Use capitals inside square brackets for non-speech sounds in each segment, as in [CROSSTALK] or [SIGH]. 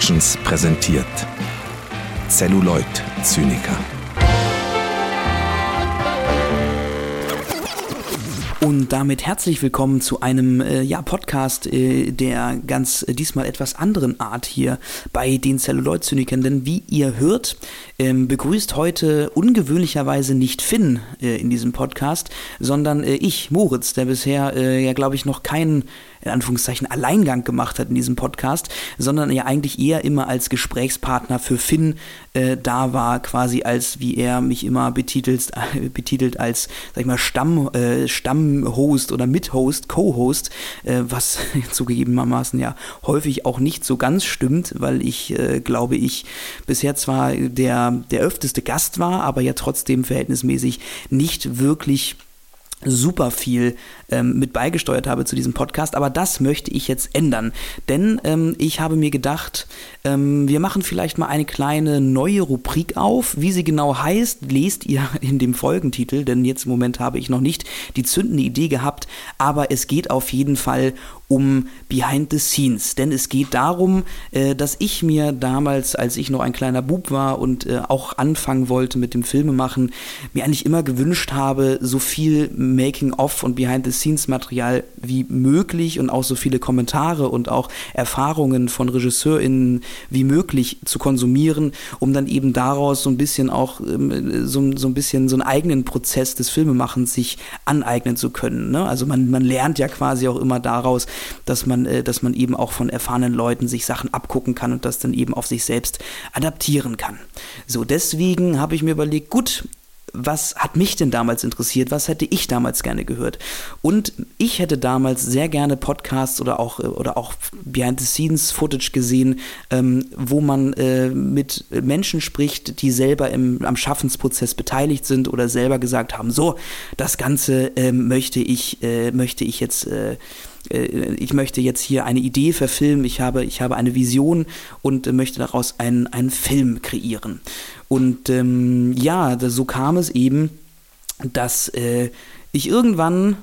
Productions präsentiert Celluloid Zyniker. Und damit herzlich willkommen zu einem äh, ja, Podcast äh, der ganz äh, diesmal etwas anderen Art hier bei den Celluloid-Zynikern. Denn wie ihr hört, ähm, begrüßt heute ungewöhnlicherweise nicht Finn äh, in diesem Podcast, sondern äh, ich, Moritz, der bisher äh, ja, glaube ich, noch keinen in Anführungszeichen Alleingang gemacht hat in diesem Podcast, sondern ja eigentlich eher immer als Gesprächspartner für Finn äh, da war, quasi als, wie er mich immer betitelt, äh, [LAUGHS] betitelt als, sag ich mal, Stamm, äh, Stammhost oder Mithost, Co-Host, äh, was [LAUGHS] zugegebenermaßen ja häufig auch nicht so ganz stimmt, weil ich, äh, glaube ich, bisher zwar der, der öfteste Gast war, aber ja trotzdem verhältnismäßig nicht wirklich super viel ähm, mit beigesteuert habe zu diesem Podcast, aber das möchte ich jetzt ändern. Denn ähm, ich habe mir gedacht, ähm, wir machen vielleicht mal eine kleine neue Rubrik auf. Wie sie genau heißt, lest ihr [LAUGHS] in dem Folgentitel, denn jetzt im Moment habe ich noch nicht die zündende Idee gehabt, aber es geht auf jeden Fall um Behind the Scenes. Denn es geht darum, äh, dass ich mir damals, als ich noch ein kleiner Bub war und äh, auch anfangen wollte mit dem Filmemachen, mir eigentlich immer gewünscht habe, so viel Making-of und Behind the Scenes Material wie möglich und auch so viele Kommentare und auch Erfahrungen von RegisseurInnen wie möglich zu konsumieren, um dann eben daraus so ein bisschen auch ähm, so, so ein bisschen so einen eigenen Prozess des Filmemachens sich aneignen zu können. Ne? Also man, man lernt ja quasi auch immer daraus, dass man, äh, dass man eben auch von erfahrenen Leuten sich Sachen abgucken kann und das dann eben auf sich selbst adaptieren kann. So, deswegen habe ich mir überlegt, gut, was hat mich denn damals interessiert? Was hätte ich damals gerne gehört? Und ich hätte damals sehr gerne Podcasts oder auch, oder auch Behind-the-Scenes-Footage gesehen, ähm, wo man äh, mit Menschen spricht, die selber im, am Schaffensprozess beteiligt sind oder selber gesagt haben, so, das Ganze äh, möchte ich, äh, möchte ich jetzt äh, äh, ich möchte jetzt hier eine Idee verfilmen, ich habe, ich habe eine Vision und äh, möchte daraus einen, einen Film kreieren. Und ähm, ja, so kam es eben, dass äh, ich irgendwann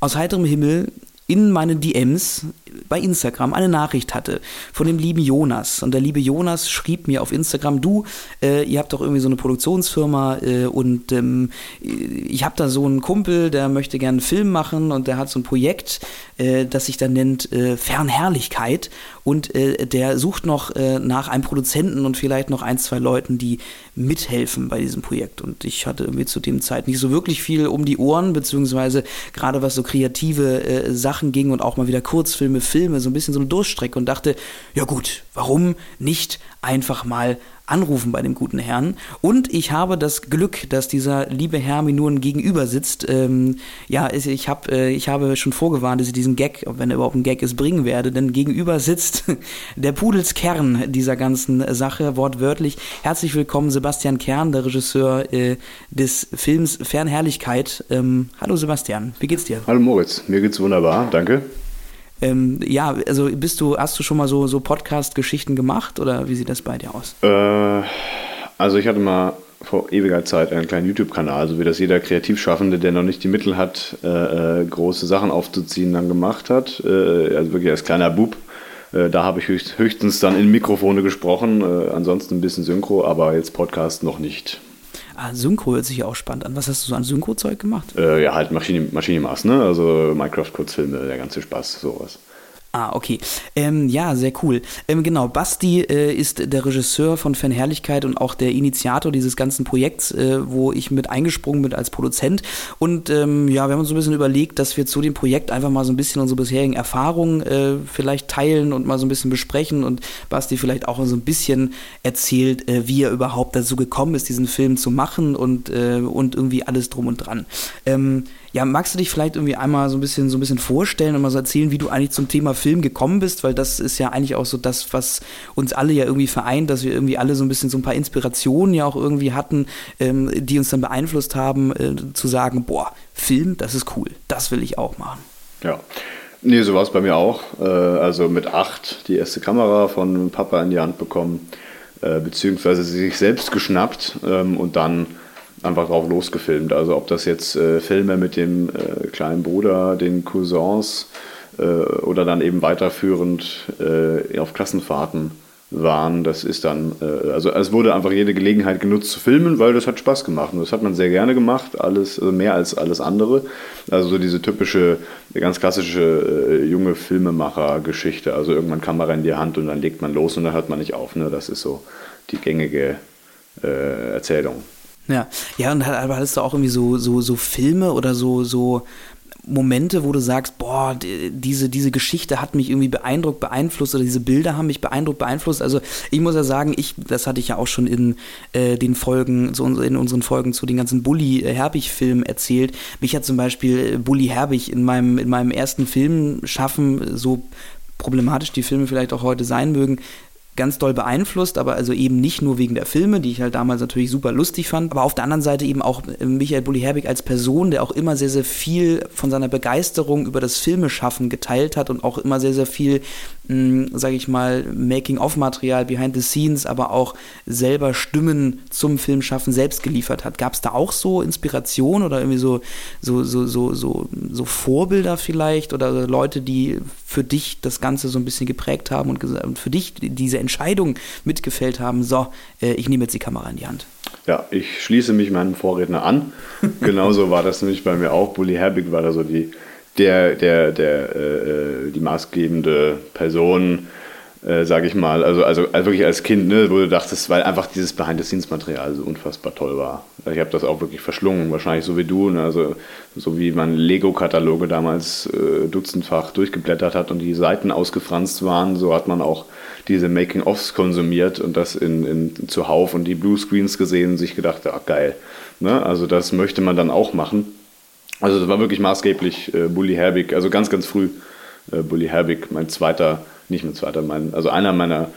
aus heiterem Himmel in meinen DMs bei Instagram eine Nachricht hatte von dem lieben Jonas. Und der liebe Jonas schrieb mir auf Instagram, du, äh, ihr habt doch irgendwie so eine Produktionsfirma äh, und ähm, ich habe da so einen Kumpel, der möchte gerne einen Film machen und der hat so ein Projekt, äh, das sich dann nennt äh, Fernherrlichkeit und äh, der sucht noch äh, nach einem Produzenten und vielleicht noch ein, zwei Leuten, die mithelfen bei diesem Projekt. Und ich hatte irgendwie zu dem Zeit nicht so wirklich viel um die Ohren, beziehungsweise gerade was so kreative Sachen ging und auch mal wieder Kurzfilme, Filme, so ein bisschen so eine Durchstrecke und dachte, ja gut, warum nicht einfach mal anrufen bei dem guten Herrn. Und ich habe das Glück, dass dieser liebe Herr mir nun gegenüber sitzt. Ähm, ja, ich, hab, äh, ich habe schon vorgewarnt, dass ich diesen Gag, wenn er überhaupt ein Gag ist, bringen werde. Denn gegenüber sitzt [LAUGHS] der Pudelskern dieser ganzen Sache, wortwörtlich. Herzlich willkommen, Sebastian Kern, der Regisseur äh, des Films Fernherrlichkeit. Ähm, hallo Sebastian, wie geht's dir? Hallo Moritz, mir geht's wunderbar, danke. Ähm, ja, also bist du, hast du schon mal so, so Podcast-Geschichten gemacht oder wie sieht das bei dir aus? Äh, also ich hatte mal vor ewiger Zeit einen kleinen YouTube-Kanal, so wie das jeder Kreativschaffende, der noch nicht die Mittel hat, äh, äh große Sachen aufzuziehen, dann gemacht hat. Äh, also wirklich als kleiner Bub. Äh, da habe ich höchst, höchstens dann in Mikrofone gesprochen, äh, ansonsten ein bisschen Synchro, aber jetzt Podcast noch nicht. Ah, Synchro hört sich ja auch spannend an. Was hast du so an Synchro-Zeug gemacht? Äh, ja, halt Maschine, ne? Also Minecraft-Kurzfilme, der ganze Spaß, sowas. Ah, okay. Ähm, ja, sehr cool. Ähm, genau, Basti äh, ist der Regisseur von Fernherrlichkeit und auch der Initiator dieses ganzen Projekts, äh, wo ich mit eingesprungen bin als Produzent. Und ähm, ja, wir haben uns so ein bisschen überlegt, dass wir zu dem Projekt einfach mal so ein bisschen unsere bisherigen Erfahrungen äh, vielleicht teilen und mal so ein bisschen besprechen und Basti vielleicht auch so ein bisschen erzählt, äh, wie er überhaupt dazu gekommen ist, diesen Film zu machen und, äh, und irgendwie alles drum und dran. Ja, magst du dich vielleicht irgendwie einmal so ein bisschen so ein bisschen vorstellen und mal so erzählen, wie du eigentlich zum Thema Film gekommen bist, weil das ist ja eigentlich auch so das, was uns alle ja irgendwie vereint, dass wir irgendwie alle so ein bisschen so ein paar Inspirationen ja auch irgendwie hatten, ähm, die uns dann beeinflusst haben, äh, zu sagen, boah, Film, das ist cool, das will ich auch machen. Ja. Nee, so war es bei mir auch. Äh, also mit acht die erste Kamera von Papa in die Hand bekommen, äh, beziehungsweise sich selbst geschnappt ähm, und dann einfach drauf losgefilmt. Also ob das jetzt äh, Filme mit dem äh, kleinen Bruder, den Cousins äh, oder dann eben weiterführend äh, auf Klassenfahrten waren. Das ist dann, äh, also es wurde einfach jede Gelegenheit genutzt zu filmen, weil das hat Spaß gemacht. Und das hat man sehr gerne gemacht, alles, also mehr als alles andere. Also so diese typische, ganz klassische äh, junge Filmemacher-Geschichte. Also irgendwann Kamera in die Hand und dann legt man los und dann hört man nicht auf. Ne? Das ist so die gängige äh, Erzählung. Ja, ja, und aber hattest du auch irgendwie so, so, so Filme oder so, so Momente, wo du sagst, boah, diese, diese Geschichte hat mich irgendwie beeindruckt, beeinflusst oder diese Bilder haben mich beeindruckt, beeinflusst. Also ich muss ja sagen, ich, das hatte ich ja auch schon in äh, den Folgen, so in unseren Folgen zu den ganzen Bully Herbig-Filmen erzählt. Mich hat zum Beispiel äh, Bully Herbig in meinem, in meinem ersten Film schaffen, so problematisch die Filme vielleicht auch heute sein mögen, ganz doll beeinflusst, aber also eben nicht nur wegen der Filme, die ich halt damals natürlich super lustig fand, aber auf der anderen Seite eben auch äh, Michael Bulli Herbig als Person, der auch immer sehr, sehr viel von seiner Begeisterung über das Filmeschaffen geteilt hat und auch immer sehr, sehr viel, sage ich mal, Making-of-Material, Behind the Scenes, aber auch selber Stimmen zum Filmschaffen selbst geliefert hat. Gab es da auch so Inspiration oder irgendwie so, so, so, so, so, so Vorbilder vielleicht oder Leute, die für dich das Ganze so ein bisschen geprägt haben und, für dich diese Entscheidung mitgefällt haben, so, äh, ich nehme jetzt die Kamera in die Hand. Ja, ich schließe mich meinem Vorredner an. [LAUGHS] Genauso war das nämlich bei mir auch. Bully Herbig war da so die, der, der, der, äh, äh die maßgebende Person, äh, sage ich mal, also, also, also wirklich als Kind, ne, wo du dachtest, weil einfach dieses Behind-the-Scenes-Material so unfassbar toll war. Ich habe das auch wirklich verschlungen, wahrscheinlich so wie du, ne, also so wie man Lego-Kataloge damals äh, dutzendfach durchgeblättert hat und die Seiten ausgefranst waren, so hat man auch diese Making-ofs konsumiert und das in, in zuhauf und die Bluescreens gesehen und sich gedacht, ach geil. Ne? Also das möchte man dann auch machen. Also das war wirklich maßgeblich äh, Bully Herbig, also ganz, ganz früh äh, Bully Herbig, mein zweiter nicht mein zweiter, mein, also einer meiner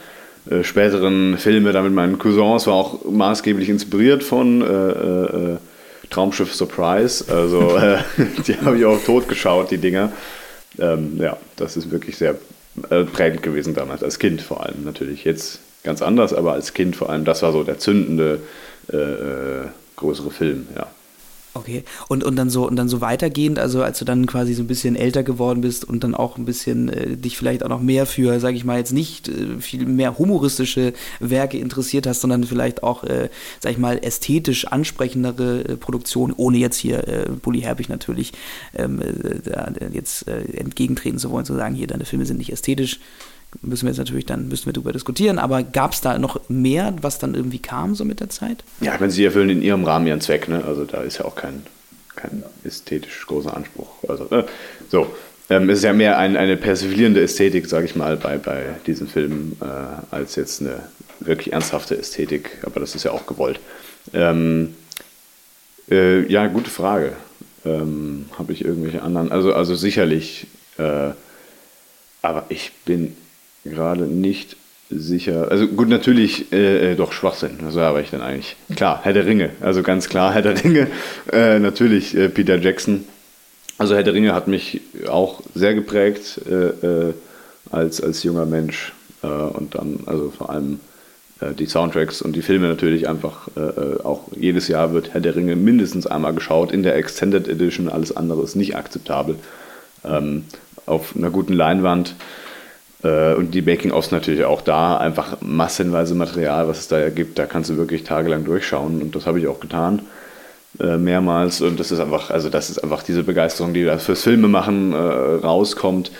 äh, späteren Filme da mit meinen Cousins war auch maßgeblich inspiriert von äh, äh, Traumschiff Surprise. Also [LAUGHS] äh, die habe ich auch tot geschaut, die Dinger. Ähm, ja, das ist wirklich sehr äh, prägend gewesen damals, als Kind vor allem natürlich. Jetzt ganz anders, aber als Kind vor allem, das war so der zündende äh, größere Film, ja. Okay. Und, und dann so und dann so weitergehend, also als du dann quasi so ein bisschen älter geworden bist und dann auch ein bisschen äh, dich vielleicht auch noch mehr für, sage ich mal, jetzt nicht äh, viel mehr humoristische Werke interessiert hast, sondern vielleicht auch, äh, sag ich mal, ästhetisch ansprechendere äh, Produktionen, ohne jetzt hier äh, Bully Herbig natürlich ähm, äh, jetzt äh, entgegentreten zu wollen, zu sagen, hier, deine Filme sind nicht ästhetisch, müssen wir jetzt natürlich dann müssen wir darüber diskutieren, aber gab es da noch mehr, was dann irgendwie kam so mit der Zeit? Ja, ich meine, sie erfüllen in ihrem Rahmen ihren Zweck, ne? Also da ist ja auch kein, kein ästhetisch großer Anspruch. Also, äh, so. Ähm, es ist ja mehr ein, eine persiflierende Ästhetik, sage ich mal, bei, bei diesen Filmen, äh, als jetzt eine wirklich ernsthafte Ästhetik, aber das ist ja auch gewollt. Ähm, äh, ja, gute Frage. Ähm, Habe ich irgendwelche anderen? Also, also sicherlich, äh, aber ich bin gerade nicht sicher. Also gut, natürlich äh, äh, doch Schwachsinn. Was war ich denn eigentlich? Klar, Herr der Ringe. Also ganz klar, Herr der Ringe. [LAUGHS] Äh, natürlich äh, Peter Jackson. Also Herr der Ringe hat mich auch sehr geprägt äh, äh, als, als junger Mensch. und dann, also vor allem die Soundtracks und die Filme natürlich einfach. auch jedes Jahr wird Herr der Ringe mindestens einmal geschaut. In der Extended Edition, alles andere ist nicht akzeptabel. Ähm, auf einer guten Leinwand äh, und die Making-ofs natürlich auch da, einfach massenweise Material, was es da gibt, da kannst du wirklich tagelang durchschauen und das habe ich auch getan, äh, mehrmals. Und das ist einfach, also das ist einfach diese Begeisterung, die da fürs Filmemachen äh, rauskommt,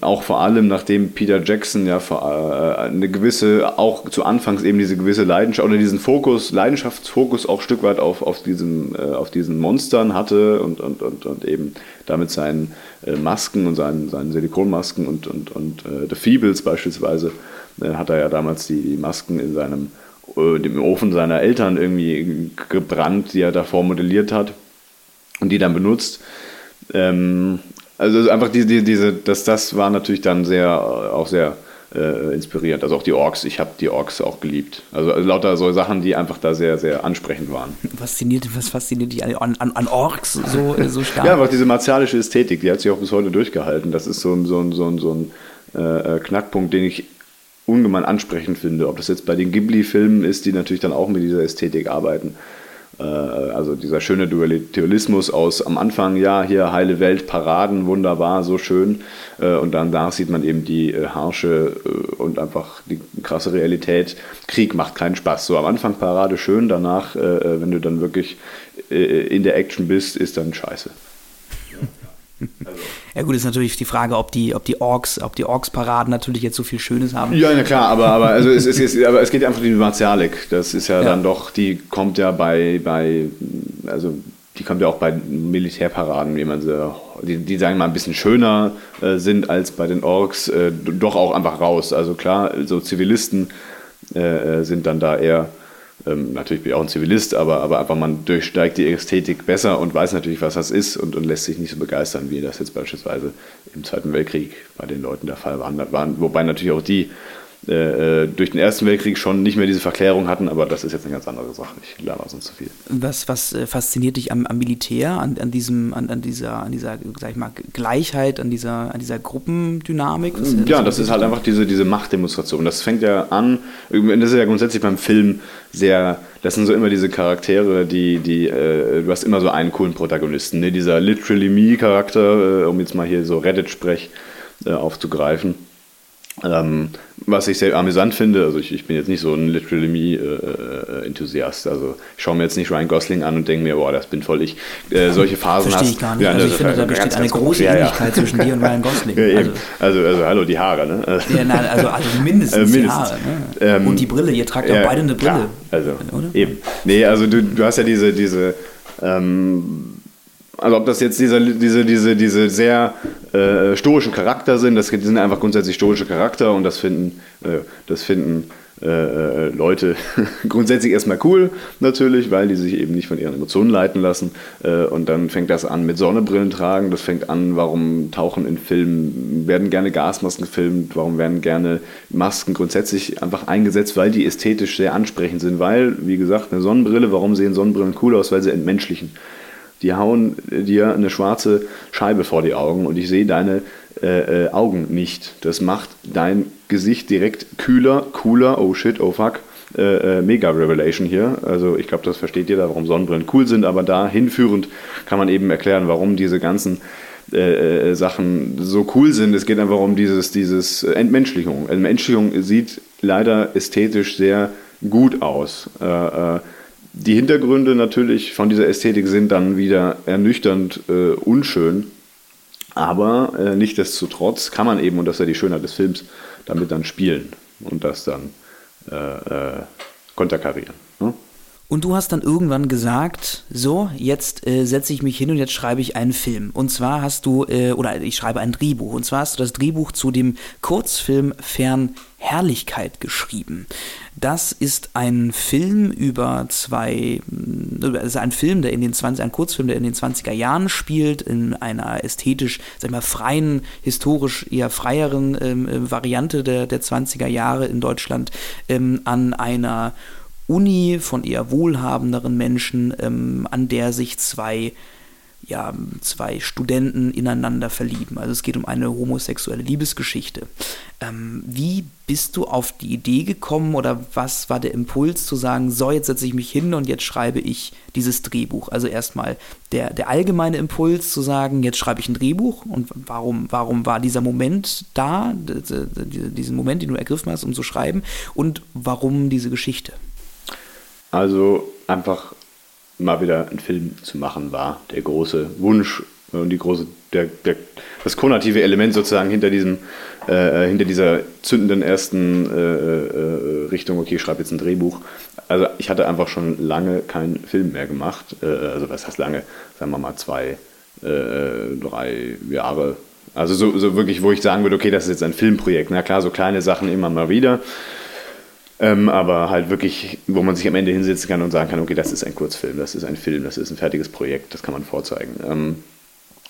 auch vor allem nachdem Peter Jackson ja äh, eine gewisse, auch zu Anfangs eben diese gewisse Leidenschaft oder diesen Fokus, Leidenschaftsfokus auch ein Stück weit auf, auf, diesen, äh, auf diesen Monstern hatte und, und, und, und eben damit seinen äh, Masken und seinen, seinen Silikonmasken und, und, und The Feebles beispielsweise, hat er ja damals die, die Masken in seinem dem Ofen seiner Eltern irgendwie gebrannt, die er davor modelliert hat und die dann benutzt. Ähm, also einfach diese, die, diese, das, das war natürlich dann sehr, auch sehr äh, inspirierend. Also auch die Orks, ich habe die Orks auch geliebt. Also, also, lauter so Sachen, die einfach da sehr, sehr ansprechend waren. Fasziniert, was fasziniert dich an, an, an Orks so, äh, so stark? ja, einfach diese martialische Ästhetik, die hat sich auch bis heute durchgehalten. Das ist so, so, so, so ein äh, äh, Knackpunkt, den ich ungemein ansprechend finde. Ob das jetzt bei den Ghibli-Filmen ist, die natürlich dann auch mit dieser Ästhetik arbeiten also dieser schöne Dualismus aus am Anfang, ja, hier heile Welt, Paraden, wunderbar, so schön. Äh, und dann da sieht man eben die äh, harsche und einfach die krasse Realität. Krieg macht keinen Spaß. So am Anfang Parade schön, danach, wenn du dann wirklich in der Action bist, ist dann scheiße. Also. Ja gut, ist natürlich die Frage, ob die, ob die Orks, ob die Orks-Paraden natürlich jetzt so viel Schönes haben. Ja, na klar, aber, aber, also es, es, aber es geht einfach um die Martialik. Das ist ja, ja, dann doch, die kommt ja bei, bei, also die kommt ja auch bei Militärparaden, wie man sie, die, die sagen mal ein bisschen schöner äh, sind als bei den Orks, äh, doch auch einfach raus. Also klar, so Zivilisten äh, äh sind dann da eher ähm, natürlich bin ich auch ein Zivilist, aber, aber einfach man durchsteigt die Ästhetik besser und weiß natürlich, was das ist und, und lässt sich nicht so begeistern, wie das jetzt beispielsweise im Zweiten Weltkrieg bei den Leuten der Fall war. Wobei natürlich auch die äh, äh, durch den Ersten Weltkrieg schon nicht mehr diese Verklärung hatten, aber das ist jetzt eine ganz andere Sache. Ich lerne sonst zu viel. Was, was äh, fasziniert dich am, am Militär, an, an, diesem, an, an, dieser, an dieser, sag ich mal, Gleichheit, an dieser, an dieser Gruppendynamik? Was, ja, das ist halt einfach diese, diese Machtdemonstration. Das fängt ja an, das ist ja grundsätzlich beim Film sehr, das sind so immer diese Charaktere, die, die, äh, du hast immer so einen coolen Protagonisten, ne? dieser Literally Me-Charakter, äh, um jetzt mal hier so Reddit-Sprech äh, aufzugreifen ähm, was ich sehr amüsant finde, also ich, ich bin jetzt nicht so ein Literally Me-Enthusiast, äh, äh, also ich schaue mir jetzt nicht Ryan Gosling an und denke mir, boah, das bin voll ich. Äh, solche Phasen Verstehe ich gar nicht. Ja, also ich finde, da besteht ganz, eine ganz große Ähnlichkeit ja, ja. zwischen dir und Ryan Gosling. [LAUGHS] Ja, also, also, also, hallo, die Haare, ne? Ja, nein, also, also [LAUGHS] mindestens, mindestens, die Haare. Ne? Ähm, und die Brille, ihr tragt ja beide eine Brille. Ja, also, oder? eben. Nee, also du, du hast ja diese, diese ähm, also ob das jetzt diese, diese, diese, diese sehr äh, stoischen Charakter sind, das sind einfach grundsätzlich stoische Charakter und das finden, äh, das finden äh, äh Leute [LAUGHS] grundsätzlich erstmal cool, natürlich, weil die sich eben nicht von ihren Emotionen leiten lassen. Äh, und dann fängt das an mit Sonnenbrillen tragen, das fängt an, warum tauchen in Filmen, werden gerne Gasmasken gefilmt, warum werden gerne Masken grundsätzlich einfach eingesetzt, weil die ästhetisch sehr ansprechend sind, weil, wie gesagt, eine Sonnenbrille, warum sehen Sonnenbrillen cool aus, weil sie entmenschlichen die hauen dir eine schwarze Scheibe vor die Augen und ich sehe deine äh, äh, Augen nicht. Das macht dein Gesicht direkt kühler, cooler, oh shit, oh fuck. Äh, äh mega Revelation hier. Also ich glaube, das versteht jeder, warum Sonnenbrillen cool sind, aber da hinführend kann man eben erklären, warum diese ganzen äh, äh, Sachen so cool sind. Es geht einfach um dieses, dieses Entmenschlichung. Entmenschlichung sieht leider ästhetisch sehr gut aus. Äh, die Hintergründe natürlich von dieser Ästhetik sind dann wieder ernüchternd äh, unschön. Aber äh, nichtsdestotrotz kann man eben, und das ist ja die Schönheit des Films, damit dann spielen und das dann äh, äh, konterkarieren. Ne? Und du hast dann irgendwann gesagt, so, jetzt äh, setze ich mich hin und jetzt schreibe ich einen Film. Und zwar hast du, äh, oder ich schreibe ein Drehbuch. Und zwar hast du das Drehbuch zu dem Kurzfilm Fernherrlichkeit geschrieben. Das ist ein Film über zwei, das äh, ist ein Film, der in den 20, ein Kurzfilm, der in den 20er Jahren spielt, in einer ästhetisch, sag mal, freien, historisch eher freieren ähm, äh, Variante der, der 20er Jahre in Deutschland, ähm, an einer Uni von eher wohlhabenderen Menschen, ähm, an der sich zwei ja, zwei Studenten ineinander verlieben. Also es geht um eine homosexuelle Liebesgeschichte. Ähm, wie bist du auf die Idee gekommen oder was war der Impuls zu sagen, so jetzt setze ich mich hin und jetzt schreibe ich dieses Drehbuch? Also erstmal der, der allgemeine Impuls zu sagen, jetzt schreibe ich ein Drehbuch und warum, warum war dieser Moment da, diesen Moment, den du ergriffen hast, um zu schreiben und warum diese Geschichte? Also einfach mal wieder einen Film zu machen war der große Wunsch und die große, der, der, das konative Element sozusagen hinter diesem, äh, hinter dieser zündenden ersten äh, äh, Richtung, okay, ich schreibe jetzt ein Drehbuch. Also ich hatte einfach schon lange keinen Film mehr gemacht. Äh, also was heißt lange? Sagen wir mal zwei, äh, drei Jahre. Also so, so wirklich, wo ich sagen würde, okay, das ist jetzt ein Filmprojekt. Na klar, so kleine Sachen immer mal wieder. Ähm, aber halt wirklich, wo man sich am Ende hinsetzen kann und sagen kann, okay, das ist ein Kurzfilm, das ist ein Film, das ist ein fertiges Projekt, das kann man vorzeigen. Ähm,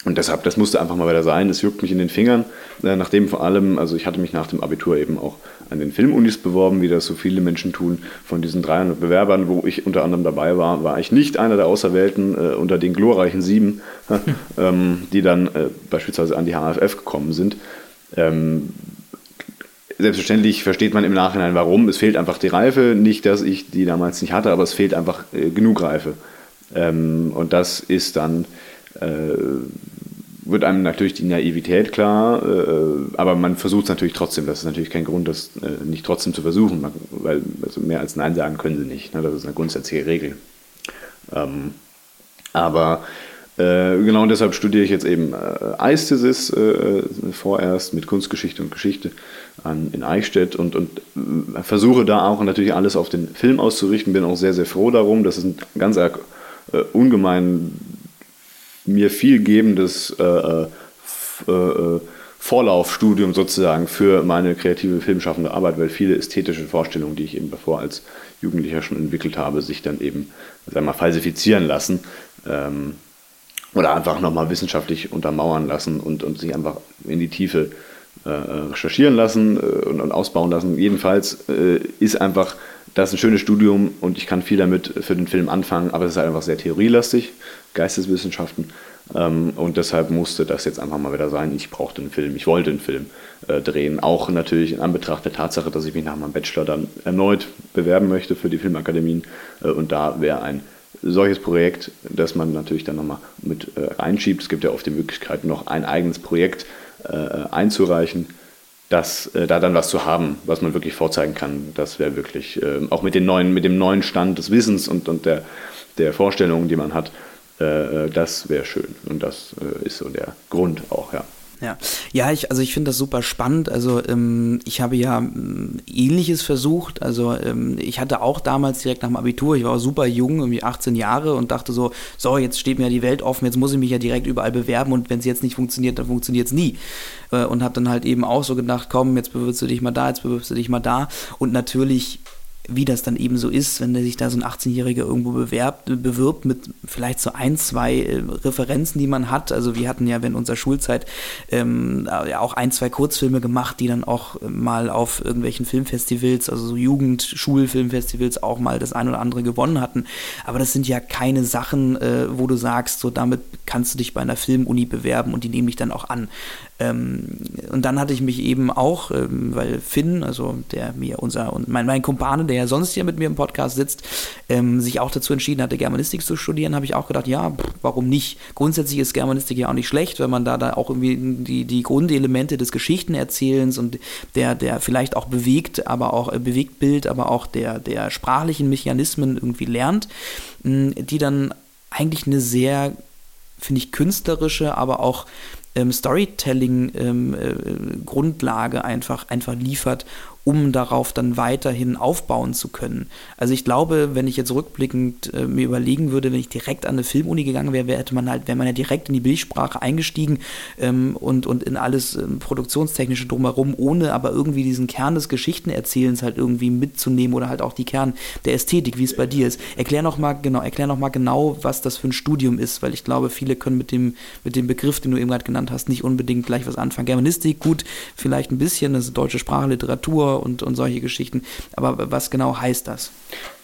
und deshalb, das musste einfach mal wieder sein. Es juckt mich in den Fingern. Äh, nachdem vor allem, also ich hatte mich nach dem Abitur eben auch an den Filmunis beworben, wie das so viele Menschen tun. Von diesen 300 Bewerbern, wo ich unter anderem dabei war, war ich nicht einer der Auserwählten äh, unter den glorreichen sieben, [LAUGHS] ähm, die dann äh, beispielsweise an die HFF gekommen sind. Ähm, Selbstverständlich versteht man im Nachhinein, warum. Es fehlt einfach die Reife. Nicht, dass ich die damals nicht hatte, aber es fehlt einfach äh, genug Reife. Ähm, und das ist dann, äh, wird einem natürlich die Naivität klar, äh, aber man versucht es natürlich trotzdem. Das ist natürlich kein Grund, das äh, nicht trotzdem zu versuchen, man, weil also mehr als Nein sagen können sie nicht. Ne? Das ist eine grundsätzliche Regel. Ähm, aber äh, genau deshalb studiere ich jetzt eben äh, Eisthesis äh, vorerst mit Kunstgeschichte und Geschichte an, in Eichstätt und, und äh, versuche da auch natürlich alles auf den Film auszurichten. Bin auch sehr, sehr froh darum. Das ist ein ganz äh, ungemein mir viel gebendes äh, Vorlaufstudium sozusagen für meine kreative filmschaffende Arbeit, weil viele ästhetische Vorstellungen, die ich eben davor als Jugendlicher schon entwickelt habe, sich dann eben sagen wir mal, falsifizieren lassen. Ähm, oder einfach nochmal wissenschaftlich untermauern lassen und, und sich einfach in die Tiefe äh, recherchieren lassen äh, und, ausbauen lassen. Jedenfalls äh, ist einfach das ein schönes Studium und ich kann viel damit für den Film anfangen, aber es ist halt einfach sehr theorielastig, Geisteswissenschaften. Ähm, und deshalb musste das jetzt einfach mal wieder sein. Ich brauchte einen Film, ich wollte einen Film äh, drehen. Auch natürlich in Anbetracht der Tatsache, dass ich mich nach meinem Bachelor dann erneut bewerben möchte für die Filmakademien. Äh, und da wäre ein solches Projekt, das man natürlich dann nochmal mit äh, reinschiebt. Es gibt ja oft die Möglichkeit, noch ein eigenes Projekt äh, einzureichen, das, äh, da dann was zu haben, was man wirklich vorzeigen kann. Das wäre wirklich, äh, auch mit, neuen, mit dem neuen Stand des Wissens und, und der, der Vorstellungen, die man hat, äh, äh, das wäre schön. Und das ist so der Grund auch, ja. Ja, ja, ich, also ich finde das super spannend. Also ähm, ich habe ja ähm, ähnliches versucht. Also ähm, ich hatte auch damals direkt nach dem Abitur, ich war super jung, irgendwie 18 Jahre und dachte so, so, jetzt steht mir ja die Welt offen, jetzt muss ich mich ja direkt überall bewerben und wenn es jetzt nicht funktioniert, dann funktioniert es nie. Äh, und habe dann halt eben auch so gedacht, komm, jetzt bewirbst du dich mal da, jetzt bewirbst du dich mal da. Und natürlich wie das dann eben so ist, wenn sich da so ein 18-Jähriger irgendwo bewerbt, bewirbt mit vielleicht so ein, zwei äh, Referenzen, die man hat. Also wir hatten ja während unserer Schulzeit ähm, ja auch ein, zwei Kurzfilme gemacht, die dann auch mal auf irgendwelchen Filmfestivals, also so Jugend-Schulfilmfestivals auch mal das ein oder andere gewonnen hatten. Aber das sind ja keine Sachen, äh, wo du sagst, so damit kannst du dich bei einer Filmuni bewerben und die nehmen dich dann auch an. Ähm, und dann hatte ich mich eben auch, ähm, weil Finn, also der mir unser und mein, mein Kumpane, der ja sonst hier mit mir im Podcast sitzt, ähm, sich auch dazu entschieden hatte, Germanistik zu studieren, habe ich auch gedacht, ja, pff, warum nicht? Grundsätzlich ist Germanistik ja auch nicht schlecht, wenn man da, da auch irgendwie die, die Grundelemente des Geschichtenerzählens und der, der vielleicht auch bewegt, aber auch äh, Bewegtbild, aber auch der, der sprachlichen Mechanismen irgendwie lernt, mh, die dann eigentlich eine sehr finde ich, künstlerische, aber auch ähm, Storytelling-Grundlage ähm, äh, einfach, einfach liefert, um darauf dann weiterhin aufbauen zu können. Also ich glaube, wenn ich jetzt rückblickend äh, mir überlegen würde, wenn ich direkt an eine Filmuni gegangen wäre, hätte man halt, wäre man ja direkt in die Bildsprache eingestiegen ähm, und, und in alles ähm, Produktionstechnische drumherum, ohne aber irgendwie diesen Kern des Geschichtenerzählens halt irgendwie mitzunehmen oder halt auch die Kern der Ästhetik, wie es bei dir ist. Erklär noch mal genau, erklär noch mal genau, was das für ein Studium ist, weil ich glaube, viele können mit dem, mit dem Begriff, den du eben gerade genannt hast, nicht unbedingt gleich was anfangen. Germanistik, gut, vielleicht ein bisschen, das ist deutsche Sprache, Literatur, und, und solche Geschichten. Aber was genau heißt das?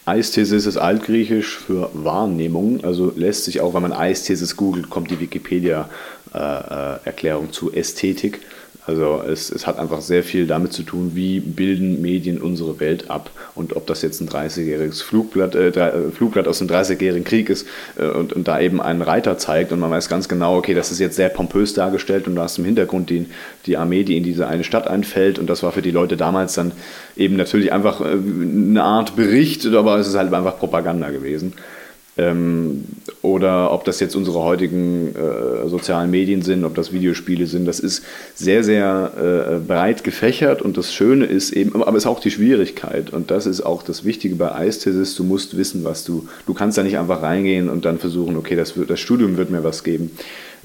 Eisthesis ist altgriechisch für Wahrnehmung, also lässt sich auch, wenn man Eisthesis googelt, kommt die Wikipedia-Erklärung äh, äh zu Ästhetik. Also es, es hat einfach sehr viel damit zu tun, wie bilden Medien unsere Welt ab und ob das jetzt ein 30-jähriges Flugblatt, äh, äh, Flugblatt aus dem 30-jährigen Krieg ist äh, und, und da eben einen Reiter zeigt und man weiß ganz genau, okay, das ist jetzt sehr pompös dargestellt und du hast im Hintergrund die, die Armee, die in diese eine Stadt einfällt und das war für die Leute damals dann eben natürlich einfach äh, eine Art Bericht, aber es ist halt einfach Propaganda gewesen. Ähm, oder ob das jetzt unsere heutigen äh, sozialen Medien sind, ob das Videospiele sind, das ist sehr, sehr äh, breit gefächert und das Schöne ist eben, aber es ist auch die Schwierigkeit und das ist auch das Wichtige bei Eistesis, du musst wissen, was du, du kannst da nicht einfach reingehen und dann versuchen, okay, das, wird, das Studium wird mir was geben,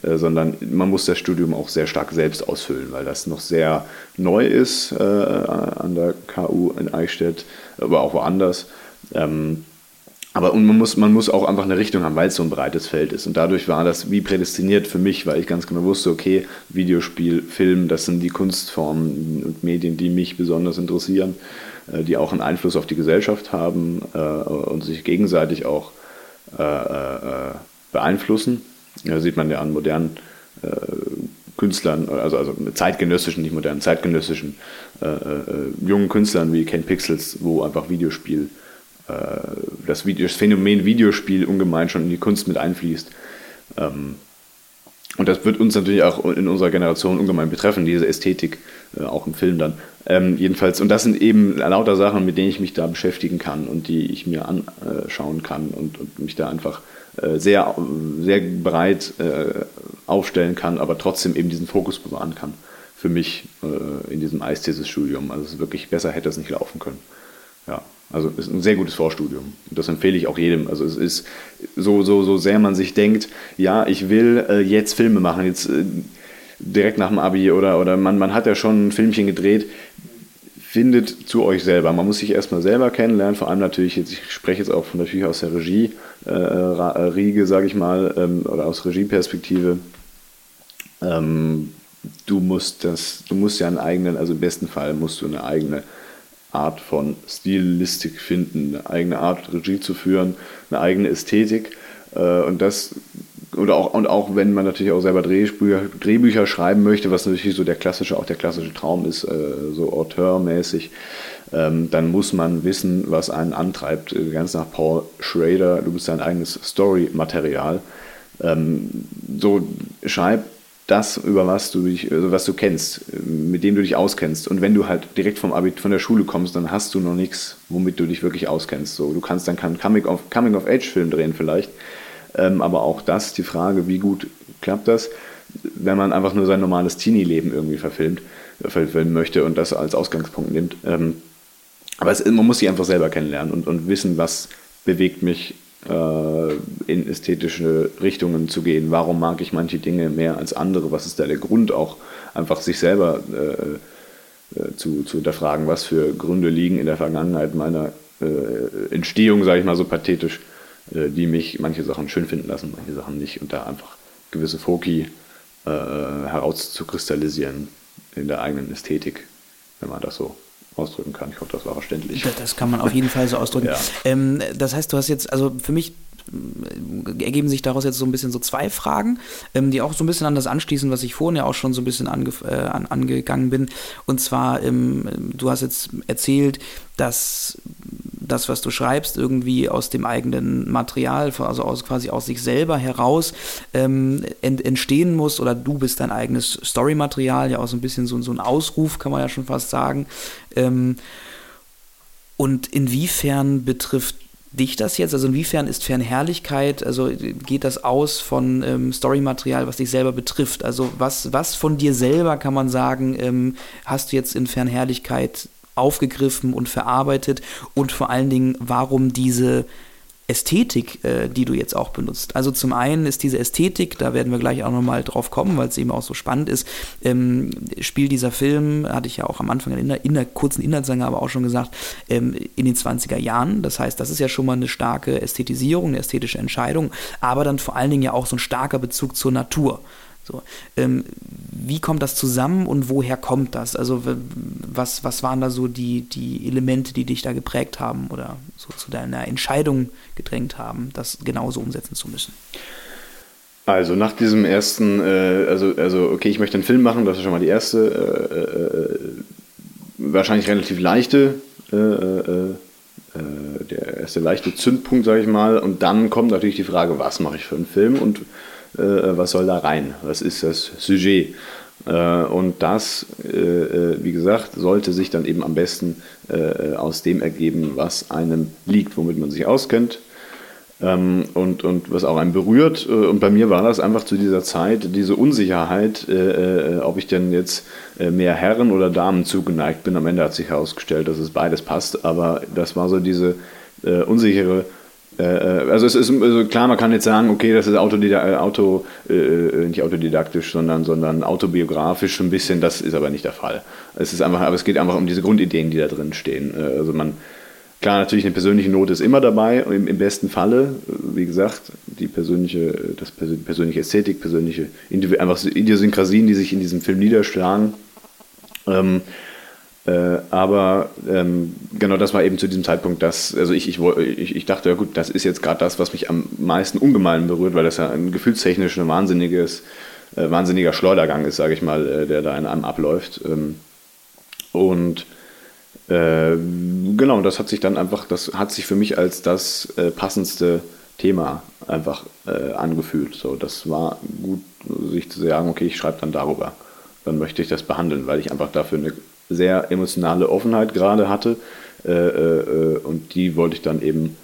äh, sondern man muss das Studium auch sehr stark selbst ausfüllen, weil das noch sehr neu ist äh, an der KU in Eichstätt, aber auch woanders. Ähm, aber und man, muss, man muss auch einfach eine Richtung haben, weil es so ein breites Feld ist. Und dadurch war das wie prädestiniert für mich, weil ich ganz genau wusste, okay, Videospiel, Film, das sind die Kunstformen und Medien, die mich besonders interessieren, äh, die auch einen Einfluss auf die Gesellschaft haben äh, und sich gegenseitig auch äh, beeinflussen. Da sieht man ja an modernen Künstlern, also, also zeitgenössischen, nicht modernen, zeitgenössischen jungen Künstlern wie Ken Pixels, wo einfach Videospiel das, Video, das Phänomen Videospiel ungemein schon in die Kunst mit einfließt. Ähm, und das wird uns natürlich auch in unserer Generation ungemein betreffen, diese Ästhetik, äh, auch im Film dann. Ähm, jedenfalls, und das sind eben lauter Sachen, mit denen ich mich da beschäftigen kann und die ich mir anschauen kann und, und mich da einfach äh, sehr, sehr breit äh, aufstellen kann, aber trotzdem eben diesen Fokus bewahren kann für mich äh, in diesem Eisthesis-Studium. Also wirklich besser hätte es nicht laufen können. Ja. Also ist ein sehr gutes Vorstudium. Das empfehle ich auch jedem. Also es ist so, so, so sehr man sich denkt, ja, ich will äh, jetzt Filme machen, jetzt äh, direkt nach dem Abi oder, oder man, man hat ja schon ein Filmchen gedreht. Findet zu euch selber. Man muss sich erstmal selber kennenlernen, vor allem natürlich, jetzt, ich spreche jetzt auch von natürlich aus der Regie, äh, äh Riege, sage ich mal, ähm, oder aus Regieperspektive. Ähm, du musst das, du musst ja einen eigenen, also im besten Fall musst du eine eigene Art von Stilistik finden, eine eigene Art Regie zu führen, eine eigene Ästhetik. Äh, und das oder auch, und auch wenn man natürlich auch selber Drehbücher, Drehbücher schreiben möchte, was natürlich so der klassische, auch der klassische Traum ist, äh, so auteurmäßig, ähm, dann muss man wissen, was einen antreibt. Äh, ganz nach Paul Schrader, du bist dein eigenes Story-Material. Ähm, so schreib das, über was du dich, also was du kennst, mit dem du dich auskennst. Und wenn du halt direkt vom Abi, von der Schule kommst, dann hast du noch nichts, womit du dich wirklich auskennst. So, du kannst dann keinen Coming-of-Age-Film drehen vielleicht, ähm, aber auch das, die Frage, wie gut klappt das, wenn man einfach nur sein normales Teenie-Leben irgendwie verfilmt, verfilmen möchte und das als Ausgangspunkt nimmt. Ähm, aber es, man muss sich einfach selber kennenlernen und, und wissen, was bewegt mich in ästhetische Richtungen zu gehen. Warum mag ich manche Dinge mehr als andere? Was ist da der Grund auch, einfach sich selber äh, äh, zu, zu hinterfragen, was für Gründe liegen in der Vergangenheit meiner äh, Entstehung, sage ich mal so pathetisch, äh, die mich manche Sachen schön finden lassen, manche Sachen nicht und da einfach gewisse Foki äh, herauszukristallisieren in der eigenen Ästhetik, wenn man das so ausdrücken kann. Ich hoffe, das war verständlich. Das kann man auf jeden Fall so ausdrücken. [LAUGHS] Ja. Ähm, das heißt, du hast jetzt, also für mich äh, ergeben sich daraus jetzt so ein bisschen so zwei Fragen, ähm, die auch so ein bisschen an das anschließen, was ich vorhin ja auch schon so ein bisschen ange, äh, an, angegangen bin. Und zwar, ähm, du hast jetzt erzählt, dass das, was du schreibst, irgendwie aus dem eigenen Material, also aus, quasi aus sich selber heraus ähm, ent, entstehen muss oder du bist dein eigenes Story-Material, ja auch so ein bisschen so, so ein Ausruf, kann man ja schon fast sagen. Ähm, und inwiefern betrifft dich das jetzt? Also inwiefern ist Fernherrlichkeit, also geht das aus von ähm, Storymaterial, was dich selber betrifft? Also was, was von dir selber kann man sagen, ähm, hast du jetzt in Fernherrlichkeit aufgegriffen und verarbeitet und vor allen Dingen, warum diese Ästhetik, äh, die du jetzt auch benutzt. Also zum einen ist diese Ästhetik, da werden wir gleich auch nochmal drauf kommen, weil es eben auch so spannend ist, ähm, spielt dieser Film, hatte ich ja auch am Anfang in der, in der kurzen Inhaltsangabe auch schon gesagt, ähm, in den 20er Jahren. Das heißt, das ist ja schon mal eine starke Ästhetisierung, eine ästhetische Entscheidung, aber dann vor allen Dingen ja auch so ein starker Bezug zur Natur. So, ähm, wie kommt das zusammen und woher kommt das? Also was, was waren da so die, die Elemente, die dich da geprägt haben oder so zu deiner Entscheidung gedrängt haben, das genauso umsetzen zu müssen? Also nach diesem ersten, äh, also, also okay, ich möchte einen Film machen, das ist schon mal die erste, äh, äh, wahrscheinlich relativ leichte, äh, äh, äh, der erste leichte Zündpunkt, sage ich mal. Und dann kommt natürlich die Frage, was mache ich für einen Film und äh, was soll da rein? Was ist das Sujet? Äh, und das, äh, wie gesagt, sollte sich dann eben am besten aus dem ergeben, was einem liegt, womit man sich auskennt, ähm, und, und was auch einen berührt. Und bei mir war das einfach zu dieser Zeit diese Unsicherheit, äh, ob ich denn jetzt mehr Herren oder Damen zugeneigt bin. Am Ende hat sich herausgestellt, dass es beides passt, aber das war so diese äh, unsichere äh, äh, also es ist also klar, man kann jetzt sagen, okay, das ist Autodidaktisch, äh, Auto, äh, nicht autodidaktisch, sondern, sondern autobiografisch ein bisschen, das ist aber nicht der Fall. Es ist einfach, aber es geht einfach um diese Grundideen, die da drin stehen. Also man, klar, natürlich eine persönliche Note ist immer dabei, im, im besten Falle, wie gesagt, die persönliche, das persönliche Ästhetik, persönliche einfach Idiosynkrasien, die sich in diesem Film niederschlagen. Ähm, äh, aber ähm, genau das war eben zu diesem Zeitpunkt, dass, also ich, ich, ich, ich dachte, ja gut, das ist jetzt gerade das, was mich am meisten ungemein berührt, weil das ja ein gefühlstechnisch ein wahnsinniges, äh, wahnsinniger Schleudergang ist, sage ich mal, äh, der da in einem abläuft. Ähm, und Äh, genau, das hat sich dann einfach, das hat sich für mich als das äh, passendste Thema einfach angefühlt. So, das war gut, sich zu sagen, okay, ich schreibe dann darüber. Dann möchte ich das behandeln, weil ich einfach dafür eine sehr emotionale Offenheit gerade hatte. Äh, äh, und die wollte ich dann eben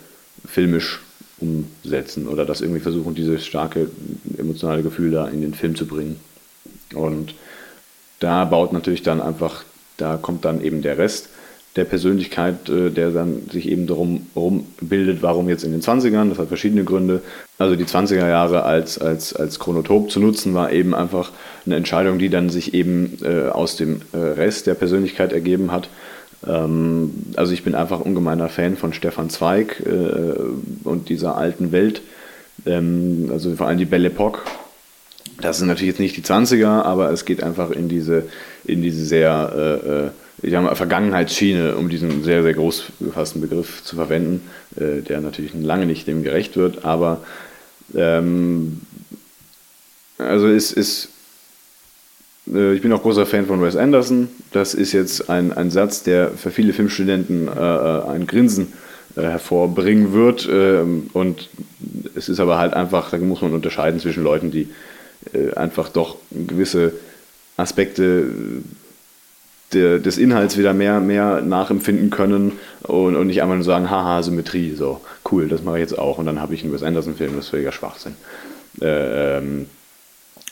filmisch umsetzen oder das irgendwie versuchen, dieses starke emotionale Gefühl da in den Film zu bringen. Und da baut natürlich dann einfach, da kommt dann eben der Rest der Persönlichkeit, äh, der dann sich eben darum herum bildet, warum jetzt in den 20ern, das hat verschiedene Gründe. Also die 20er Jahre als, als, als Chronotop zu nutzen, war eben einfach eine Entscheidung, die dann sich eben äh, aus dem äh, Rest der Persönlichkeit ergeben hat. Ähm, also ich bin einfach ungemeiner Fan von Stefan Zweig äh, und dieser alten Welt. Ähm, also vor allem die Belle Epoque. Das sind natürlich jetzt nicht die 20er, aber es geht einfach in diese, in diese sehr äh, äh ich sag mal, Vergangenheitsschiene, um diesen sehr, sehr groß gefassten Begriff zu verwenden, äh, der natürlich lange nicht dem gerecht wird, aber ähm, also es ist, äh, ich bin auch großer Fan von Wes Anderson. Das ist jetzt ein, ein Satz, der für viele Filmstudenten äh, äh ein Grinsen äh, hervorbringen wird. Ähm, und es ist aber halt einfach, da muss man unterscheiden zwischen Leuten, die äh, einfach doch gewisse Aspekte de, des Inhalts wieder mehr, mehr nachempfinden können und, und nicht einfach nur sagen, haha, Symmetrie, so, cool, das mache ich jetzt auch und dann habe ich einen Wes Anderson-Film, das ist völliger Schwachsinn. Äh, ähm,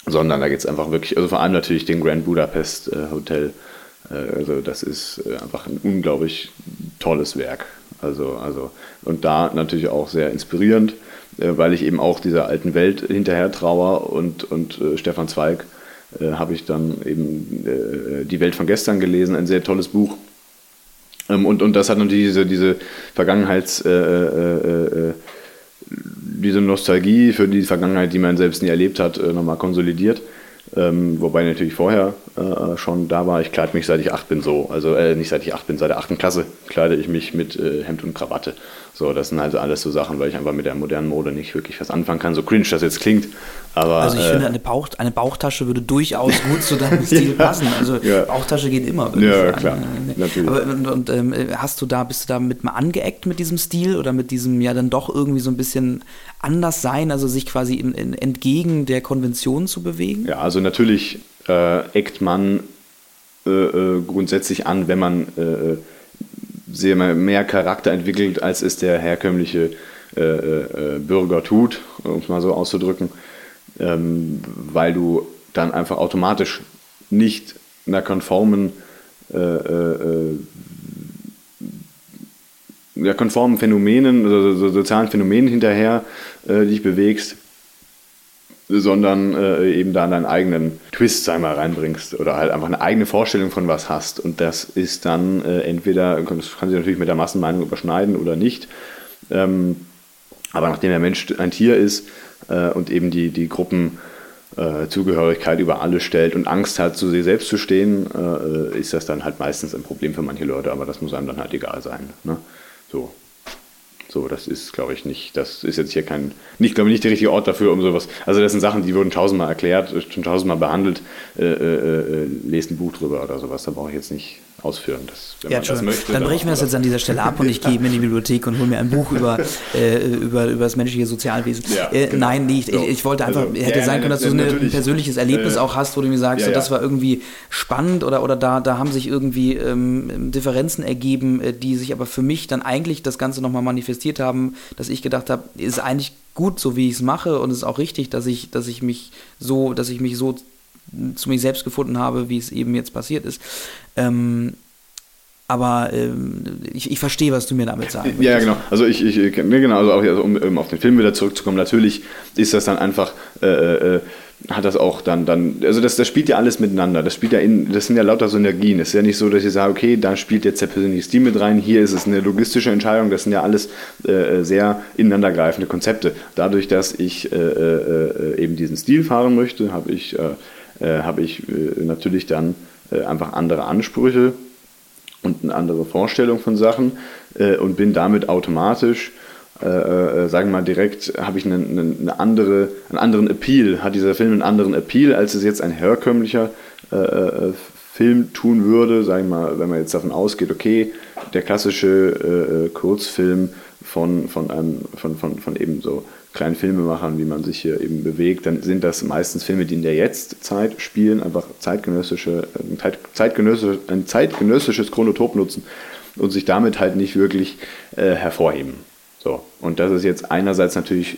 sondern da geht es einfach wirklich, also vor allem natürlich den Grand Budapest äh, Hotel, äh, also das ist äh, einfach ein unglaublich tolles Werk. Also, also, und da natürlich auch sehr inspirierend, äh, weil ich eben auch dieser alten Welt hinterher trauer und, und äh, Stefan Zweig äh, habe ich dann eben äh, Die Welt von gestern gelesen, ein sehr tolles Buch. Ähm, und, und das hat natürlich diese, diese Vergangenheits- äh, äh, äh, diese Nostalgie für die Vergangenheit, die man selbst nie erlebt hat, nochmal konsolidiert. Ähm, wobei natürlich vorher äh, schon da war. Ich kleide mich seit ich acht bin so. Also äh, nicht seit ich acht bin, seit der achten Klasse kleide ich mich mit äh, Hemd und Krawatte. So, das sind also alles so Sachen, weil ich einfach mit der modernen Mode nicht wirklich was anfangen kann. So cringe das jetzt klingt. Aber, also ich äh, finde, eine, Bauch, eine Bauchtasche würde durchaus gut zu deinem [LAUGHS] Stil ja, passen. Also ja. Bauchtasche geht immer. Ja, klar. Natürlich. Aber, und, und ähm, hast du da, bist du da mit mal angeeckt mit diesem Stil oder mit diesem ja dann doch irgendwie so ein bisschen anders sein, also sich quasi in, in, entgegen der Konvention zu bewegen? Ja, also natürlich äh, eckt man äh, äh grundsätzlich an, wenn man äh, äh sehr mehr Charakter entwickelt, als es der herkömmliche äh, äh, Bürger tut, um es mal so auszudrücken, ähm, weil du dann einfach automatisch nicht einer konformen äh, äh, ja, konformen Phänomenen, also so sozialen Phänomenen hinterher äh, dich bewegst, sondern äh, eben da deinen eigenen Twist einmal reinbringst oder halt einfach eine eigene Vorstellung von was hast. Und das ist dann äh, entweder, das kann sich natürlich mit der Massenmeinung überschneiden oder nicht. Ähm, aber nachdem der Mensch ein Tier ist äh, und eben die, die Gruppenzugehörigkeit äh, über alles stellt und Angst hat, zu sich selbst zu stehen, äh, ist das dann halt meistens ein Problem für manche Leute, aber das muss einem dann halt egal sein. Ne? So. So, das ist, glaube ich, nicht, das ist jetzt hier kein, nicht, glaube ich, nicht der richtige Ort dafür, um sowas. Also das sind Sachen, die wurden tausendmal erklärt, schon tausendmal behandelt. Äh, äh, äh, lest ein Buch drüber oder sowas, da brauche ich jetzt nicht ausführen. Das, ja, das möchte, dann brechen wir das jetzt an dieser Stelle ab und ich gehe [LAUGHS] in die Bibliothek und hole mir ein Buch über, [LAUGHS] äh, über, über das menschliche Sozialwesen. Ja, äh, genau. Nein, nicht. Ich, ich, wollte einfach, also, hätte ja, sein können, dass du eine, ein persönliches Erlebnis äh, auch hast, wo du mir sagst, so, das war irgendwie spannend oder, oder da, da haben sich irgendwie ähm, Differenzen ergeben, äh, die sich aber für mich dann eigentlich das Ganze nochmal manifestiert haben, dass ich gedacht habe, ist eigentlich gut, so wie ich es mache und es ist auch richtig, dass ich, dass ich mich so, dass ich mich so zu mir selbst gefunden habe, wie es eben jetzt passiert ist. Ähm, aber ähm, ich, ich, verstehe, was du mir damit sagst. Ja, genau. Also ich, ich ne, genau, also, auch, also um, um, auf den Film wieder zurückzukommen, natürlich ist das dann einfach, äh, äh, hat das auch dann, dann, also das, das spielt ja alles miteinander. Das spielt ja in, das sind ja lauter Synergien. Es ist ja nicht so, dass ich sage, okay, da spielt jetzt der persönliche Stil mit rein, hier ist es eine logistische Entscheidung, das sind ja alles äh, sehr ineinandergreifende Konzepte. Dadurch, dass ich äh, äh, eben diesen Stil fahren möchte, habe ich äh, äh, habe ich äh, natürlich dann äh, einfach andere Ansprüche und eine andere Vorstellung von Sachen äh, und bin damit automatisch, äh, äh, sagen wir mal direkt, habe ich eine, eine, andere, einen anderen Appeal, hat dieser Film einen anderen Appeal, als es jetzt ein herkömmlicher Film tun würde, sag ich mal, wenn man jetzt davon ausgeht, okay, der klassische äh, Kurzfilm von, von, einem, von, von, von eben so kleinen Filmemachern, wie man sich hier eben bewegt, dann sind das meistens Filme, die in der Jetztzeit spielen, einfach zeitgenössische, ein, zeitgenössisches, ein zeitgenössisches Chronotop nutzen und sich damit halt nicht wirklich äh, hervorheben. So. Und das ist jetzt einerseits natürlich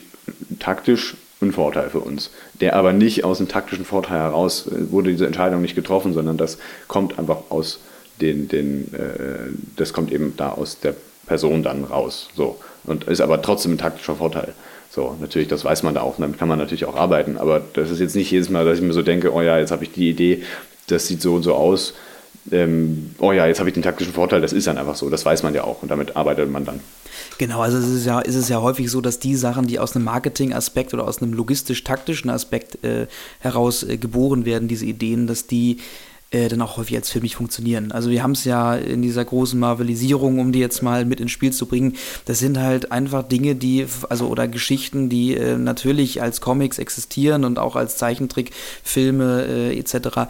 taktisch ein Vorteil für uns, der aber nicht aus dem taktischen Vorteil heraus äh, wurde diese Entscheidung nicht getroffen, sondern das kommt einfach aus den, den äh, das kommt eben da aus der Person dann raus. So. Und ist aber trotzdem ein taktischer Vorteil. So, natürlich, das weiß man da auch damit kann man natürlich auch arbeiten. Aber das ist jetzt nicht jedes Mal, dass ich mir so denke, oh ja, jetzt habe ich die Idee, das sieht so und so aus. Ähm, oh ja, jetzt habe ich den taktischen Vorteil, das ist dann einfach so, das weiß man ja auch und damit arbeitet man dann. Genau, also es ist ja, ist es ja häufig so, dass die Sachen, die aus einem Marketing-Aspekt oder aus einem logistisch-taktischen Aspekt äh, heraus äh, geboren werden, diese Ideen, dass die äh, dann auch häufig als Film nicht funktionieren. Also wir haben es ja in dieser großen Marvelisierung, um die jetzt mal mit ins Spiel zu bringen, das sind halt einfach Dinge, die, also oder Geschichten, die äh, natürlich als Comics existieren und auch als Zeichentrickfilme äh, etc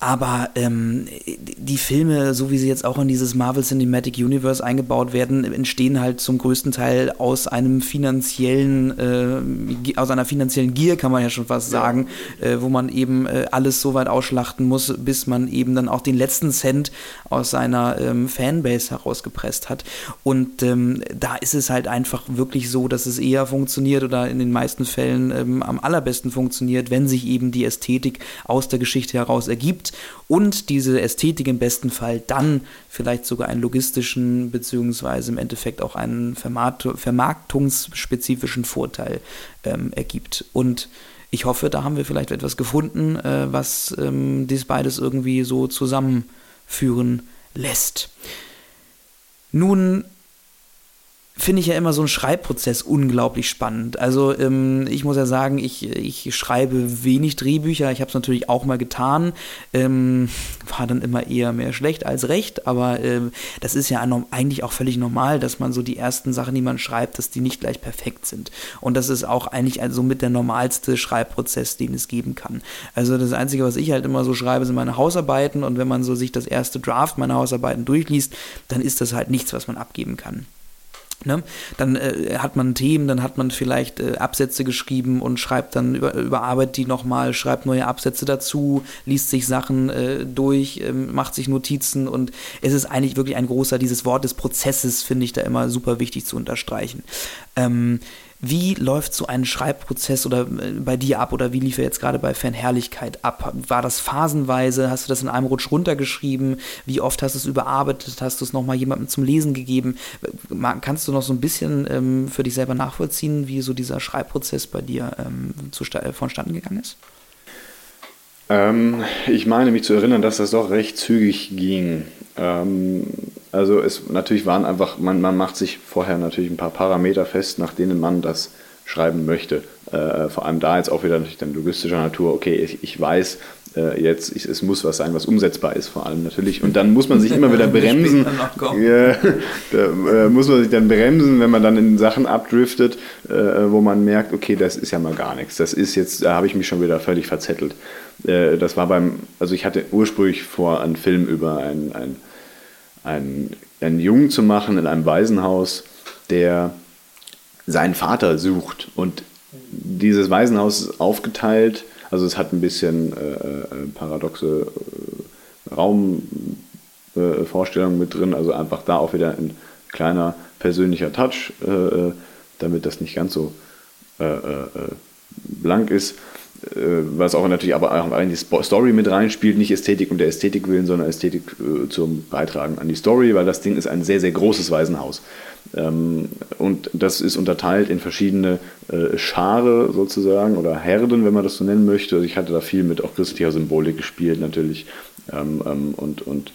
aber ähm, die Filme, so wie sie jetzt auch in dieses Marvel Cinematic Universe eingebaut werden, entstehen halt zum größten Teil aus einem finanziellen, äh, aus einer finanziellen Gier, kann man ja schon fast sagen, äh, wo man eben äh, alles so weit ausschlachten muss, bis man eben dann auch den letzten Cent aus seiner ähm, Fanbase herausgepresst hat. Und ähm, da ist es halt einfach wirklich so, dass es eher funktioniert oder in den meisten Fällen ähm, am allerbesten funktioniert, wenn sich eben die Ästhetik aus der Geschichte heraus ergibt und diese Ästhetik im besten Fall dann vielleicht sogar einen logistischen beziehungsweise im Endeffekt auch einen Vermarkt vermarktungsspezifischen Vorteil ähm, ergibt. Und ich hoffe, da haben wir vielleicht etwas gefunden, äh, was ähm, dies beides irgendwie so zusammenführen lässt. Nun finde ich ja immer so einen Schreibprozess unglaublich spannend. Also ähm, ich muss ja sagen, ich, ich schreibe wenig Drehbücher. Ich habe es natürlich auch mal getan. Ähm, war dann immer eher mehr schlecht als recht, aber ähm, das ist ja eigentlich auch völlig normal, dass man so die ersten Sachen, die man schreibt, dass die nicht gleich perfekt sind. Und das ist auch eigentlich also mit der normalste Schreibprozess, den es geben kann. Also das Einzige, was ich halt immer so schreibe, sind meine Hausarbeiten und wenn man so sich das erste Draft meiner Hausarbeiten durchliest, dann ist das halt nichts, was man abgeben kann. Ne? Dann äh, hat man Themen, dann hat man vielleicht äh, Absätze geschrieben und schreibt dann, über, überarbeitet die nochmal, schreibt neue Absätze dazu, liest sich Sachen äh, durch, ähm, macht sich Notizen und es ist eigentlich wirklich ein großer, dieses Wort des Prozesses finde ich da immer super wichtig zu unterstreichen. Ähm, wie läuft so ein Schreibprozess oder äh, bei dir ab oder wie lief er jetzt gerade bei Fanherrlichkeit ab? War das phasenweise? Hast du das in einem Rutsch runtergeschrieben? Wie oft hast du es überarbeitet? Hast du es nochmal jemandem zum Lesen gegeben? Kannst du noch so ein bisschen ähm, für dich selber nachvollziehen, wie so dieser Schreibprozess bei dir ähm, zu, äh, vonstatten gegangen ist? Ähm, ich meine mich zu erinnern, dass das doch recht zügig ging. Ähm, also es natürlich waren einfach, man, man macht sich vorher natürlich ein paar Parameter fest, nach denen man das schreiben möchte. Äh, vor allem da jetzt auch wieder natürlich dann logistischer Natur, okay, ich, ich weiß äh, jetzt, ich, es muss was sein, was umsetzbar ist vor allem natürlich. Und dann muss man sich immer wieder [LAUGHS] bremsen. ja, [LAUGHS] da äh, muss man sich dann bremsen, wenn man dann in Sachen abdriftet, äh, wo man merkt, okay, das ist ja mal gar nichts. Das ist jetzt, da habe ich mich schon wieder völlig verzettelt. Äh, das war beim, also ich hatte ursprünglich vor, einen Film über ein, ein einen, einen Jungen zu machen in einem Waisenhaus, der seinen Vater sucht. Und dieses Waisenhaus ist aufgeteilt, also es hat ein bisschen äh, äh paradoxe äh, Raumvorstellungen äh, mit drin, also einfach da auch wieder ein kleiner persönlicher Touch, äh, äh, damit das nicht ganz so blank ist. Äh, was auch natürlich aber auch in die Story mit reinspielt, nicht Ästhetik und der Ästhetik willen, sondern Ästhetik äh, zum Beitragen an die Story, weil das Ding ist ein sehr, sehr großes Waisenhaus. Ähm, und das ist unterteilt in verschiedene äh, Schare sozusagen oder Herden, wenn man das so nennen möchte. Also ich hatte da viel mit auch christlicher Symbolik gespielt natürlich ähm, ähm, und, und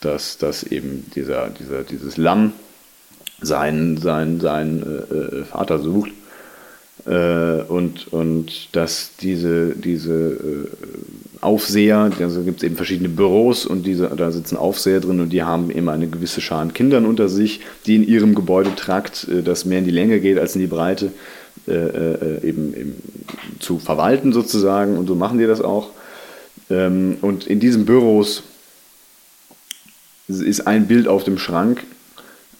dass, dass eben dieser, dieser, dieses Lamm seinen, seinen, seinen äh, Vater sucht äh, und, und dass diese, diese äh, Aufseher, also gibt es eben verschiedene Büros und diese, da sitzen Aufseher drin und die haben immer eine gewisse Schar an Kindern unter sich, die in ihrem Gebäudetrakt, äh, das mehr in die Länge geht als in die Breite, äh, eben, eben zu verwalten sozusagen und so machen die das auch. Ähm, und in diesen Büros ist ein Bild auf dem Schrank.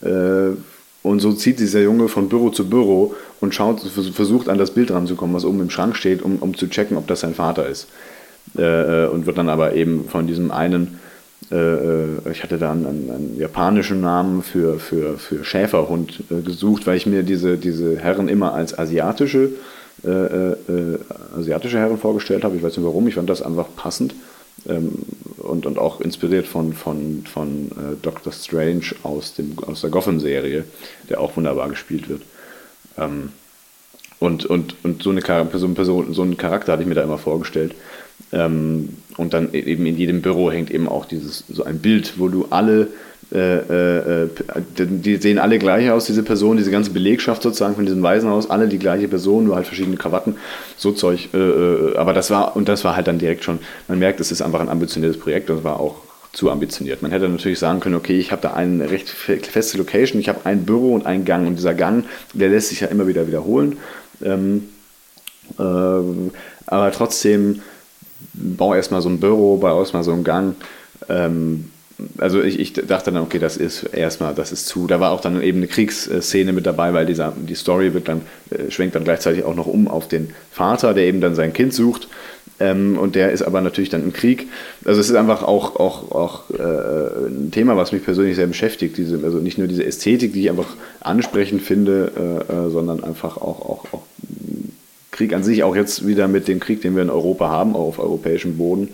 Äh, und so zieht dieser Junge von Büro zu Büro und schaut, versucht an das Bild ranzukommen, was oben im Schrank steht, um, um zu checken, ob das sein Vater ist. Äh, äh und wird dann aber eben von diesem einen, äh, äh, ich hatte da einen, einen, japanischen Namen für, für, für Schäferhund äh, gesucht, weil ich mir diese, diese Herren immer als asiatische, asiatische Herren vorgestellt habe. Ich weiß nicht warum, ich fand das einfach passend. Ähm, und, und auch inspiriert von, von, von äh, Doctor Strange aus, dem, aus der Gotham-Serie, der auch wunderbar gespielt wird. Ähm, und, und, und so, eine Person, Person, so einen Charakter hatte ich mir da immer vorgestellt. Ähm, und dann e-, eben in jedem Büro hängt eben auch dieses so ein Bild, wo du alle äh, äh, äh, die sehen alle gleich aus, diese Person, diese ganze Belegschaft sozusagen von diesem Waisenhaus, alle die gleiche Person, nur halt verschiedene Krawatten, so Zeug. Äh, äh, aber das war, und das war halt dann direkt schon, man merkt, es ist einfach ein ambitioniertes Projekt und war auch zu ambitioniert. Man hätte natürlich sagen können, okay, ich habe da eine recht feste Location, ich habe ein Büro und einen Gang und dieser Gang, der lässt sich ja immer wieder wiederholen. Ähm, ähm, aber trotzdem, bau erstmal so ein Büro, bau erstmal so einen Gang. Ähm, also ich, ich, dachte dann, okay, das ist erstmal, das ist zu. Da war auch dann eben eine Kriegsszene mit dabei, weil dieser, die Story wird dann, äh, schwenkt dann gleichzeitig auch noch um auf den Vater, der eben dann sein Kind sucht. Ähm, und der ist aber natürlich dann im Krieg. Also es ist einfach auch, auch, auch äh, ein Thema, was mich persönlich sehr beschäftigt. Diese, also nicht nur diese Ästhetik, die ich einfach ansprechend finde, äh, äh sondern einfach auch, auch, auch Krieg an sich, auch jetzt wieder mit dem Krieg, den wir in Europa haben, auch auf europäischem Boden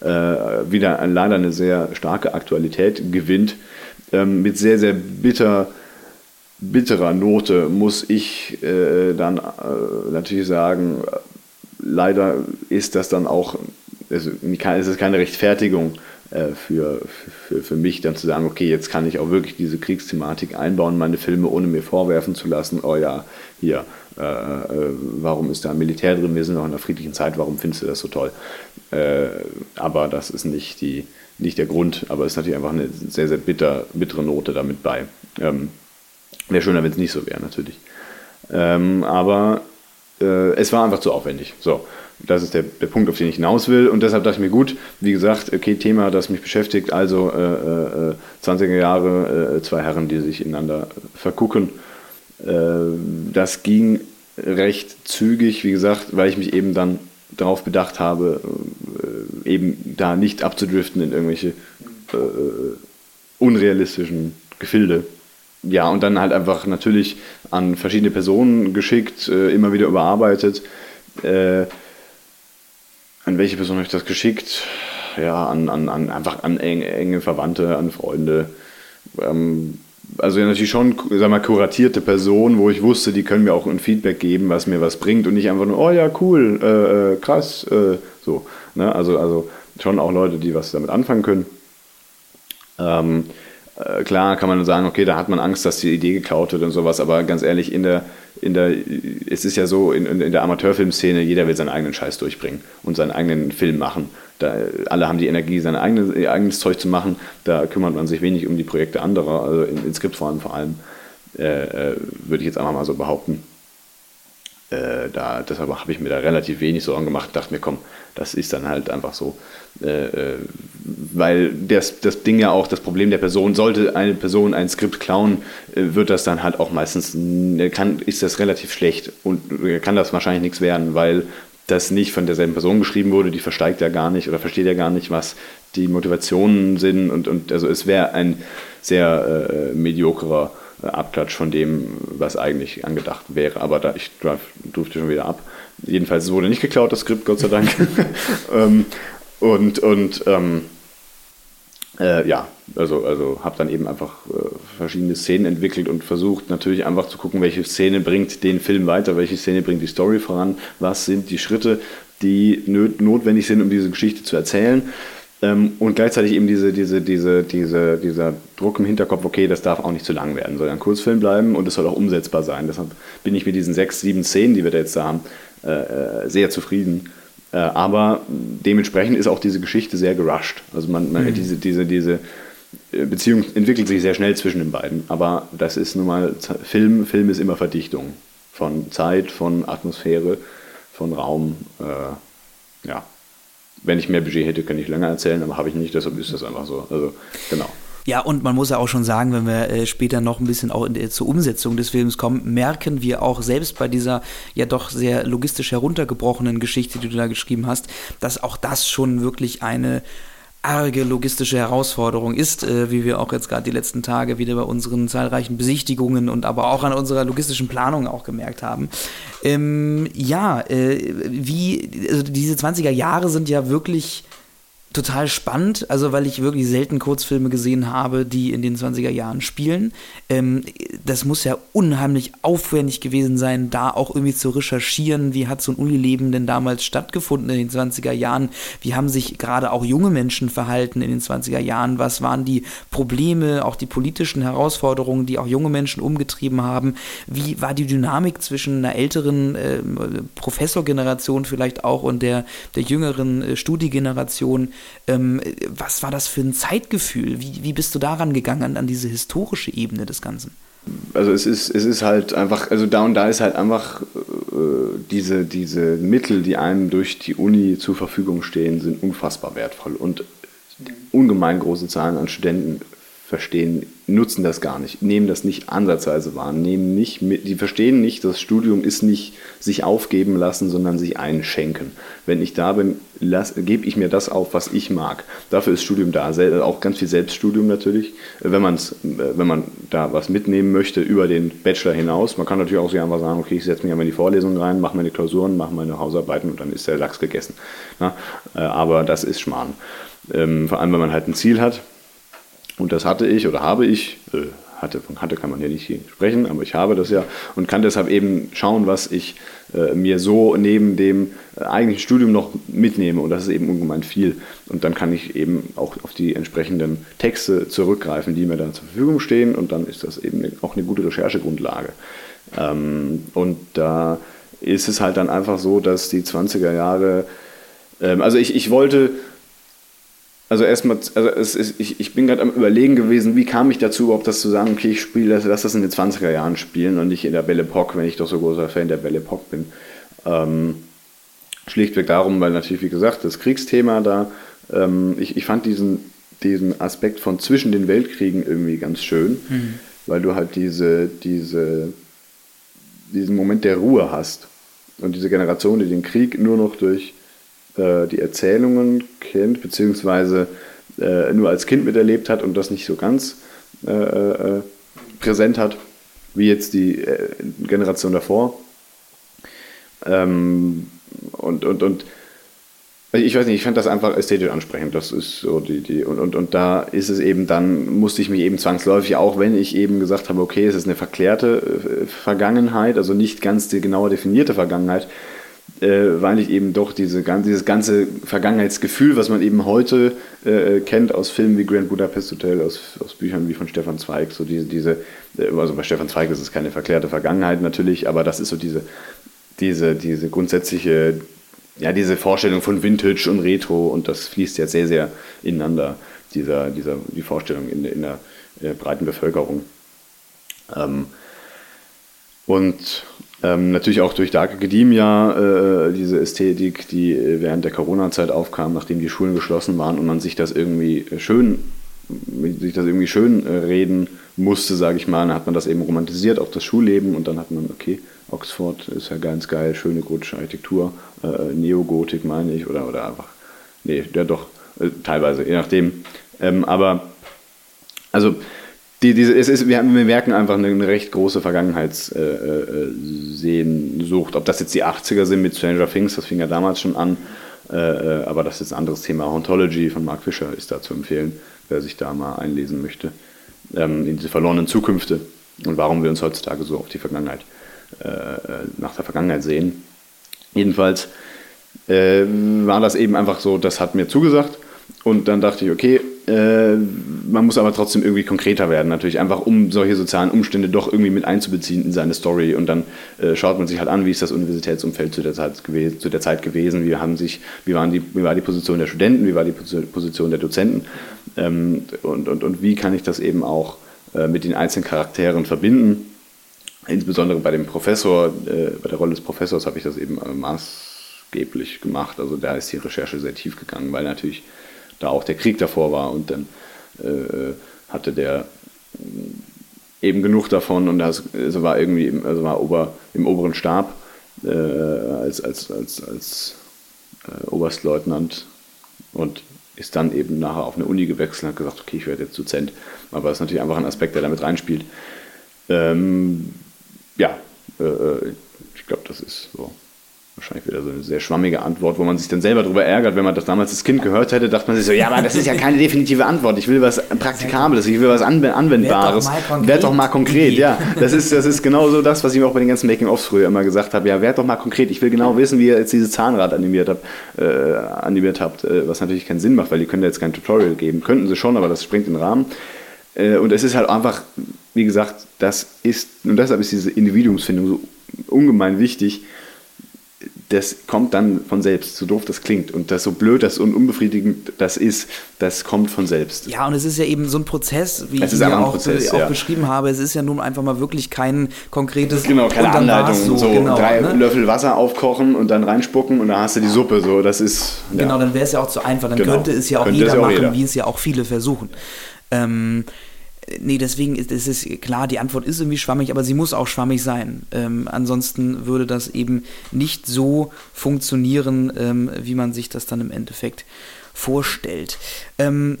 wieder leider eine sehr starke Aktualität gewinnt. Ähm, mit sehr, sehr bitter, bitterer Note muss ich äh, dann äh, natürlich sagen, leider ist das dann auch, also, es ist keine Rechtfertigung äh, für, für, für mich dann zu sagen, okay, jetzt kann ich auch wirklich diese Kriegsthematik einbauen, meine Filme, ohne mir vorwerfen zu lassen, oh ja, hier, äh, äh, warum ist da ein Militär drin, wir sind noch in einer friedlichen Zeit, warum findest du das so toll? Äh, aber das ist nicht, die, nicht der Grund, aber es ist natürlich einfach eine sehr, sehr bitter, bittere Note damit bei. Ähm, wäre schöner, wenn es nicht so wäre, natürlich. Ähm, aber äh, es war einfach zu aufwendig. So, das ist der, der Punkt, auf den ich hinaus will. Und deshalb dachte ich mir, gut, wie gesagt, okay, Thema, das mich beschäftigt, also äh, 20er äh, Jahre, äh, zwei Herren, die sich ineinander vergucken. Äh, das ging recht zügig, wie gesagt, weil ich mich eben dann darauf bedacht habe, äh, eben da nicht abzudriften in irgendwelche äh, unrealistischen Gefilde. Ja, und dann halt einfach natürlich an verschiedene Personen geschickt, äh, immer wieder überarbeitet. Äh, an welche Person habe ich das geschickt? Ja, an, an, an einfach an enge, enge Verwandte, an Freunde. Ähm, also natürlich schon, sag mal, kuratierte Personen, wo ich wusste, die können mir auch ein Feedback geben, was mir was bringt und nicht einfach nur, oh ja, cool, äh, äh, krass, äh, so. Ne? Also, also schon auch Leute, die was damit anfangen können. Ähm, äh, klar kann man sagen, okay, da hat man Angst, dass die Idee geklaut wird und sowas, aber ganz ehrlich, in der, in der, es ist ja so, in, in der Amateurfilmszene, jeder will seinen eigenen Scheiß durchbringen und seinen eigenen Film machen. Da, alle haben die Energie, sein eigene, ihr eigenes Zeug zu machen. Da kümmert man sich wenig um die Projekte anderer, also in, in Skriptformen vor allem, äh, äh, würde ich jetzt einfach mal so behaupten. Äh, da, deshalb habe ich mir da relativ wenig Sorgen gemacht, dachte mir, komm, das ist dann halt einfach so. Äh, äh, weil das, das Ding ja auch, das Problem der Person, sollte eine Person ein Skript klauen, äh, wird das dann halt auch meistens, kann, ist das relativ schlecht und kann das wahrscheinlich nichts werden, weil das nicht von derselben Person geschrieben wurde, die versteigt ja gar nicht oder versteht ja gar nicht, was die Motivationen sind und, und also es wäre ein sehr äh, mediokrer äh, Abklatsch von dem, was eigentlich angedacht wäre. Aber da, ich durfte schon wieder ab. Jedenfalls wurde nicht geklaut, das Skript, Gott sei Dank. [LAUGHS] ähm, und und ähm, äh, ja, also, also habe dann eben einfach äh, verschiedene Szenen entwickelt und versucht natürlich einfach zu gucken, welche Szene bringt den Film weiter, welche Szene bringt die Story voran, was sind die Schritte, die notwendig sind, um diese Geschichte zu erzählen. Ähm, und gleichzeitig eben diese, diese, diese, diese, dieser Druck im Hinterkopf, okay, das darf auch nicht zu lang werden, soll ein Kurzfilm bleiben und es soll auch umsetzbar sein. Deshalb bin ich mit diesen sechs, sieben Szenen, die wir da jetzt da haben, äh, äh sehr zufrieden. Äh, aber dementsprechend ist auch diese Geschichte sehr gerusht. Also man, man mhm. diese, diese, diese äh, Beziehung entwickelt sich sehr schnell zwischen den beiden. Aber das ist nun mal Film. Film ist immer Verdichtung von Zeit, von Atmosphäre, von Raum. Äh, ja. Wenn ich mehr Budget hätte, könnte ich länger erzählen, aber habe ich nicht, deshalb ist das einfach so. Also, genau. Ja, und man muss ja auch schon sagen, wenn wir äh, später noch ein bisschen auch in, zur Umsetzung des Films kommen, merken wir auch selbst bei dieser ja doch sehr logistisch heruntergebrochenen Geschichte, die du da geschrieben hast, dass auch das schon wirklich eine arge logistische Herausforderung ist, äh, wie wir auch jetzt gerade die letzten Tage wieder bei unseren zahlreichen Besichtigungen und aber auch an unserer logistischen Planung auch gemerkt haben. Ähm, ja, äh, wie, also diese 20er Jahre sind ja wirklich total spannend, also weil ich wirklich selten Kurzfilme gesehen habe, die in den 20er Jahren spielen. Ähm, das muss ja unheimlich aufwendig gewesen sein, da auch irgendwie zu recherchieren, wie hat so ein Unileben denn damals stattgefunden in den 20er Jahren, wie haben sich gerade auch junge Menschen verhalten in den 20er Jahren, was waren die Probleme, auch die politischen Herausforderungen, die auch junge Menschen umgetrieben haben, wie war die Dynamik zwischen einer älteren äh, Professorgeneration vielleicht auch und der, der jüngeren äh, Studiegeneration, ähm, was war das für ein Zeitgefühl? Wie, wie bist du daran gegangen, an, an diese historische Ebene des Ganzen? Also es ist, es ist halt einfach, also da und da ist halt einfach äh, diese, diese Mittel, die einem durch die Uni zur Verfügung stehen, sind unfassbar wertvoll und ungemein große Zahlen an Studenten verstehen, nutzen das gar nicht, nehmen das nicht ansatzweise wahr, nehmen nicht mit, die verstehen nicht, das Studium ist nicht sich aufgeben lassen, sondern sich einschenken. Wenn ich da bin, gebe ich mir das auf, was ich mag. Dafür ist Studium da, auch ganz viel Selbststudium natürlich, wenn, man's, wenn man da was mitnehmen möchte über den Bachelor hinaus. Man kann natürlich auch einfach sagen, okay, ich setze mich einmal in die Vorlesung rein, mache meine Klausuren, mache meine Hausarbeiten und dann ist der Lachs gegessen. Äh, aber das ist Schmarrn. Ähm, vor allem, wenn man halt ein Ziel hat, und das hatte ich oder habe ich, äh, hatte, von hatte kann man ja nicht sprechen, aber ich habe das ja und kann deshalb eben schauen, was ich äh, mir so neben dem äh, eigentlichen Studium noch mitnehme und das ist eben ungemein viel. Und dann kann ich eben auch auf die entsprechenden Texte zurückgreifen, die mir dann zur Verfügung stehen und dann ist das eben auch eine gute Recherchegrundlage. Ähm, und da ist es halt dann einfach so, dass die 20er Jahre, ähm, also ich, ich wollte also erstmal, also es ist, ich, ich bin gerade am überlegen gewesen, wie kam ich dazu überhaupt das zu sagen, okay, ich spiele das, lass das in den 20er Jahren spielen und nicht in der Belle Epoque, wenn ich doch so großer Fan der Belle Epoque bin. Ähm, schlichtweg darum, weil natürlich, wie gesagt, das Kriegsthema da, ähm, ich, ich fand diesen, diesen Aspekt von zwischen den Weltkriegen irgendwie ganz schön, mhm. weil du halt diese, diese, diesen Moment der Ruhe hast und diese Generation, die den Krieg nur noch durch äh, die Erzählungen kennt, beziehungsweise äh, nur als Kind miterlebt hat und das nicht so ganz äh, äh präsent hat, wie jetzt die äh, Generation davor. Ähm, und, und, und ich weiß nicht, ich fand das einfach ästhetisch ansprechend. Das ist so die, die, und, und, und da ist es eben dann, musste ich mich eben zwangsläufig, auch wenn ich eben gesagt habe, okay, es ist eine verklärte Vergangenheit, also nicht ganz die genauer definierte Vergangenheit, äh, weil ich eben doch diese, dieses ganze Vergangenheitsgefühl, was man eben heute äh, kennt aus Filmen wie Grand Budapest Hotel, aus, aus Büchern wie von Stefan Zweig, so diese, diese, äh, also bei Stefan Zweig ist es keine verklärte Vergangenheit natürlich, aber das ist so diese, diese, diese grundsätzliche, ja, diese Vorstellung von Vintage und Retro und das fließt jetzt sehr, sehr ineinander, dieser, dieser, die Vorstellung in, in der, in der breiten Bevölkerung. Ähm, und ähm, natürlich auch durch Dark Academia, äh, diese Ästhetik, die während der Corona-Zeit aufkam, nachdem die Schulen geschlossen waren und man sich das irgendwie schön, sich das irgendwie schön äh, reden musste, sage ich mal. Dann hat man das eben romantisiert, auch das Schulleben und dann hat man, okay, Oxford ist ja ganz geil, schöne gotische Architektur, äh, Neogotik meine ich, oder, oder einfach, nee, ja doch, äh, teilweise, je nachdem. Ähm, aber, also, die, diese, es ist, wir, wir merken einfach eine, eine recht große Vergangenheitssehnsucht. Äh, Ob das jetzt die 80er sind mit Stranger Things, das fing ja damals schon an, äh, äh, aber das ist ein anderes Thema. Ontology von Mark Fisher ist da zu empfehlen, wer sich da mal einlesen möchte. Ähm, in diese verlorenen Zukünfte und warum wir uns heutzutage so auf die Vergangenheit, äh, äh nach der Vergangenheit sehen. Jedenfalls äh, war das eben einfach so, das hat mir zugesagt und dann dachte ich, okay, äh, man muss aber trotzdem irgendwie konkreter werden, natürlich einfach, um solche sozialen Umstände doch irgendwie mit einzubeziehen in seine Story. Und dann äh, schaut man sich halt an, wie ist das Universitätsumfeld zu der Zeit, zu der Zeit gewesen, wie, haben sich, wie, waren die, wie war die Position der Studenten, wie war die Position der Dozenten ähm, und, und, und wie kann ich das eben auch äh, mit den einzelnen Charakteren verbinden. Insbesondere bei dem Professor, äh, bei der Rolle des Professors habe ich das eben äh, maß maßgeblich gemacht. Also da ist die Recherche sehr tief gegangen, weil natürlich da auch der Krieg davor war und dann äh, hatte der äh, eben genug davon und das also war irgendwie im, also war ober, im oberen Stab äh, als, als, als, als äh, Oberstleutnant und ist dann eben nachher auf eine Uni gewechselt und hat gesagt, okay, ich werde jetzt Dozent. Aber das ist natürlich einfach ein Aspekt, der damit reinspielt. Ähm, ja, äh, äh ich glaube, das ist so wahrscheinlich wieder so eine sehr schwammige Antwort, wo man sich dann selber darüber ärgert, wenn man das damals als Kind gehört hätte, dachte man sich so, ja, aber das ist ja keine definitive Antwort. Ich will was Praktikables, ich will was Anwendbares. Werd doch mal konkret. ja. Das ist, das ist genau so das, was ich mir auch bei den ganzen Making-ofs früher immer gesagt habe. Ja, werd doch mal konkret. Ich will genau wissen, wie ihr jetzt dieses Zahnrad animiert habt, äh, animiert habt, äh, was natürlich keinen Sinn macht, weil die können jetzt kein Tutorial geben. Könnten sie schon, aber das springt den Rahmen. Äh, und es ist halt einfach, wie gesagt, das ist, und deshalb ist diese Individuumsfindung so ungemein wichtig, das kommt dann von selbst, so doof das klingt. Und das so blöd das und unbefriedigend das ist, das kommt von selbst. Ja, und es ist ja eben so ein Prozess, wie ich ja auch, Prozess, auch beschrieben habe. Es ist ja nun einfach mal wirklich kein konkretes. Genau, keine Anleitung. So, so genau, drei ne? Löffel Wasser aufkochen und dann reinspucken und dann hast du die Suppe. So, das ist. Ja. Genau, dann wäre es ja auch zu einfach. Dann genau. könnte es ja auch könnte jeder auch machen, jeder. wie es ja auch viele versuchen. Ähm, nee, deswegen ist es klar, die Antwort ist irgendwie schwammig, aber sie muss auch schwammig sein. Ähm, ansonsten würde das eben nicht so funktionieren, ähm, wie man sich das dann im Endeffekt vorstellt. Ähm,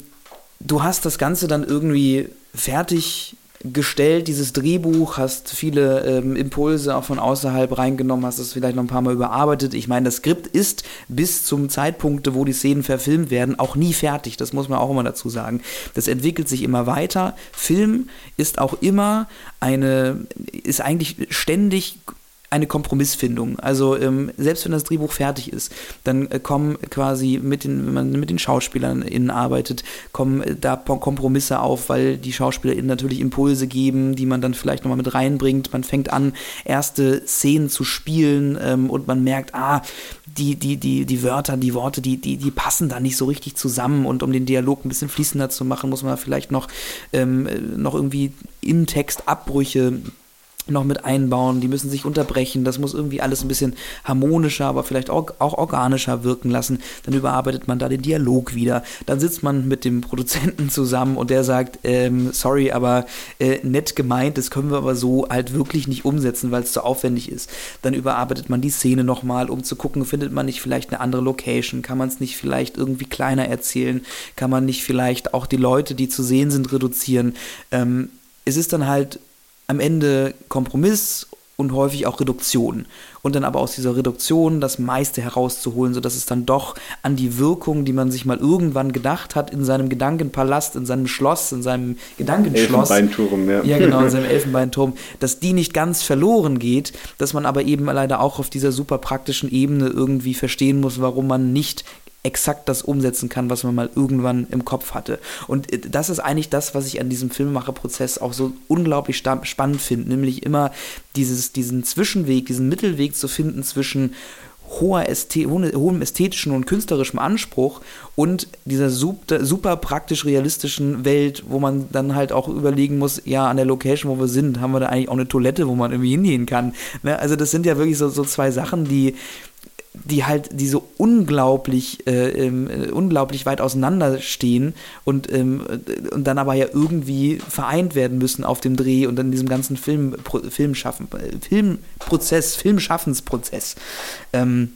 du hast das Ganze dann irgendwie fertig gestellt, dieses Drehbuch, hast viele ähm, Impulse auch von außerhalb reingenommen, hast es vielleicht noch ein paar Mal überarbeitet. Ich meine, das Skript ist bis zum Zeitpunkt, wo die Szenen verfilmt werden, auch nie fertig. Das muss man auch immer dazu sagen. Das entwickelt sich immer weiter. Film ist auch immer eine, ist eigentlich ständig eine Kompromissfindung. Also ähm, selbst wenn das Drehbuch fertig ist, dann äh, kommen quasi mit den, wenn man mit den SchauspielerInnen arbeitet, kommen äh, da Kompromisse auf, weil die SchauspielerInnen natürlich Impulse geben, die man dann vielleicht nochmal mit reinbringt. Man fängt an, erste Szenen zu spielen ähm, und man merkt, ah, die, die, die, die Wörter, die Worte, die, die, die passen da nicht so richtig zusammen und um den Dialog ein bisschen fließender zu machen, muss man vielleicht noch, ähm, äh, noch irgendwie im Text Abbrüche noch mit einbauen, die müssen sich unterbrechen, das muss irgendwie alles ein bisschen harmonischer, aber vielleicht auch, auch, organischer wirken lassen. Dann überarbeitet man da den Dialog wieder. Dann sitzt man mit dem Produzenten zusammen und der sagt, ähm, sorry, aber äh, nett gemeint, das können wir aber so halt wirklich nicht umsetzen, weil es zu aufwendig ist. Dann überarbeitet man die Szene nochmal, um zu gucken, findet man nicht vielleicht eine andere Location, kann man es nicht vielleicht irgendwie kleiner erzählen, kann man nicht vielleicht auch die Leute, die zu sehen sind, reduzieren. Ähm, es ist dann halt am Ende Kompromiss und häufig auch Reduktion. Und dann aber aus dieser Reduktion das meiste herauszuholen, sodass es dann doch an die Wirkung, die man sich mal irgendwann gedacht hat, in seinem Gedankenpalast, in seinem Schloss, in seinem Gedankenschloss. Elfenbeinturm, ja. Ja, genau, in seinem [LAUGHS] Elfenbeinturm, dass die nicht ganz verloren geht, dass man aber eben leider auch auf dieser super praktischen Ebene irgendwie verstehen muss, warum man nicht exakt das umsetzen kann, was man mal irgendwann im Kopf hatte. Und äh, das ist eigentlich das, was ich an diesem Filmemacherprozess auch so unglaublich spannend finde, nämlich immer dieses, diesen Zwischenweg, diesen Mittelweg zu finden zwischen hoher Ästhe hohem ästhetischen und künstlerischem Anspruch und dieser super, super praktisch realistischen Welt, wo man dann halt auch überlegen muss, ja, an der Location, wo wir sind, haben wir da eigentlich auch eine Toilette, wo man irgendwie hingehen kann. Ne? Also das sind ja wirklich so, so zwei Sachen, die, die halt, die so unglaublich, äh, äh, unglaublich weit auseinanderstehen und, ähm, und dann aber ja irgendwie vereint werden müssen auf dem Dreh und dann diesem ganzen Film, Filmschaffen, Filmprozess, Filmschaffensprozess. Ähm,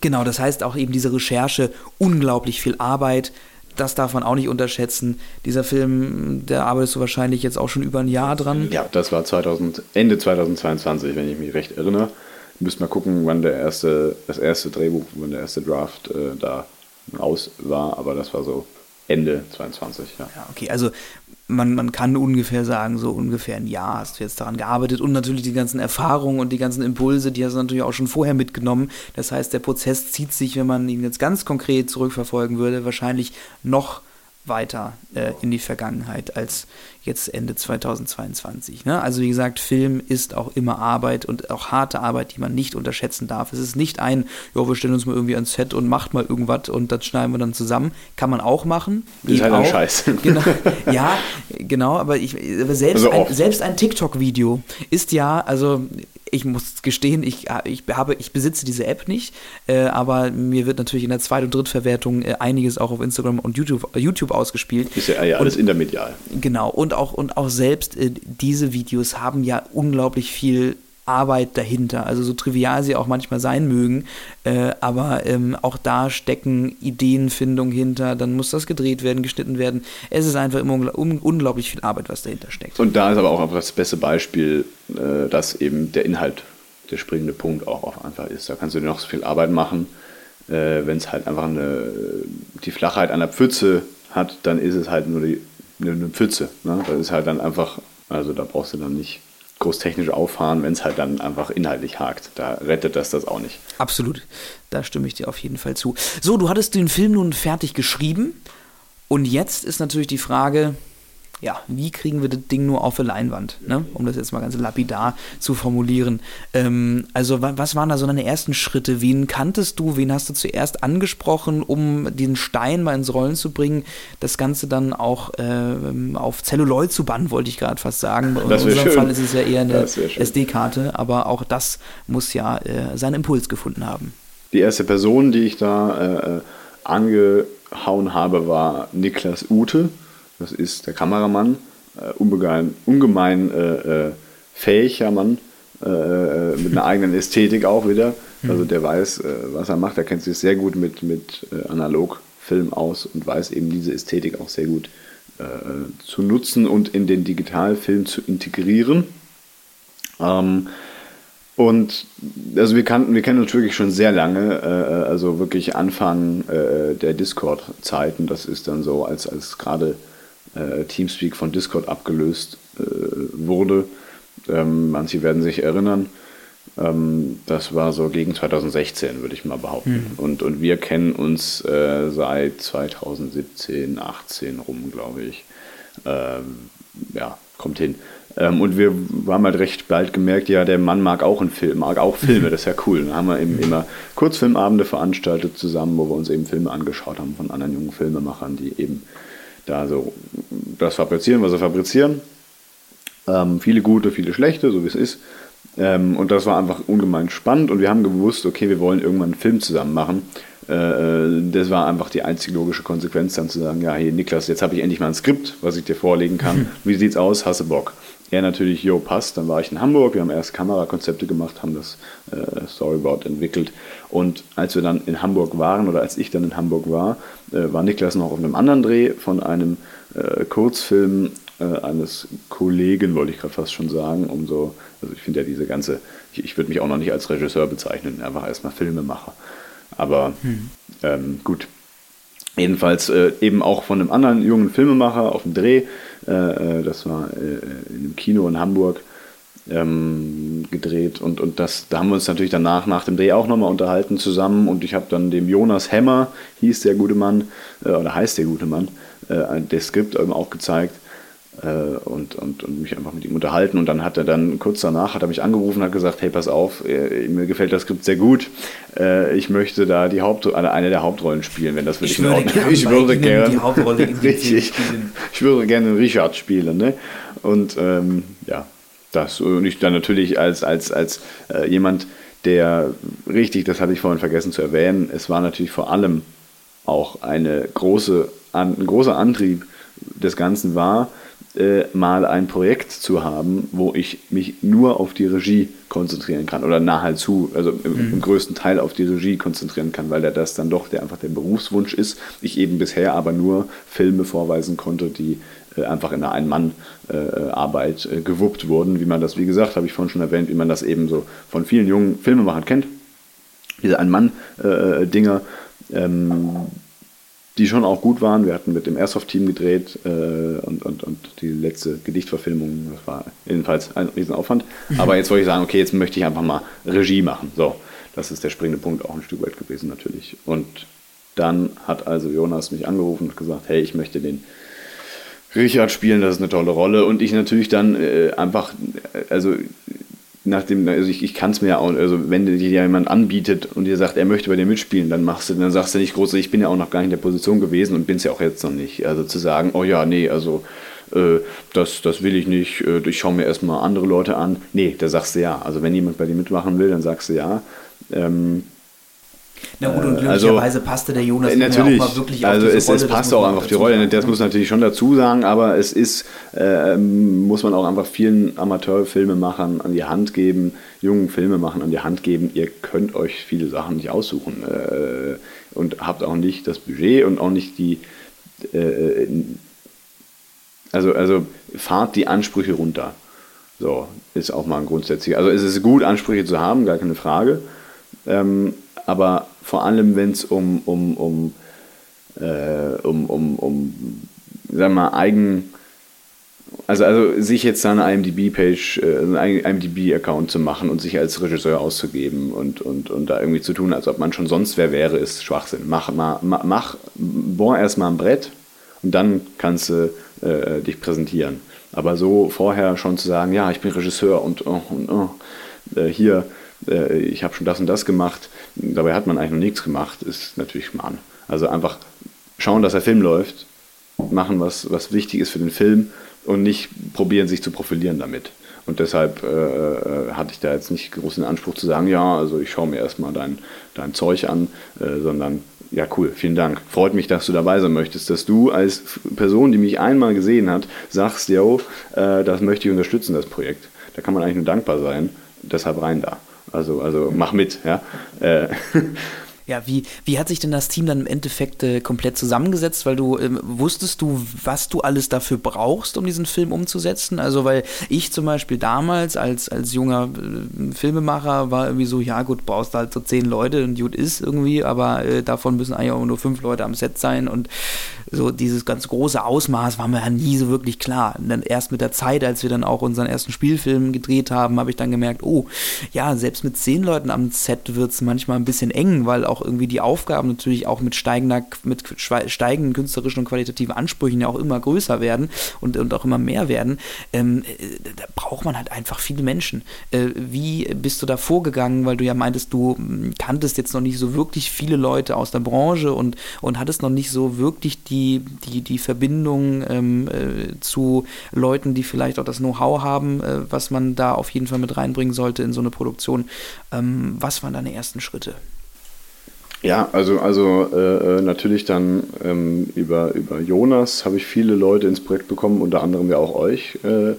genau, das heißt auch eben diese Recherche, unglaublich viel Arbeit, das darf man auch nicht unterschätzen. Dieser Film, der arbeitest du wahrscheinlich jetzt auch schon über ein Jahr dran. Ja, das war 2000, Ende 2022, wenn ich mich recht erinnere müsste mal gucken, wann der erste, das erste Drehbuch, wann der erste Draft äh, da raus war, aber das war so Ende 22, ja. Ja, okay, also man, man kann ungefähr sagen, so ungefähr ein Jahr hast du jetzt daran gearbeitet und natürlich die ganzen Erfahrungen und die ganzen Impulse, die hast du natürlich auch schon vorher mitgenommen. Das heißt, der Prozess zieht sich, wenn man ihn jetzt ganz konkret zurückverfolgen würde, wahrscheinlich noch weiter äh, in die Vergangenheit als jetzt Ende 2022. Ne? Also wie gesagt, Film ist auch immer Arbeit und auch harte Arbeit, die man nicht unterschätzen darf. Es ist nicht ein, ja, wir stellen uns mal irgendwie ans Set und macht mal irgendwas und das schneiden wir dann zusammen. Kann man auch machen. Ist halt ein Scheiß. [LAUGHS] Genau, ja, genau, aber, ich, aber selbst, also ein, selbst ein TikTok-Video ist ja, also ich muss gestehen, ich, ich, habe, ich besitze diese App nicht, äh, aber mir wird natürlich in der Zweit- und Drittverwertung äh, einiges auch auf Instagram und YouTube, YouTube ausgespielt. Ist ja, ja alles und, intermedial. Genau, und auch, und auch selbst äh, diese Videos haben ja unglaublich viel Arbeit dahinter. Also so trivial sie auch manchmal sein mögen, äh, aber ähm, auch da stecken Ideenfindung hinter, dann muss das gedreht werden, geschnitten werden. Es ist einfach immer un unglaublich viel Arbeit, was dahinter steckt. Und da ist aber auch das beste Beispiel, äh, dass eben der Inhalt der springende Punkt auch auf einfach ist. Da kannst du dir noch so viel Arbeit machen. Äh, Wenn es halt einfach eine, die Flachheit einer Pfütze hat, dann ist es halt nur die, eine Pfütze. Ne? Das ist halt dann einfach, also da brauchst du dann nicht groß technisch auffahren, wenn es halt dann einfach inhaltlich hakt. Da rettet das das auch nicht. Absolut, da stimme ich dir auf jeden Fall zu. So, du hattest den Film nun fertig geschrieben und jetzt ist natürlich die Frage, ja, wie kriegen wir das Ding nur auf der Leinwand, ne? um das jetzt mal ganz lapidar zu formulieren. Ähm, also was waren da so deine ersten Schritte? Wen kanntest du, wen hast du zuerst angesprochen, um diesen Stein mal ins Rollen zu bringen, das Ganze dann auch äh, auf Celluloid zu bannen, wollte ich gerade fast sagen. In unserem schön. Fall ist es ja eher eine SD-Karte, aber auch das muss ja äh, seinen Impuls gefunden haben. Die erste Person, die ich da äh, angehauen habe, war Niklas Ute das ist der Kameramann, äh, ungemein, ungemein äh, äh, fähiger Mann, äh, äh, mit einer [LAUGHS] eigenen Ästhetik auch wieder. Mhm. Also der weiß, was er macht. Er kennt sich sehr gut mit, mit Analogfilm aus und weiß eben diese Ästhetik auch sehr gut zu nutzen und in den Digitalfilm zu integrieren. Ähm, und also wir kannten, wir kennen uns wirklich schon sehr lange, äh, also wirklich Anfang äh, der Discord-Zeiten. Das ist dann so, als, als gerade äh, Teamspeak von Discord abgelöst äh, wurde. Ähm, manche werden sich erinnern. Ähm, das war so gegen 2016, würde ich mal behaupten. Mhm. Und, und wir kennen uns äh, seit 2017, 18 rum, glaube ich. Ähm, ja, kommt hin. Ähm, und wir haben halt recht bald gemerkt, ja, der Mann mag auch einen Film, mag auch Filme, das ist ja cool. Dann haben wir eben immer Kurzfilmabende veranstaltet zusammen, wo wir uns eben Filme angeschaut haben von anderen jungen Filmemachern, die eben da so das fabrizieren, was sie fabrizieren. Ähm, viele gute, viele schlechte, so wie es ist. Ähm, und das war einfach ungemein spannend und wir haben gewusst, okay, wir wollen irgendwann einen Film zusammen machen. Äh, äh, das war einfach die einzige logische Konsequenz, dann zu sagen, ja, hier Niklas, jetzt habe ich endlich mal ein Skript, was ich dir vorlegen kann. Wie sieht's aus? Hast du Bock? Er natürlich, jo, passt. Dann war ich in Hamburg, wir haben erst Kamerakonzepte gemacht, haben das Storyboard entwickelt. Und als wir dann in Hamburg waren, oder als ich dann in Hamburg war, äh, war Niklas noch auf einem anderen Dreh von einem äh, Kurzfilm äh, eines Kollegen, wollte ich gerade fast schon sagen, um so, also ich finde ja diese ganze, ich, ich würde mich auch noch nicht als Regisseur bezeichnen, einfach erstmal Filmemacher. Aber hm. ähm, gut. Jedenfalls äh, eben auch von einem anderen jungen Filmemacher auf dem Dreh, äh, äh, das war in einem Kino in Hamburg, ähm, gedreht. Und, und das, da haben wir uns natürlich danach nach dem Dreh auch nochmal unterhalten zusammen. Und ich habe dann dem Jonas Hemmer, hieß der gute Mann, äh, oder heißt der gute Mann, äh, das Skript eben auch gezeigt äh, und, und, und mich einfach mit ihm unterhalten. Und dann hat er dann kurz danach hat er mich angerufen und hat gesagt, hey pass auf, äh, mir gefällt das Skript sehr gut, äh, ich möchte da die Haupt eine der Hauptrollen spielen, wenn das für dich in Ordnung ist. Ich würde gerne die Hauptrolle [LAUGHS] richtig, ich würde gerne Richard spielen, ne? Und ähm, ja, das und ich dann natürlich als, als, als äh, jemand, der richtig, das hatte ich vorhin vergessen zu erwähnen, es war natürlich vor allem auch eine große, ein großer Antrieb des Ganzen war, äh, mal ein Projekt zu haben, wo ich mich nur auf die Regie konzentrieren kann oder nahezu, also im, mhm. im, größten Teil auf die Regie konzentrieren kann, weil der das dann doch der einfach der Berufswunsch ist. Ich eben bisher aber nur Filme vorweisen konnte, die einfach in einer Ein-Mann-Arbeit äh, äh, gewuppt wurden, wie man das, wie gesagt, habe ich vorhin schon erwähnt, wie man das eben so von vielen jungen Filmemachern kennt. Diese Ein-Mann-Dinger. Ähm, die schon auch gut waren. Wir hatten mit dem Airsoft-Team gedreht äh, und, und, und die letzte Gedichtverfilmung, das war jedenfalls ein Riesenaufwand. Aber jetzt wollte ich sagen, okay, jetzt möchte ich einfach mal Regie machen. So, das ist der springende Punkt auch ein Stück weit gewesen natürlich. Und dann hat also Jonas mich angerufen und gesagt, hey, ich möchte den Richard spielen, das ist eine tolle Rolle. Und ich natürlich dann äh, einfach, also nachdem, also ich, ich kann es mir ja auch, also wenn dir jemand anbietet und dir sagt, er möchte bei dir mitspielen, dann machst du, dann sagst du nicht groß, ich bin ja auch noch gar nicht in der Position gewesen und bin es ja auch jetzt noch nicht. Also zu sagen, oh ja, nee, also äh, das, das will ich nicht, äh, ich schaue mir erstmal andere Leute an. Nee, da sagst du ja. Also wenn jemand bei dir mitmachen will, dann sagst du ja. Ähm, na gut, und äh, also, glücklicherweise passte der Jonas äh, natürlich, auch mal wirklich also auf es, Rolle, es das passt auch man einfach auf die Rolle, sagen. das muss natürlich schon dazu sagen, aber es ist, äh, muss man auch einfach vielen Amateurfilmemachern an die Hand geben, jungen Filmemachern an die Hand geben, ihr könnt euch viele Sachen nicht aussuchen äh, und habt auch nicht das Budget und auch nicht die, äh, also, also fahrt die Ansprüche runter. So, ist auch mal ein grundsätzlicher. Also es ist gut, Ansprüche zu haben, gar keine Frage. Ähm, aber vor allem, wenn es um, um, um, äh, um, um, um, wir mal, eigen, also, also sich jetzt eine IMDb-Page, äh, einen IMDb-Account zu machen und sich als Regisseur auszugeben und, und, und da irgendwie zu tun, als ob man schon sonst wer wäre, ist Schwachsinn. Mach, mach, mach bohr erstmal ein Brett und dann kannst du äh, dich präsentieren. Aber so vorher schon zu sagen, ja, ich bin Regisseur und, oh, und oh, äh, hier, äh, ich habe schon das und das gemacht, dabei hat man eigentlich noch nichts gemacht, ist natürlich Schmarrn. Also einfach schauen, dass der Film läuft, machen, was, was wichtig ist für den Film und nicht probieren, sich zu profilieren damit. Und deshalb äh, äh, hatte ich da jetzt nicht großen Anspruch zu sagen, ja, also ich schaue mir erstmal dein, dein Zeug an, äh, sondern ja, cool, vielen Dank. Freut mich, dass du dabei sein möchtest, dass du als Person, die mich einmal gesehen hat, sagst, yo, äh, das möchte ich unterstützen, das Projekt. Da kann man eigentlich nur dankbar sein. Deshalb rein da. Also, also mach mit, ja. Äh, [LAUGHS] Ja, wie, wie hat sich denn das Team dann im Endeffekt äh, komplett zusammengesetzt? Weil du ähm, wusstest du, was du alles dafür brauchst, um diesen Film umzusetzen? Also, weil ich zum Beispiel damals als, als junger äh, Filmemacher war irgendwie so, ja gut, brauchst halt so zehn Leute und gut ist irgendwie, aber äh, davon müssen eigentlich auch nur fünf Leute am Set sein und so dieses ganz große Ausmaß war mir ja nie so wirklich klar. Und dann erst mit der Zeit, als wir dann auch unseren ersten Spielfilm gedreht haben, habe ich dann gemerkt, oh, ja, selbst mit zehn Leuten am Set wird es manchmal ein bisschen eng, weil auch irgendwie die Aufgaben natürlich auch mit steigender, mit steigenden künstlerischen und qualitativen Ansprüchen ja auch immer größer werden und, und auch immer mehr werden. Ähm, da braucht man halt einfach viele Menschen. Äh, wie bist du da vorgegangen, weil du ja meintest, du kanntest jetzt noch nicht so wirklich viele Leute aus der Branche und, und hattest noch nicht so wirklich die, die, die Verbindung ähm, äh, zu Leuten, die vielleicht auch das Know-how haben, äh, was man da auf jeden Fall mit reinbringen sollte in so eine Produktion. Ähm, was waren deine ersten Schritte? Ja, also, also äh, natürlich dann ähm, über, über Jonas habe ich viele Leute ins Projekt bekommen, unter anderem ja auch euch, äh,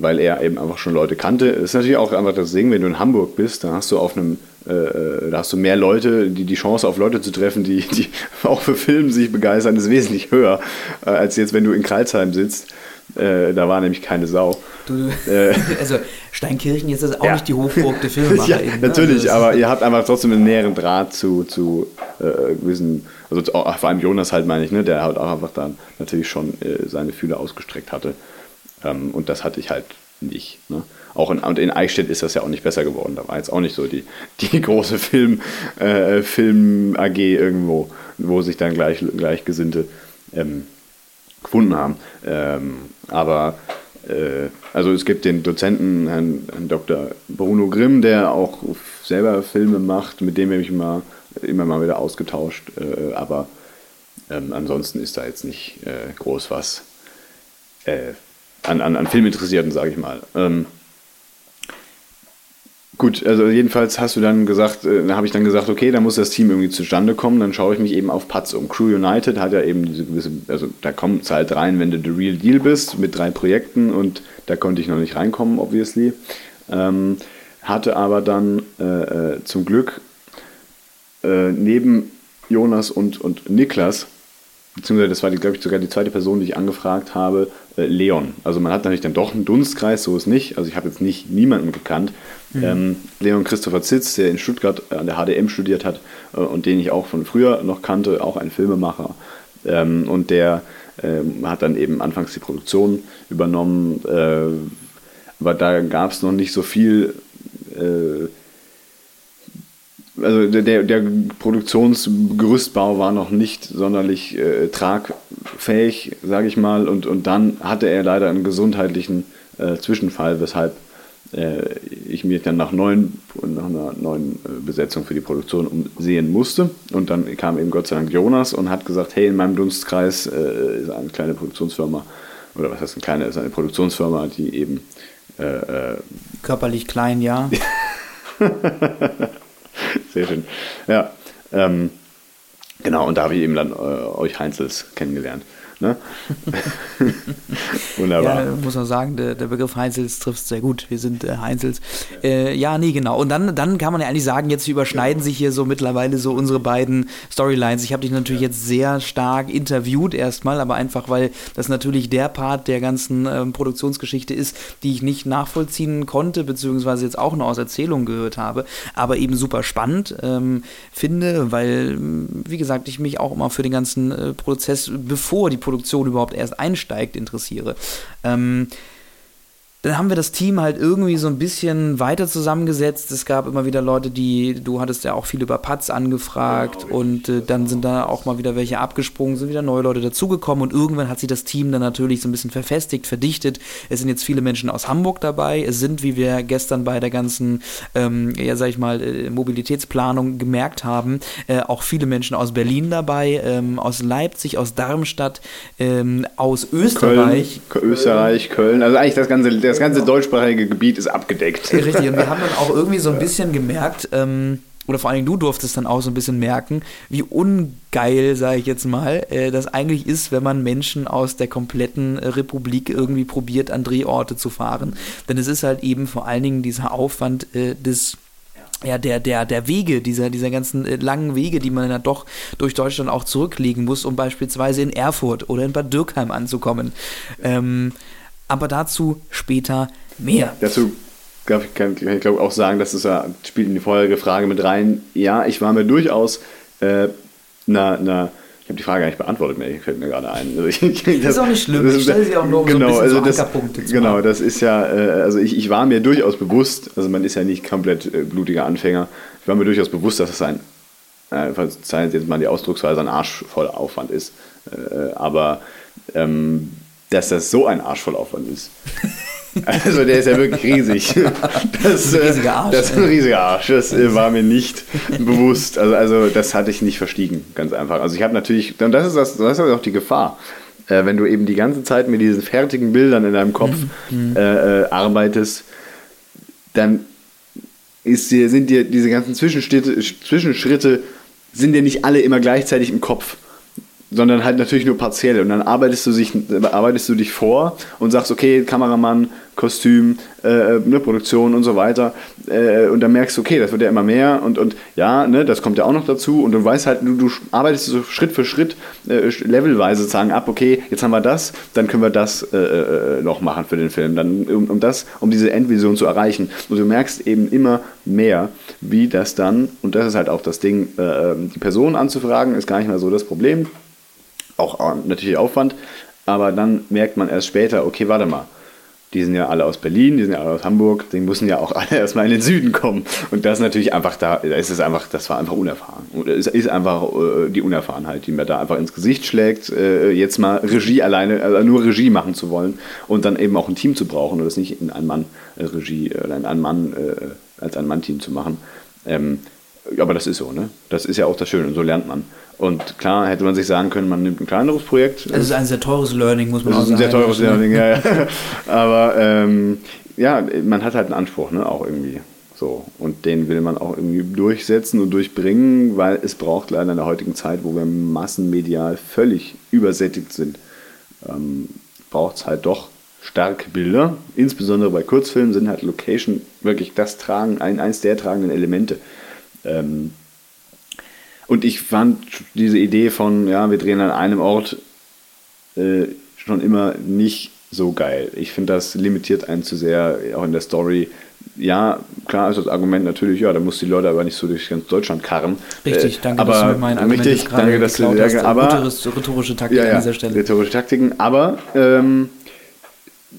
weil er eben einfach schon Leute kannte. Ist natürlich auch einfach das Ding, wenn du in Hamburg bist, da hast du auf einem, äh, da hast du mehr Leute, die die Chance auf Leute zu treffen, die, die [LAUGHS] auch für Film sich begeistern, ist wesentlich höher, äh, als jetzt, wenn du in Kreilsheim sitzt. Äh, da war nämlich keine Sau. Du, äh, [LAUGHS] also Steinkirchen jetzt ist auch ja. nicht die Hochburg der Filmemacher. [LAUGHS] ja, eben, ne? natürlich, also aber ihr habt einfach trotzdem einen näheren Draht zu, zu äh, gewissen, also zu, vor allem Jonas halt meine ich, ne, der halt auch einfach dann natürlich schon äh, seine Fühler ausgestreckt hatte. Ähm, und das hatte ich halt nicht. Ne? Auch in, und in Eichstätt ist das ja auch nicht besser geworden. Da war jetzt auch nicht so die, [LAUGHS] die große Film, äh, Film AG irgendwo, wo sich dann gleich, Gleichgesinnte ähm, gefunden haben. Ähm, aber also es gibt den Dozenten, Herrn, Herrn, Dr. Bruno Grimm, der auch selber Filme macht, mit dem habe ich immer, immer mal wieder ausgetauscht. Äh, aber ähm, ansonsten ist da jetzt nicht äh, groß was äh, an, an, an Filminteressierten, sage ich mal. Ähm, Gut, also jedenfalls hast du dann gesagt, äh, habe ich dann gesagt, okay, da muss das Team irgendwie zustande kommen, dann schaue ich mich eben auf Putz um. Crew United hat ja eben diese gewisse, also da kommt es halt rein, wenn du the real deal bist mit drei Projekten und da konnte ich noch nicht reinkommen, obviously. Ähm, hatte aber dann äh, äh, zum Glück äh, neben Jonas und, und Niklas, beziehungsweise das war, glaube ich, sogar die zweite Person, die ich angefragt habe, äh, Leon. Also man hat natürlich dann doch einen Dunstkreis, so ist nicht. Also ich habe jetzt nicht niemanden gekannt, Mhm. Ähm, Leon Christopher Zitz, der in Stuttgart an der HDM studiert hat äh, und den ich auch von früher noch kannte, auch ein Filmemacher. Ähm, und der ähm, hat dann eben anfangs die Produktion übernommen. Äh, aber da gab es noch nicht so viel. Also der, der Produktionsgerüstbau war noch nicht sonderlich äh, tragfähig, sage ich mal. Und, und dann hatte er leider einen gesundheitlichen äh, Zwischenfall, weshalb äh, ich mich dann nach, neuen, nach einer neuen äh, Besetzung für die Produktion umsehen musste. Und dann kam eben Gott sei Dank Jonas und hat gesagt, hey, in meinem Dunstkreis äh, ist eine kleine Produktionsfirma, oder was heißt eine kleine, ist eine Produktionsfirma, die eben äh körperlich klein, ja. [LAUGHS] [LAUGHS] Sehr schön. Ja, ähm, genau, und da habe ich eben dann äh, euch Heinzels kennengelernt. Ne? [LAUGHS] Wunderbar. Ja, muss man sagen, der, der Begriff Heinzels trifft sehr gut. Wir sind äh, Heinzels. Äh, ja, nee, genau. Und dann, dann kann man ja eigentlich sagen, jetzt überschneiden sich hier so mittlerweile so unsere beiden Storylines. Ich habe dich natürlich jetzt sehr stark interviewt erstmal, aber einfach, weil das natürlich der Part der ganzen ähm, Produktionsgeschichte ist, die ich nicht nachvollziehen konnte, beziehungsweise jetzt auch nur aus Erzählungen gehört habe, aber eben super spannend ähm, finde, weil, wie gesagt, ich mich auch immer für den ganzen äh, Prozess, bevor die Produktion Produktion überhaupt erst einsteigt, interessiere. Ähm, dann haben wir das Team halt irgendwie so ein bisschen weiter zusammengesetzt. Es gab immer wieder Leute, die, du hattest ja auch viel über Pats angefragt und äh, dann sind da auch mal wieder welche abgesprungen, sind wieder neue Leute dazugekommen und irgendwann hat sich das Team dann natürlich so ein bisschen verfestigt, verdichtet. Es sind jetzt viele Menschen aus Hamburg dabei. Es sind, wie wir gestern bei der ganzen, ähm, ja sag ich mal, äh, Mobilitätsplanung gemerkt haben, äh, auch viele Menschen aus Berlin dabei, ähm, aus Leipzig, aus Darmstadt, ähm, aus Österreich. Köln, Österreich, Köln, also eigentlich das ganze das ganze deutschsprachige Gebiet ist abgedeckt. Richtig, und wir haben dann auch [LAUGHS] irgendwie so ein bisschen gemerkt, ähm, oder vor allem du durftest dann auch so ein bisschen merken, wie ungeil, sage ich jetzt mal, äh, das eigentlich ist, wenn man Menschen aus der kompletten äh, Republik irgendwie probiert, an Drehorte zu fahren. Denn es ist halt eben vor allen Dingen dieser Aufwand äh, des ja, der, der, der Wege, dieser, dieser ganzen äh, langen Wege, die man ja doch durch Deutschland auch zurücklegen muss, um beispielsweise in Erfurt oder in Bad Dürkheim anzukommen. Ähm, aber dazu später mehr. Dazu kann ich, kann ich glaube auch sagen, dass es ja, spielt in die vorherige Frage mit rein. Ja, ich war mir durchaus äh, na, na, ich habe die Frage gar nicht beantwortet mehr, fällt mir gerade ein. Also ich, das, das, ist auch nicht schlimm, ich stelle sie auch nur um genau, so ein bisschen also so das, Genau, das ist ja, äh, also ich, ich war mir durchaus bewusst, also man ist ja nicht komplett äh, blutiger Anfänger, ich war mir durchaus bewusst, dass es ein, äh, jetzt mal die Ausdrucksweise, ein Arsch voller Aufwand ist. Äh, aber ähm, dass das so ein Arsch voll Aufwand ist. Also der ist ja wirklich riesig. Das, das ist ein riesiger Arsch. Das ist ein riesiger Arsch. Das äh, war mir nicht bewusst. Also, also das hatte ich nicht verstiegen, ganz einfach. Also ich habe natürlich, und das ist, das, das ist auch die Gefahr, äh, wenn du eben die ganze Zeit mit diesen fertigen Bildern in deinem Kopf mhm. äh, äh arbeitest, dann ist dir, sind dir diese ganzen Zwischenschritte, Zwischenschritte sind dir nicht alle immer gleichzeitig im Kopf sondern halt natürlich nur partiell. Und dann arbeitest du, sich, arbeitest du dich vor und sagst, okay, Kameramann, Kostüm, äh, ne, Produktion und so weiter. Äh, und dann merkst du, okay, das wird ja immer mehr und, und ja, ne, das kommt ja auch noch dazu. Und du weißt halt, du, du arbeitest so Schritt für Schritt, äh, levelweise sozusagen ab, okay, jetzt haben wir das, dann können wir das äh, äh, noch machen für den Film. Dann, um, um das, um diese Endvision zu erreichen. Und du merkst eben immer mehr, wie das dann, und das ist halt auch das Ding, äh, die Person anzufragen, ist gar nicht mehr so das Problem auch äh, natürlich Aufwand, aber dann merkt man erst später, okay, warte mal, die sind ja alle aus Berlin, die sind ja alle aus Hamburg, die müssen ja auch [LAUGHS] alle erstmal in den Süden kommen. Und das ist natürlich einfach da, da ist es einfach, das war einfach unerfahren. es ist einfach äh, die Unerfahrenheit, die mir da einfach ins Gesicht schlägt, äh, jetzt mal Regie alleine, also nur Regie machen zu wollen und dann eben auch ein Team zu brauchen und das nicht in ein Mann Regie oder in ein Mann als ein Mann Team zu machen. Ähm, aber das ist so, ne? Das ist ja auch das Schöne und so lernt man. Und klar hätte man sich sagen können, man nimmt ein kleineres Projekt. Es ist ein sehr teures Learning, muss man auch sagen. Es ist ein sehr teures Learning, ja, ja. [LAUGHS] Aber ähm, ja, man hat halt einen Anspruch, ne, auch irgendwie. So. Und den will man auch irgendwie durchsetzen und durchbringen, weil es braucht leider in der heutigen Zeit, wo wir massenmedial völlig übersättigt sind, ähm, braucht es halt doch starke Bilder. Insbesondere bei Kurzfilmen sind halt Location wirklich das Tragen, ein, eins der tragenden Elemente. Ähm, und ich fand diese Idee von, ja, wir drehen an einem Ort äh, schon immer nicht so geil. Ich finde, das limitiert einen zu sehr, auch in der Story. Ja, klar ist das Argument natürlich, ja, da muss die Leute aber nicht so durch ganz Deutschland karren. Richtig, danke, aber, dass du mein Argument richtig, danke, dass du, hast. aber, rhetorische Taktik ja, ja, an dieser Stelle. Rhetorische Taktiken, aber ähm,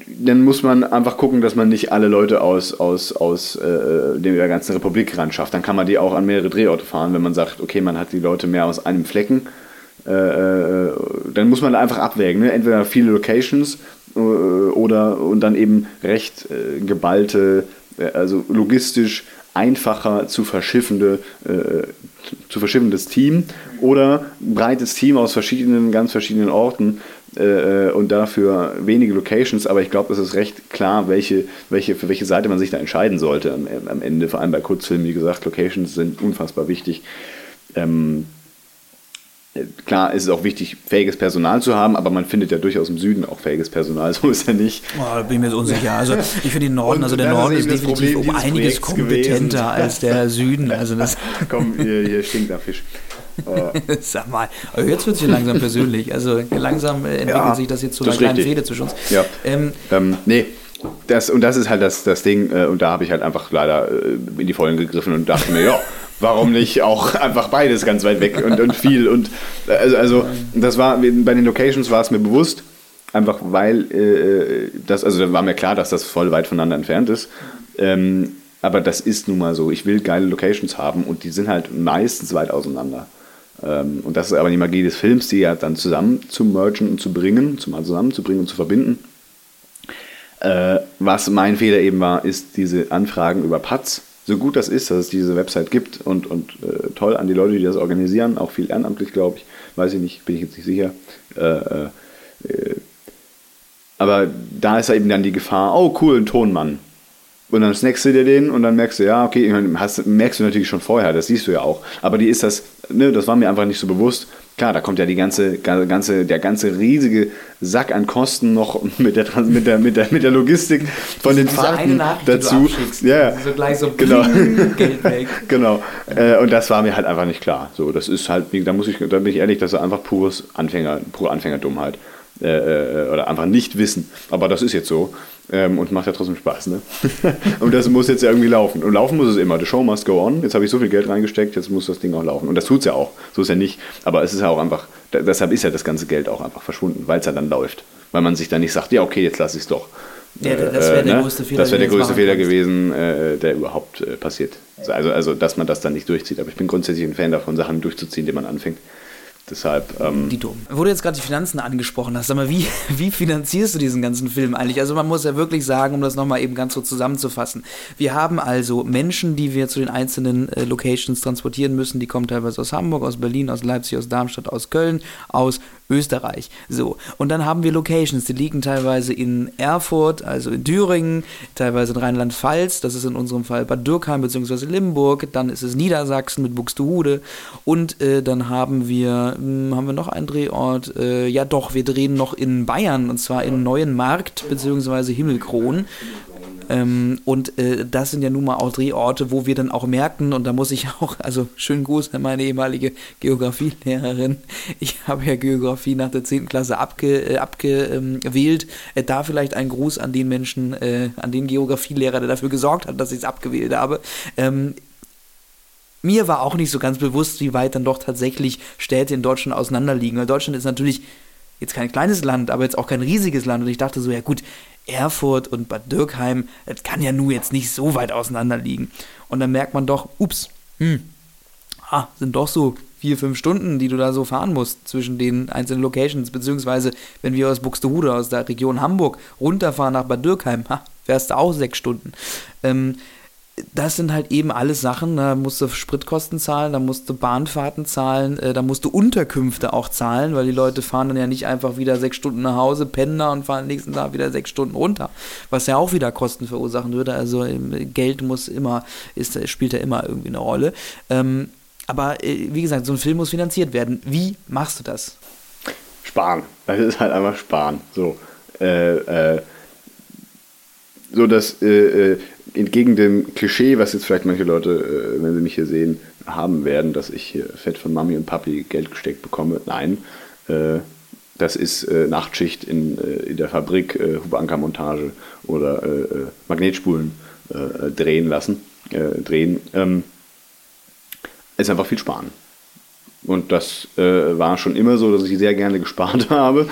dann muss man einfach gucken, dass man nicht alle Leute aus, aus, aus äh, der ganzen Republik ran schafft. Dann kann man die auch an mehrere Drehorte fahren, wenn man sagt, okay, man hat die Leute mehr aus einem Flecken. Äh, äh dann muss man einfach abwägen. Ne? Entweder viele Locations äh, oder und dann eben recht äh, geballte äh, also logistisch einfacher zu verschiffende, zu verschiffendes Team oder breites Team aus verschiedenen, ganz verschiedenen Orten äh, und dafür wenige Locations, aber ich glaube, es ist recht klar, welche, welche, für welche Seite man sich da entscheiden sollte am, am Ende, vor allem bei Kurzfilmen, wie gesagt, Locations sind unfassbar wichtig. Ähm, Klar ist es auch wichtig, fähiges Personal zu haben, aber man findet ja durchaus im Süden auch fähiges Personal, [LAUGHS] so ist ja nicht. Oh, da bin ich mir jetzt unsicher. Also ich finde den Norden, also der Norden ist definitiv um einiges kompetenter gewesen. als der Süden. Also das [LAUGHS] [LAUGHS] Komm, hier, hier stinkt der Fisch. Oh. [LAUGHS] Sag mal, aber jetzt wird es hier langsam persönlich. Also langsam entwickelt ja, sich das jetzt zu einer kleinen Fehde zwischen uns. Ja. Ähm, ähm, nee, das, und das ist halt das, das Ding, äh, und da habe ich halt einfach leider äh, in die Vollen gegriffen und dachte mir, ja, warum nicht auch einfach beides ganz weit weg und, und viel. Und also, also das war, bei den Locations war es mir bewusst, einfach weil äh, das, also da war mir klar, dass das voll weit voneinander entfernt ist. Ähm, aber das ist nun mal so. Ich will geile Locations haben und die sind halt meistens weit auseinander. Ähm, und das ist aber die Magie des Films, die ja dann zusammen zu mergen und zu bringen, zumal zusammenzubringen und zu verbinden. Äh, was mein Fehler eben war, ist diese Anfragen über Putz so gut das ist, dass es diese Website gibt und, und äh, toll an die Leute, die das organisieren, auch viel ehrenamtlich, glaube ich, weiß ich nicht, bin ich jetzt nicht sicher. Äh, äh, aber da ist eben dann die Gefahr, oh cool, ein Tonmann. Und dann snackst du dir den und dann merkst du, ja, okay, hast, merkst du natürlich schon vorher, das siehst du ja auch. Aber die ist das, ne, das war mir einfach nicht so bewusst. Klar, da kommt ja die ganze, ganze, der ganze riesige Sack an Kosten noch mit der, mit der, mit der, mit der Logistik von den Fahrten dazu. Ja, so gleich so genau. [LAUGHS] Geld weg. [LAUGHS] genau. Äh, und das war mir halt einfach nicht klar. So, das ist halt, da muss ich, da bin ich ehrlich, das ist einfach pures Anfänger, pure Anfängerdummheit. Äh, äh, oder einfach nicht wissen. Aber das ist jetzt so. Ähm, und macht ja trotzdem Spaß, ne? [LAUGHS] und das muss jetzt ja irgendwie laufen. Und laufen muss es immer. The show must go on. Jetzt habe ich so viel Geld reingesteckt, jetzt muss das Ding auch laufen. Und das tut es ja auch. So ist ja nicht. Aber es ist ja auch einfach, deshalb ist ja das ganze Geld auch einfach verschwunden, weil es ja dann läuft. Weil man sich dann nicht sagt, ja, okay, jetzt lasse ich es doch. Ja, das wäre der äh, ne? größte Fehler. Das wäre der größte Fehler gewesen, äh, der überhaupt äh, passiert. Also, also, dass man das dann nicht durchzieht. Aber ich bin grundsätzlich ein Fan davon, Sachen durchzuziehen, die man anfängt. Deshalb. Ähm die dumm. Wo du jetzt gerade die Finanzen angesprochen hast, sag mal, wie, [LAUGHS] wie finanzierst du diesen ganzen Film eigentlich? Also man muss ja wirklich sagen, um das nochmal eben ganz so zusammenzufassen. Wir haben also Menschen, die wir zu den einzelnen äh, Locations transportieren müssen. Die kommen teilweise aus Hamburg, aus Berlin, aus Leipzig, aus Darmstadt, aus Köln, aus Österreich. So. Und dann haben wir Locations, die liegen teilweise in Erfurt, also in Thüringen, teilweise in Rheinland-Pfalz, das ist in unserem Fall Bad Dürkheim bzw. Limburg, dann ist es Niedersachsen mit Buxtehude und äh, dann haben wir, mh, hm, haben wir noch einen Drehort, äh, ja doch, wir drehen noch in Bayern und zwar in Neuen Markt bzw. Himmelkron. Ähm, und äh, das sind ja nun mal auch Drehorte, wo wir dann auch merken, und da muss ich [LAUGHS] auch, also schönen Gruß an meine ehemalige Geografielehrerin. Ich habe ja Geografie nach der 10. Klasse abge, äh, abgewählt. Äh, da vielleicht ein Gruß an den Menschen, äh, an den Geografielehrer, der dafür gesorgt hat, dass ich es abgewählt habe. Ähm, mir war auch nicht so ganz bewusst, wie weit dann doch tatsächlich Städte in Deutschland auseinanderliegen. Weil Deutschland ist natürlich jetzt kein kleines Land, aber jetzt auch kein riesiges Land. Und ich dachte so, ja gut, Erfurt und Bad Dürkheim, das kann ja nur jetzt nicht so weit auseinander liegen. Und dann merkt man doch, ups, hm, ah, sind doch so vier, fünf Stunden, die du da so fahren musst zwischen den einzelnen Locations, beziehungsweise wenn wir aus Buxtehude, aus der Region Hamburg, runterfahren nach Bad Dürkheim, ha, fährst du auch sechs Stunden. Ähm, das sind halt eben alles Sachen, da musst du Spritkosten zahlen, da musst du Bahnfahrten zahlen, äh, da musst du Unterkünfte auch zahlen, weil die Leute fahren dann ja nicht einfach wieder sechs Stunden nach Hause, pennen da und fahren nächsten Tag wieder sechs Stunden runter, was ja auch wieder Kosten verursachen würde. Also ähm, Geld muss immer, ist, spielt ja immer irgendwie eine Rolle. Ähm, aber äh, wie gesagt, so ein Film muss finanziert werden. Wie machst du das? Sparen. Das ist halt einfach sparen. So. Äh, äh so dass äh, äh entgegen dem Klischee, was jetzt vielleicht manche Leute, äh, wenn sie mich hier sehen, haben werden, dass ich hier fett von Mami und Papi Geld gesteckt bekomme. Nein, äh, das ist äh, Nachtschicht in, der Fabrik, äh, Hubankermontage oder Magnetspulen drehen lassen, drehen. Ähm, ist einfach viel sparen. Und das äh, war schon immer so, dass ich sehr gerne gespart [LAUGHS] habe.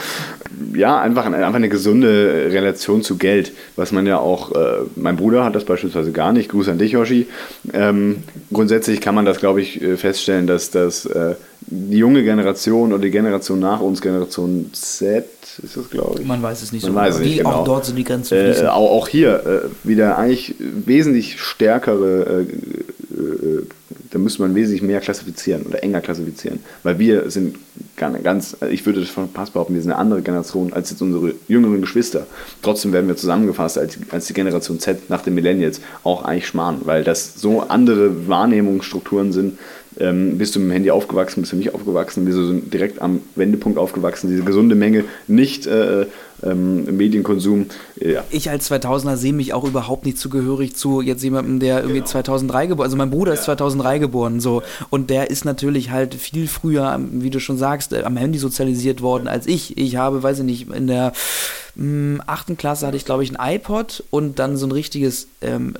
Ja, einfach, einfach eine gesunde Relation zu Geld, was man ja auch, äh, mein Bruder hat das beispielsweise gar nicht. Gruß an dich, Yoshi. Ähm, grundsätzlich kann man das, glaube ich, äh, feststellen, dass das äh, die junge Generation oder die Generation nach uns, Generation Z, ist das, glaube ich. Man weiß es nicht Man so weiß es genau. nicht Die, genau. Auch dort sind die Grenzen Äh, auch, auch hier äh, wieder eigentlich wesentlich stärkere, da müsste man wesentlich mehr klassifizieren oder enger klassifizieren. Weil wir sind ganz, ganz ich würde von Pass behaupten, wir sind eine andere Generation als jetzt unsere jüngeren Geschwister. Trotzdem werden wir zusammengefasst als, als die Generation Z nach den Millennials auch eigentlich Schmarrn, weil das so andere Wahrnehmungsstrukturen sind. Ähm, bist du mit dem Handy aufgewachsen, bist du nicht aufgewachsen, wir sind direkt am Wendepunkt aufgewachsen, diese gesunde Menge, nicht äh, ähm, Medienkonsum. Ja. Ich als 2000er sehe mich auch überhaupt nicht zugehörig zu jetzt jemandem, der irgendwie 2003 geboren Also mein Bruder ist 2003 geboren so und der ist natürlich halt viel früher, wie du schon sagst, am Handy sozialisiert worden als ich. Ich habe, weiß ich nicht, in der mh, achten Klasse hatte ich glaube ich ein iPod und dann so ein richtiges ähm,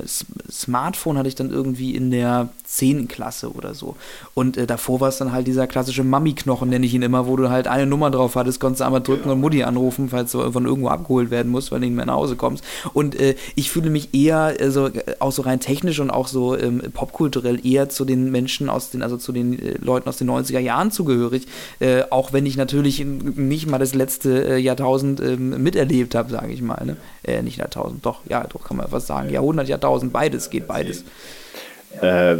Smartphone hatte ich dann irgendwie in der 10. Klasse oder so. Und äh, davor war es dann halt dieser klassische Mami-Knochen, nenne ich ihn immer, wo du halt eine Nummer drauf hattest, konntest du einmal drücken und Mutti anrufen, falls du von irgendwo abgeholt werden musst, weil du nicht mehr nach Hause kommst. Und äh, ich fühle mich eher, also, auch so rein technisch und auch so ähm, popkulturell eher zu den Menschen aus den, also zu den äh, Leuten aus den 90er Jahren zugehörig, äh, auch wenn ich natürlich nicht mal das letzte äh, Jahrtausend ähm, miterlebt habe, sage ich mal. Ne? Nicht Jahrtausend, doch, ja, doch kann man was sagen. Jahrhundert, Jahrtausend, beides, geht beides. Äh,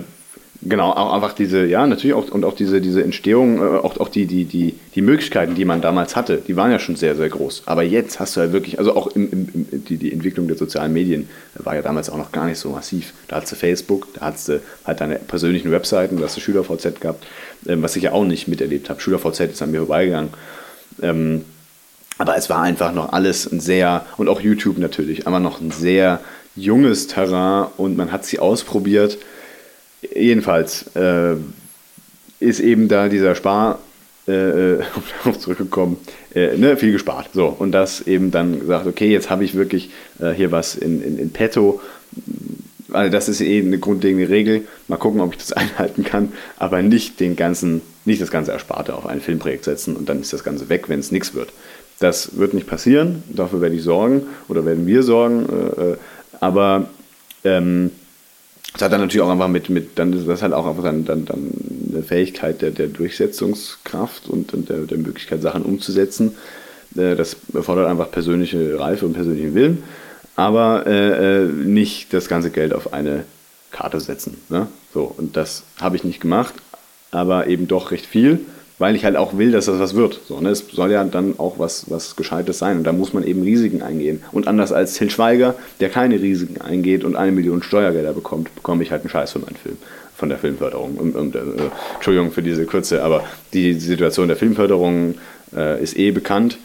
genau, auch einfach diese, ja, natürlich auch, und auch diese, diese Entstehung, äh, auch, auch die, die, die, die Möglichkeiten, die man damals hatte, die waren ja schon sehr, sehr groß. Aber jetzt hast du halt wirklich, also auch im, im, die, die Entwicklung der sozialen Medien war ja damals auch noch gar nicht so massiv. Da hattest du Facebook, da hattest du halt deine persönlichen Webseiten, da hast du SchülerVZ gehabt, ähm, was ich ja auch nicht miterlebt habe. SchülerVZ ist an mir vorbeigegangen. Ähm, aber es war einfach noch alles ein sehr, und auch YouTube natürlich, aber noch ein sehr junges Terrain und man hat sie ausprobiert. Jedenfalls äh, ist eben da dieser Spar, äh, [LAUGHS] darauf zurückgekommen, äh, ne, viel gespart. So, und das eben dann gesagt, okay, jetzt habe ich wirklich äh, hier was in, in, in petto. Also das ist eh eine grundlegende Regel. Mal gucken, ob ich das [LAUGHS] einhalten kann, aber nicht den ganzen, nicht das ganze Ersparte auf ein Filmprojekt setzen und dann ist das Ganze weg, wenn es nichts wird. Das wird nicht passieren, dafür werde ich sorgen oder werden wir sorgen, äh, äh, aber ähm, das hat dann natürlich auch einfach mit, mit dann ist das halt auch einfach dann, dann, dann eine Fähigkeit der, der Durchsetzungskraft und, und der, der Möglichkeit, Sachen umzusetzen. Äh, das erfordert einfach persönliche Reife und persönlichen Willen, aber äh, äh, nicht das ganze Geld auf eine Karte setzen. Ne? So, und das habe ich nicht gemacht, aber eben doch recht viel, weil ich halt auch will, dass das was wird. So, ne? Es soll ja dann auch was, was Gescheites sein und da muss man eben Risiken eingehen. Und anders als Till Schweiger, der keine Risiken eingeht und eine Million Steuergelder bekommt, bekomme ich halt einen Scheiß für meinen Film von der Filmförderung. Und, und, äh, Entschuldigung für diese Kürze, aber die Situation der Filmförderung äh, ist eh bekannt,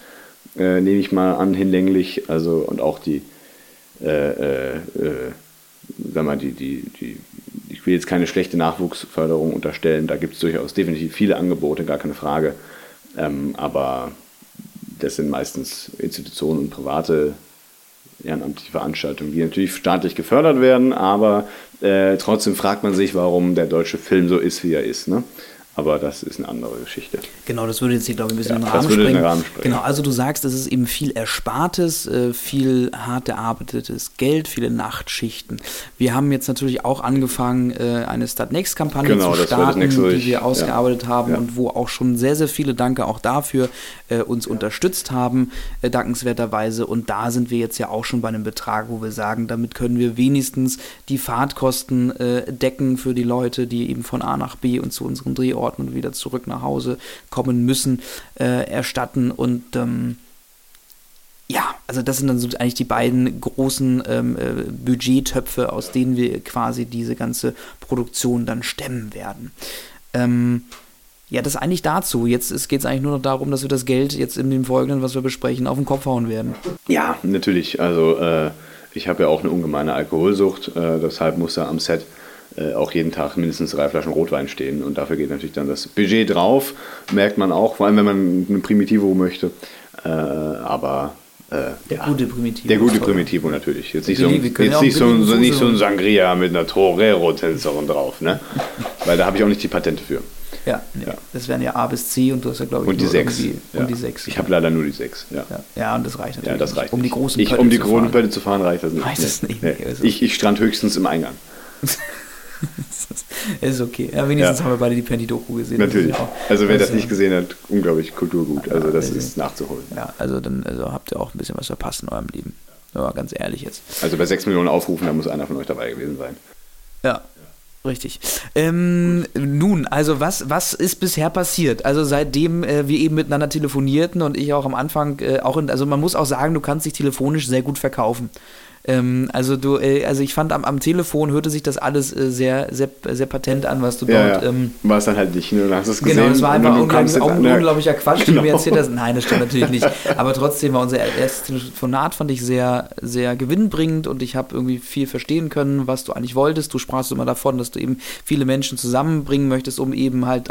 äh, nehme ich mal an, hinlänglich. Also und auch die, äh, äh, äh, sag mal, die, die, die, will jetzt keine schlechte Nachwuchsförderung unterstellen, da gibt es durchaus definitiv viele Angebote, gar keine Frage. Ähm, aber das sind meistens Institutionen und private ehrenamtliche Veranstaltungen, die natürlich staatlich gefördert werden, aber äh, trotzdem fragt man sich, warum der deutsche Film so ist, wie er ist. Ne? Aber das ist eine andere Geschichte. Genau, das würde jetzt hier, glaube ich, ein bisschen Ja, in den das Rahmen würde in den. Rahmen sprengen. Genau, also du sagst, es ist eben viel Erspartes, äh, viel hart erarbeitetes Geld, viele Nachtschichten. Wir haben jetzt natürlich auch angefangen, äh, eine Start Next-Kampagne Genau, zu das das starten, die ich- wir ausgearbeitet ja. haben Ja. und wo auch schon sehr, sehr viele, danke auch dafür, äh, uns unterstützt haben, dankenswerterweise. Und da sind wir jetzt ja auch schon bei einem Betrag, wo wir sagen, damit können wir wenigstens die Fahrtkosten decken für die Leute, die eben von A nach B und zu unseren Drehorten und wieder zurück nach Hause kommen müssen, äh, erstatten. Und ähm, ja, also das sind dann so eigentlich die beiden großen ähm, äh, Budgettöpfe, aus denen wir quasi diese ganze Produktion dann stemmen werden. Ähm, ja, das eigentlich dazu. Jetzt geht es eigentlich nur noch darum, dass wir das Geld jetzt in dem Folgenden, was wir besprechen, auf den Kopf hauen werden. Ja, natürlich. Also äh, ich habe ja auch eine ungemeine Alkoholsucht, äh, deshalb muss da am Set auch jeden Tag mindestens drei Flaschen Rotwein stehen und dafür geht natürlich dann das Budget drauf, merkt man auch, vor allem wenn man eine Primitivo möchte. Äh, aber äh, Der ja. gute Primitivo. Der gute. Primitivo natürlich. Jetzt nicht, so, ein- jetzt nicht, so, ein- so, nicht so ein Sangria mit einer Torero-Tänzerin drauf, ne? Weil da habe ich auch nicht die Patente für. Ja, nee. Ja. das wären ja A bis C und du hast ja, glaube ich, Und die sechs. Ja. Und die sechs. Ich habe leider nur die sechs. Ja. ja. ja, und das reicht natürlich. Ja, das nicht. reicht. Um die nicht. großen ich, Pötte Um die zu großen fahren. Pötte zu fahren reicht das nicht. Reicht das nicht, Nee. nee, also- Ich, ich strand höchstens im Eingang. [LAUGHS] ist okay. Ja, wenigstens ja. haben wir beide die Penny-Doku gesehen. Natürlich. Auch, also wer das nicht gesehen hat, unglaublich Kulturgut. Also das ist nachzuholen. Ja, also dann also habt ihr auch ein bisschen was verpasst in eurem Leben. Aber ganz ehrlich jetzt. Also bei 6 Millionen Aufrufen, da muss einer von euch dabei gewesen sein. Ja, Richtig. Ähm, nun, also was, was ist bisher passiert? Also seitdem äh, wir eben miteinander telefonierten und ich auch am Anfang äh, auch, in, also man muss auch sagen, du kannst dich telefonisch sehr gut verkaufen. Ähm, also du, äh, also ich fand am, am Telefon hörte sich das alles äh, sehr, sehr, sehr patent an, was du ja, dort. Ja. Ähm, war es dann halt nicht, ne? du hast es gesehen. Genau, das war einfach unglaublich, auch ein unglaublicher Quatsch, genau. den du mir erzählt hast. Nein, das stimmt natürlich nicht. [LAUGHS] Aber trotzdem war unser erstes Telefonat, fand ich sehr, sehr gewinnbringend und ich habe irgendwie viel verstehen können, was du eigentlich wolltest. Du sprachst immer davon, dass du eben viele Menschen zusammenbringen möchtest, um eben halt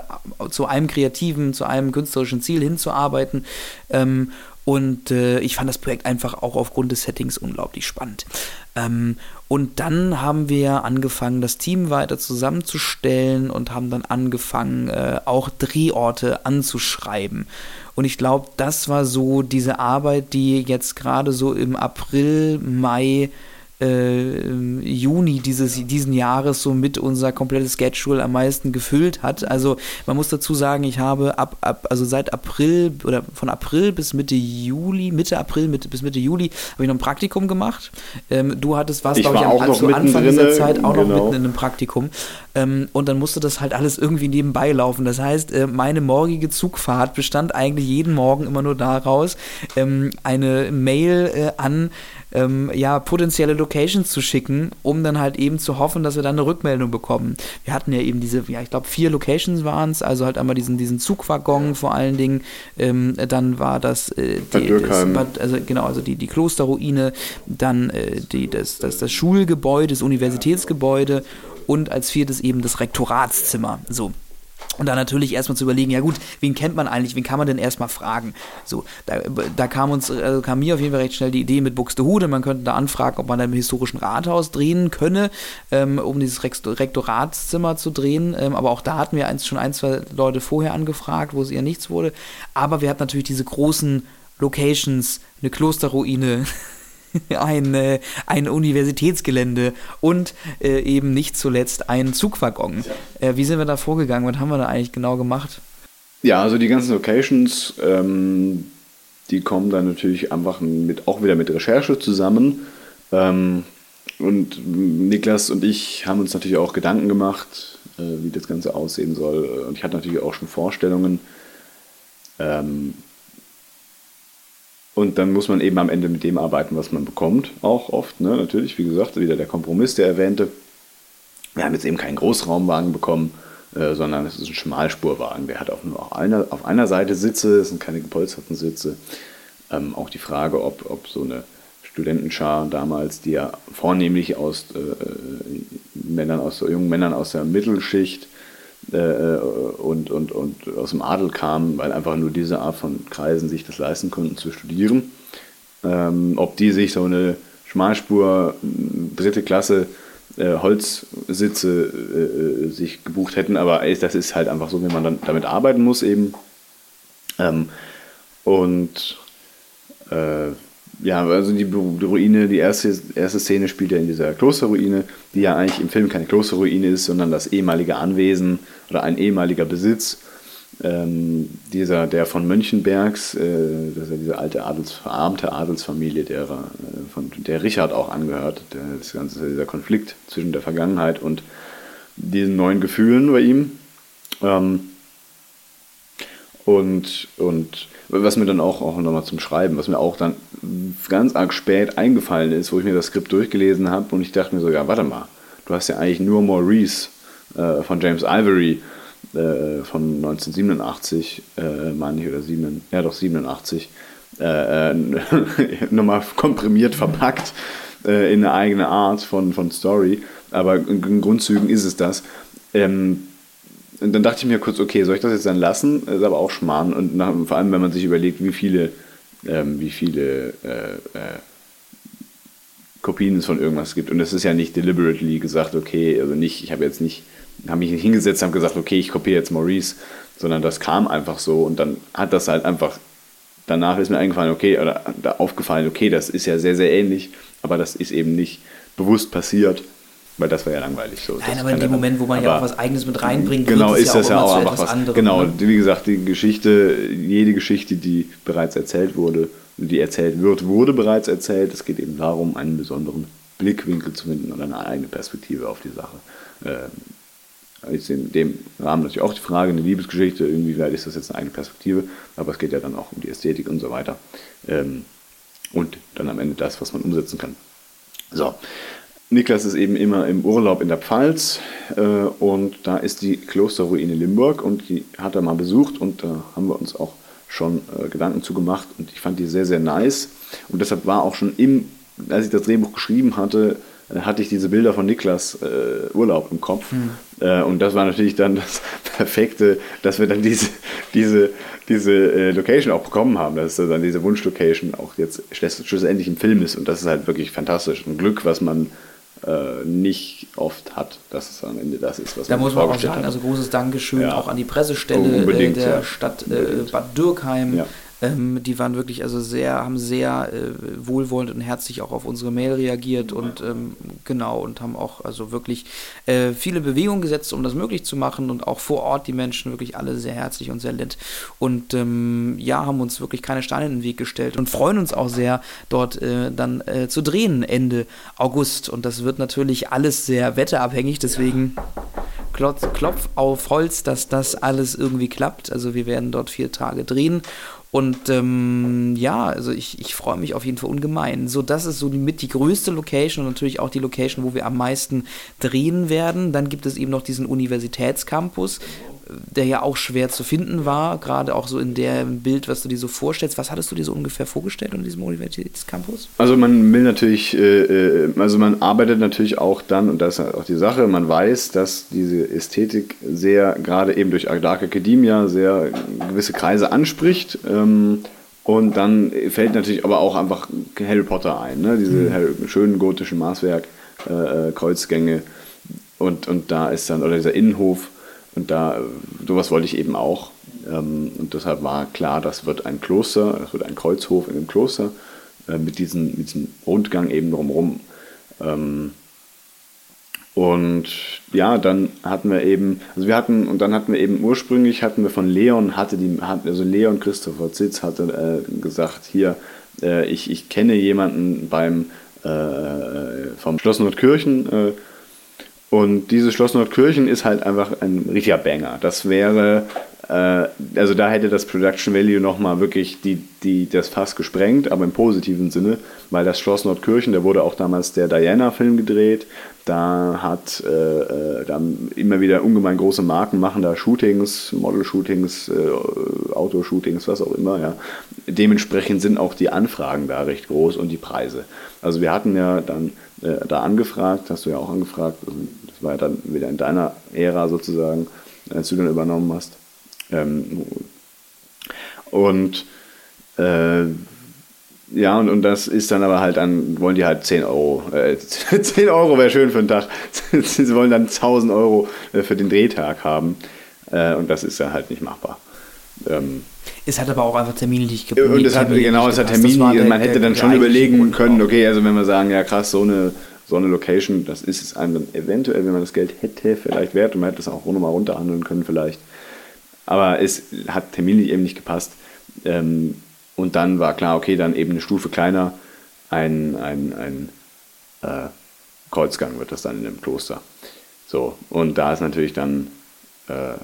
zu einem kreativen, zu einem künstlerischen Ziel hinzuarbeiten. Ähm, und äh, ich fand das Projekt einfach auch aufgrund des Settings unglaublich spannend. Ähm, und dann haben wir angefangen, das Team weiter zusammenzustellen und haben dann angefangen, äh, auch Drehorte anzuschreiben. Und ich glaube, das war so diese Arbeit, die jetzt gerade so im April, Mai äh, Juni dieses, diesen Jahres so mit unser komplettes Schedule am meisten gefüllt hat. Also man muss dazu sagen, ich habe ab, ab also seit April oder von April bis Mitte Juli, Mitte April Mitte, bis Mitte Juli habe ich noch ein Praktikum gemacht. Ähm, du hattest was, glaube ich, am, auch zu Anfang dieser Zeit auch genau. noch mitten in einem Praktikum. Ähm, und dann musste das halt alles irgendwie nebenbei laufen. Das heißt, äh, meine morgige Zugfahrt bestand eigentlich jeden Morgen immer nur daraus, ähm, eine Mail äh, an ähm, ja, potenzielle Locations zu schicken, um dann halt eben zu hoffen, dass wir dann eine Rückmeldung bekommen. Wir hatten ja eben diese, ja, ich glaube, vier Locations waren es, also halt einmal diesen, diesen Zugwaggon vor allen Dingen, ähm, dann war das, äh, die, das also genau, also die, die Klosterruine, dann äh, die, das, das, das Schulgebäude, das Universitätsgebäude und als viertes eben das Rektoratszimmer. So. Und dann natürlich erstmal zu überlegen, ja gut, wen kennt man eigentlich, wen kann man denn erstmal fragen? So, da, da kam uns, also kam mir auf jeden Fall recht schnell die Idee mit Buxtehude, man könnte da anfragen, ob man da im historischen Rathaus drehen könne, ähm, um dieses Rektoratszimmer zu drehen. Ähm, aber auch da hatten wir eins, schon ein, zwei Leute vorher angefragt, wo es eher nichts wurde. Aber wir hatten natürlich diese großen Locations, eine Klosterruine, [LAUGHS] [LAUGHS] ein, äh, ein Universitätsgelände und äh, eben nicht zuletzt ein Zugwaggon. Äh, wie sind wir da vorgegangen? Was haben wir da eigentlich genau gemacht? Ja, also die ganzen Locations, ähm, die kommen dann natürlich einfach mit, auch wieder mit Recherche zusammen. Ähm, und Niklas und ich haben uns natürlich auch Gedanken gemacht, äh, wie das Ganze aussehen soll. Und ich hatte natürlich auch schon Vorstellungen. Ähm, und dann muss man eben am Ende mit dem arbeiten, was man bekommt, auch oft. Ne? Natürlich, wie gesagt, wieder der Kompromiss, der erwähnte. Wir haben jetzt eben keinen Großraumwagen bekommen, äh, sondern es ist ein Schmalspurwagen. Der hat auch nur auf einer, auf einer Seite Sitze, es sind keine gepolsterten Sitze. Ähm, auch die Frage, ob, ob so eine Studentenschar damals, die ja vornehmlich aus äh, Männern aus jungen Männern aus der Mittelschicht äh, und, und, und aus dem Adel kamen, weil einfach nur diese Art von Kreisen sich das leisten konnten zu studieren. Ähm, ob die sich so eine Schmalspur dritte Klasse äh, Holzsitze äh, sich gebucht hätten, aber das ist halt einfach so, wie man dann damit arbeiten muss eben. Ähm, und äh, ja, also die, die, Ruine, die erste, erste Szene spielt ja in dieser Klosterruine, die ja eigentlich im Film keine Klosterruine ist, sondern das ehemalige Anwesen oder ein ehemaliger Besitz. Ähm, dieser, der von Mönchenbergs, äh, das ist ja diese alte Adels, verarmte Adelsfamilie, der, äh, von der Richard auch angehört. Der, das ganze, dieser Konflikt zwischen der Vergangenheit und diesen neuen Gefühlen bei ihm. Ähm, und, und was mir dann auch, auch nochmal zum Schreiben, was mir auch dann ganz arg spät eingefallen ist, wo ich mir das Skript durchgelesen habe und ich dachte mir so, ja, warte mal, du hast ja eigentlich nur Maurice äh, von James Ivory äh, von 1987, äh, meine ich, oder 7, ja doch 87, äh, äh [LAUGHS] nochmal komprimiert verpackt äh, in eine eigene Art von, von Story, aber in, in Grundzügen ist es das. Ähm, und dann dachte ich mir kurz, okay, soll ich das jetzt dann lassen? Das ist aber auch Schmarrn. Und nach, vor allem, wenn man sich überlegt, wie viele, ähm, wie viele äh, äh, Kopien es von irgendwas gibt. Und es ist ja nicht deliberately gesagt, okay, also nicht, ich habe jetzt nicht, habe mich nicht hingesetzt und gesagt, okay, ich kopiere jetzt Maurice, sondern das kam einfach so und dann hat das halt einfach, danach ist mir eingefallen, okay, oder da aufgefallen, okay, das ist ja sehr, sehr ähnlich, aber das ist eben nicht bewusst passiert. Weil das wäre ja langweilig. So. Nein, aber in dem Moment, wo man ja auch was Eigenes mit reinbringt, genau, ist das ja auch, einfach was anderes. Genau, ne? wie gesagt, die Geschichte, jede Geschichte, die bereits erzählt wurde, die erzählt wird, wurde bereits erzählt. Es geht eben darum, einen besonderen Blickwinkel zu finden und eine eigene Perspektive auf die Sache. Ähm, ist in dem Rahmen natürlich auch die Frage, eine Liebesgeschichte, inwieweit ist das jetzt eine eigene Perspektive, aber es geht ja dann auch um die Ästhetik und so weiter. Ähm, und dann am Ende das, was man umsetzen kann. So, Niklas ist eben immer im Urlaub in der Pfalz äh, und da ist die Klosterruine Limburg und die hat er mal besucht und da haben wir uns auch schon äh, Gedanken zu gemacht und ich fand die sehr, sehr nice und deshalb war auch schon im, als ich das Drehbuch geschrieben hatte, äh, hatte ich diese Bilder von Niklas äh, Urlaub im Kopf Hm. äh, und das war natürlich dann [LAUGHS] das Perfekte, dass wir dann diese, diese, diese äh, Location auch bekommen haben, dass dann diese Wunschlocation auch jetzt schluss- schlussendlich im Film ist und das ist halt wirklich fantastisch. Ein Glück, was man äh, nicht oft hat, dass es am Ende das ist, was Da man muss man auch sagen, hat. also großes Dankeschön Ja. auch an die Pressestelle Oh, äh, der ja. Stadt äh. Bad Dürkheim. Ja. Ähm, die waren wirklich also sehr, haben sehr äh, wohlwollend und herzlich auch auf unsere Mail reagiert und ähm, genau und haben auch also wirklich äh, viele Bewegungen gesetzt, um das möglich zu machen und auch vor Ort die Menschen wirklich alle sehr herzlich und sehr nett und ähm, ja, haben uns wirklich keine Steine in den Weg gestellt und freuen uns auch sehr, dort äh, dann äh, zu drehen Ende August und das wird natürlich alles sehr wetterabhängig, deswegen Klotz, Klopf auf Holz, dass das alles irgendwie klappt. Also wir werden dort vier Tage drehen. Und ähm, ja, also ich, ich freue mich auf jeden Fall ungemein. So, das ist so die, mit die größte Location und natürlich auch die Location, wo wir am meisten drehen werden. Dann gibt es eben noch diesen Universitätscampus, der ja auch schwer zu finden war, gerade auch so in dem Bild, was du dir so vorstellst. Was hattest du dir so ungefähr vorgestellt unter diesem Universitätscampus? Also man will natürlich, äh, äh, also man arbeitet natürlich auch dann, und das ist halt auch die Sache, man weiß, dass diese Ästhetik sehr, gerade eben durch Dark Academia, sehr gewisse Kreise anspricht. Ähm, und dann fällt natürlich aber auch einfach Harry Potter ein, ne? diese Harry, schönen gotischen Maßwerk, äh, äh, Kreuzgänge. Und, und da ist dann, oder dieser Innenhof, und da, sowas wollte ich eben auch. Ähm, und deshalb war klar, das wird ein Kloster, das wird ein Kreuzhof in einem Kloster äh, mit, diesen, mit diesem Rundgang eben drumherum. Ähm, und ja, dann hatten wir eben, also wir hatten, und dann hatten wir eben ursprünglich hatten wir von Leon, hatte die, also Leon Christopher Zitz hatte äh, gesagt, hier, äh, ich, ich kenne jemanden beim vom Schloss Nordkirchen und dieses Schloss Nordkirchen ist halt einfach ein richtiger Banger. Das wäre, äh, also da hätte das Production Value nochmal wirklich die, die, das Fass gesprengt, aber im positiven Sinne, weil das Schloss Nordkirchen, da wurde auch damals der Diana-Film gedreht. Da hat äh, äh, da immer wieder ungemein große Marken machen da Shootings, Model-Shootings, äh, Autoshootings, was auch immer. Ja. Dementsprechend sind auch die Anfragen da recht groß und die Preise. Also wir hatten ja dann äh, da angefragt, hast du ja auch angefragt, also das war ja dann wieder in deiner Ära sozusagen, als du dann übernommen hast. Ähm, und äh, ja, und, und das ist dann aber halt dann, wollen die halt 10 Euro. Äh, [LAUGHS] 10 Euro wäre schön für einen Tag. [LAUGHS] Sie wollen dann 1000 Euro äh, für den Drehtag haben. Äh, und das ist ja halt nicht machbar. Ähm, Es hat aber auch einfach terminlich ge- und es hat, terminlich genau, es hat gepasst. Das Termin, war der- man hätte dann schon überlegen können, okay, also wenn wir sagen, ja krass, so eine, so eine Location, das ist es einem dann eventuell, wenn man das Geld hätte, vielleicht wert und man hätte es auch nochmal runterhandeln können vielleicht. Aber es hat terminlich eben nicht gepasst. Ähm, und dann war klar, okay, dann eben eine Stufe kleiner, ein, ein, ein äh, Kreuzgang wird das dann in einem Kloster. So, und da ist natürlich dann, äh,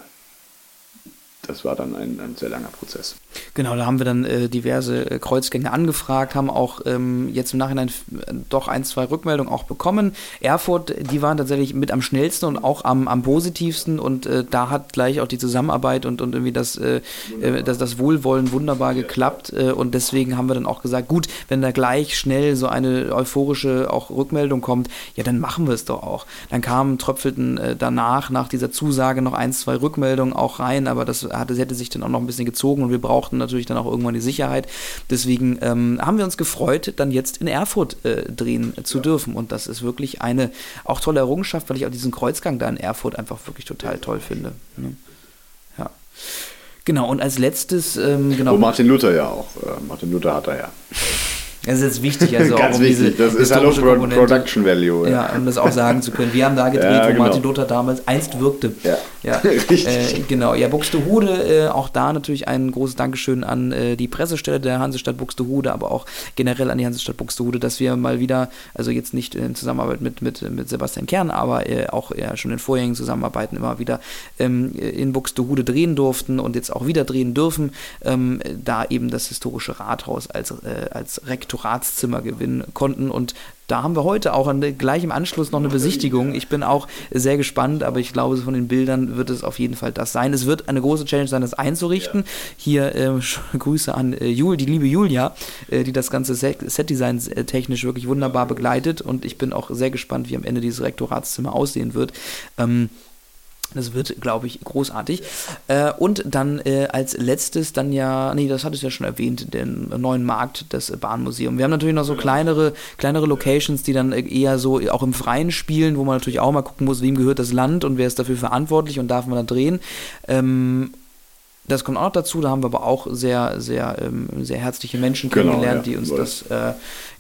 das war dann ein, ein sehr langer Prozess. Genau, da haben wir dann äh, diverse äh, Kreuzgänge angefragt, haben auch ähm, jetzt im Nachhinein äh, doch ein, zwei Rückmeldungen auch bekommen. Erfurt, die waren tatsächlich mit am schnellsten und auch am, am positivsten und äh, da hat gleich auch die Zusammenarbeit und, und irgendwie das, äh, äh, das, das Wohlwollen wunderbar geklappt und deswegen haben wir dann auch gesagt, gut, wenn da gleich schnell so eine euphorische auch Rückmeldung kommt, ja, dann machen wir es doch auch. Dann kamen, tröpfelten danach, nach dieser Zusage noch ein, zwei Rückmeldungen auch rein, aber das hatte, hätte sich dann auch noch ein bisschen gezogen und wir brauchten natürlich dann auch irgendwann die Sicherheit. Deswegen ähm, haben wir uns gefreut, dann jetzt in Erfurt äh, drehen zu dürfen. Und das ist wirklich eine auch tolle Errungenschaft, weil ich auch diesen Kreuzgang da in Erfurt einfach wirklich total toll finde. Ne? Ja. Genau, und als letztes, ähm, genau. Wo Martin Luther ja auch, äh, Martin Luther hat er ja. [LAUGHS] Das ist jetzt wichtig, also Ganz auch um wichtig, diese das ist halt auch historische Pro Komponente- Production Value. Ja, um das auch sagen zu können. Wir haben da [LAUGHS] gedreht, Ja, wo genau. Martin Lothar damals einst wirkte. Ja. ja. [LAUGHS] Richtig. Äh, genau. Ja, Buxtehude, äh, auch da natürlich ein großes Dankeschön an äh, die Pressestelle der Hansestadt Buxtehude, aber auch generell an die Hansestadt Buxtehude, dass wir mal wieder, also jetzt nicht in Zusammenarbeit mit, mit, mit Sebastian Kern, aber äh, auch ja, schon in vorherigen Zusammenarbeiten immer wieder ähm, in Buxtehude drehen durften und jetzt auch wieder drehen dürfen, ähm, da eben das historische Rathaus als, äh, als Rektoratszimmer gewinnen konnten und da haben wir heute auch an, gleich im Anschluss noch eine Besichtigung. Ich bin auch sehr gespannt, aber ich glaube, von den Bildern wird es auf jeden Fall das sein. Es wird eine große Challenge sein, das einzurichten. Hier äh, [LAUGHS] Grüße an äh, Jul, die liebe Julia, äh, die das ganze Set- Setdesign äh, technisch wirklich wunderbar begleitet und ich bin auch sehr gespannt, wie am Ende dieses Rektoratszimmer aussehen wird. Ähm, das wird, glaube ich, großartig. Äh, und dann äh, als letztes dann ja, nee, das hattest du ja schon erwähnt, den neuen Markt, das Bahnmuseum. Wir haben natürlich noch so kleinere, kleinere Locations, die dann äh, eher so auch im Freien spielen, wo man natürlich auch mal gucken muss, wem gehört das Land und wer ist dafür verantwortlich und darf man da drehen. Ähm, das kommt auch noch dazu, da haben wir aber auch sehr, sehr, ähm, sehr herzliche Menschen Genau, kennengelernt, ja, die uns das äh,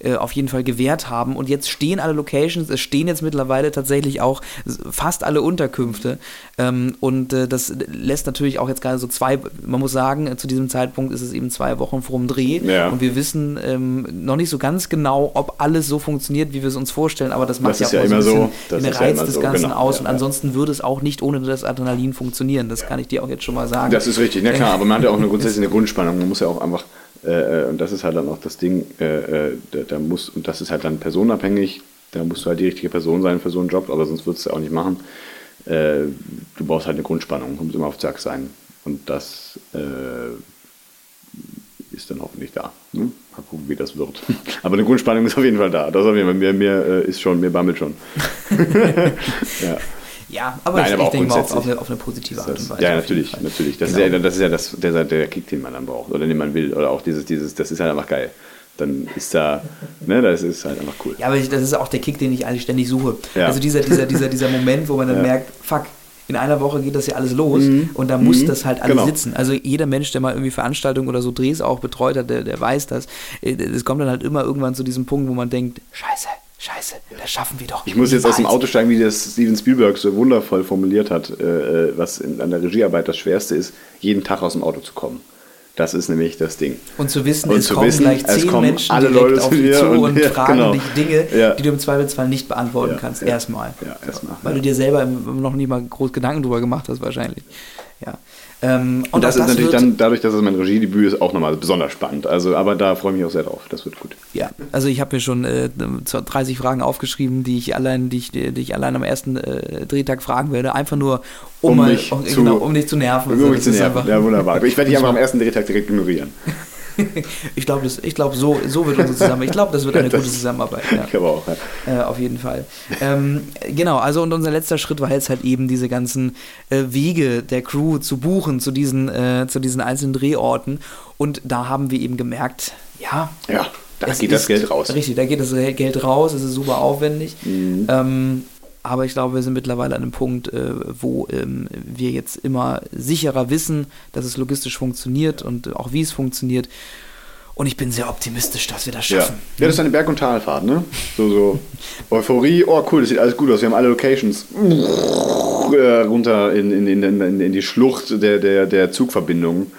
äh, auf jeden Fall gewährt haben. Und jetzt stehen alle Locations, es stehen jetzt mittlerweile tatsächlich auch fast alle Unterkünfte. Ähm, und äh, das lässt natürlich auch jetzt gerade so zwei, man muss sagen, äh, zu diesem Zeitpunkt ist es eben zwei Wochen vor dem Dreh. Ja. Und wir wissen ähm, noch nicht so ganz genau, ob alles so funktioniert, wie wir es uns vorstellen. Aber das macht Das ja auch ja so ein bisschen den ja Reiz immer des so, Ganzen genau. aus. Ja, und ja. ansonsten würde es auch nicht ohne das Adrenalin funktionieren. Das kann ich dir auch jetzt schon mal sagen. Das ist richtig, na klar, aber man hat ja auch eine [LAUGHS] grundsätzliche Grundspannung. Man muss ja auch einfach, äh, äh, und das ist halt dann auch das Ding, äh, äh, da, da muss, und das ist halt dann personenabhängig, da musst du halt die richtige Person sein für so einen Job, aber sonst würdest du ja auch nicht machen. Äh, du brauchst halt eine Grundspannung, du musst immer auf Zack sein. Und das äh, ist dann hoffentlich da. Ne? Mal gucken, wie das wird. [LAUGHS] Aber eine Grundspannung ist auf jeden Fall da. Das auf jeden Fall. Mir, mir ist schon, mir bammelt schon. [LAUGHS] [LAUGHS] ja. Ja, aber Nein, ich, aber ich denke mal auf, auf, eine, auf eine positive Art und Weise. ja, natürlich, natürlich. Das, Genau. ist ja, das ist ja das, der, der Kick, den man dann braucht oder den man will. Oder auch dieses, dieses, das ist halt einfach geil. Dann ist da, ne, das ist halt einfach cool. Ja, aber ich, das ist auch der Kick, den ich eigentlich ständig suche. Ja. Also dieser, dieser, dieser, dieser [LAUGHS] Moment, wo man dann Ja. merkt, fuck, in einer Woche geht das ja alles los und da muss das halt alles Genau. sitzen. Also jeder Mensch, der mal irgendwie Veranstaltungen oder so Drehs auch betreut hat, der, der weiß das. Äh, Es kommt dann halt immer irgendwann zu diesem Punkt, wo man denkt, scheiße, scheiße, das schaffen wir doch. Ich muss jetzt aus dem. Auto steigen, wie das Steven Spielberg so wundervoll formuliert hat, äh, äh, was in, an der Regiearbeit das Schwerste ist, jeden Tag aus dem Auto zu kommen. Das ist nämlich das Ding. Und zu wissen, Und es zu kommen wissen, gleich zehn kommen Menschen alle direkt Leute auf dich zu und- und, ja, fragen genau. dich Dinge, Ja. die du im Zweifelsfall nicht beantworten Ja, kannst. Erstmal. Ja, erstmal, Weil du dir selber noch nie mal groß Gedanken drüber gemacht hast, wahrscheinlich. Ja. Ähm, Und das auch ist natürlich dann, dadurch, dass es mein Regiedebüt ist, auch nochmal besonders spannend. Also, aber da freue ich mich auch sehr drauf. Das wird gut. Ja, also ich habe mir schon äh, 30 Fragen aufgeschrieben, die ich allein, die ich, die ich allein am ersten äh, Drehtag fragen werde, einfach nur um, Um mal, mich um, zu- genau, um dich zu nerven. Um mich das zu nerven. einfach- Ja, wunderbar. Ich werde dich das [LAUGHS] einfach am ersten Drehtag direkt ignorieren. [LAUGHS] Ich glaube, ich glaube, so, so wird unsere Zusammenarbeit. Ich glaube, das wird eine Das- gute Zusammenarbeit. Ja. Ich aber auch. Ja. Äh, auf jeden Fall. Ähm, genau, also und unser letzter Schritt war jetzt halt eben diese ganzen äh, Wege der Crew zu buchen zu diesen, äh, zu diesen einzelnen Drehorten. Und da haben wir eben gemerkt, ja, Ja, da geht das Geld raus. Mhm. Richtig, da geht das Geld raus, es ist super aufwendig. Ähm, aber ich glaube, wir sind mittlerweile an einem Punkt, äh, wo ähm, wir jetzt immer sicherer wissen, dass es logistisch funktioniert und auch wie es funktioniert. Und ich bin sehr optimistisch, dass wir das Ja. schaffen. ja, das ist eine Berg- und Talfahrt, ne? So, so Euphorie, oh cool, das sieht alles gut aus, wir haben alle Locations. Äh, runter in, in, in, in, in die Schlucht der, der, der Zugverbindungen,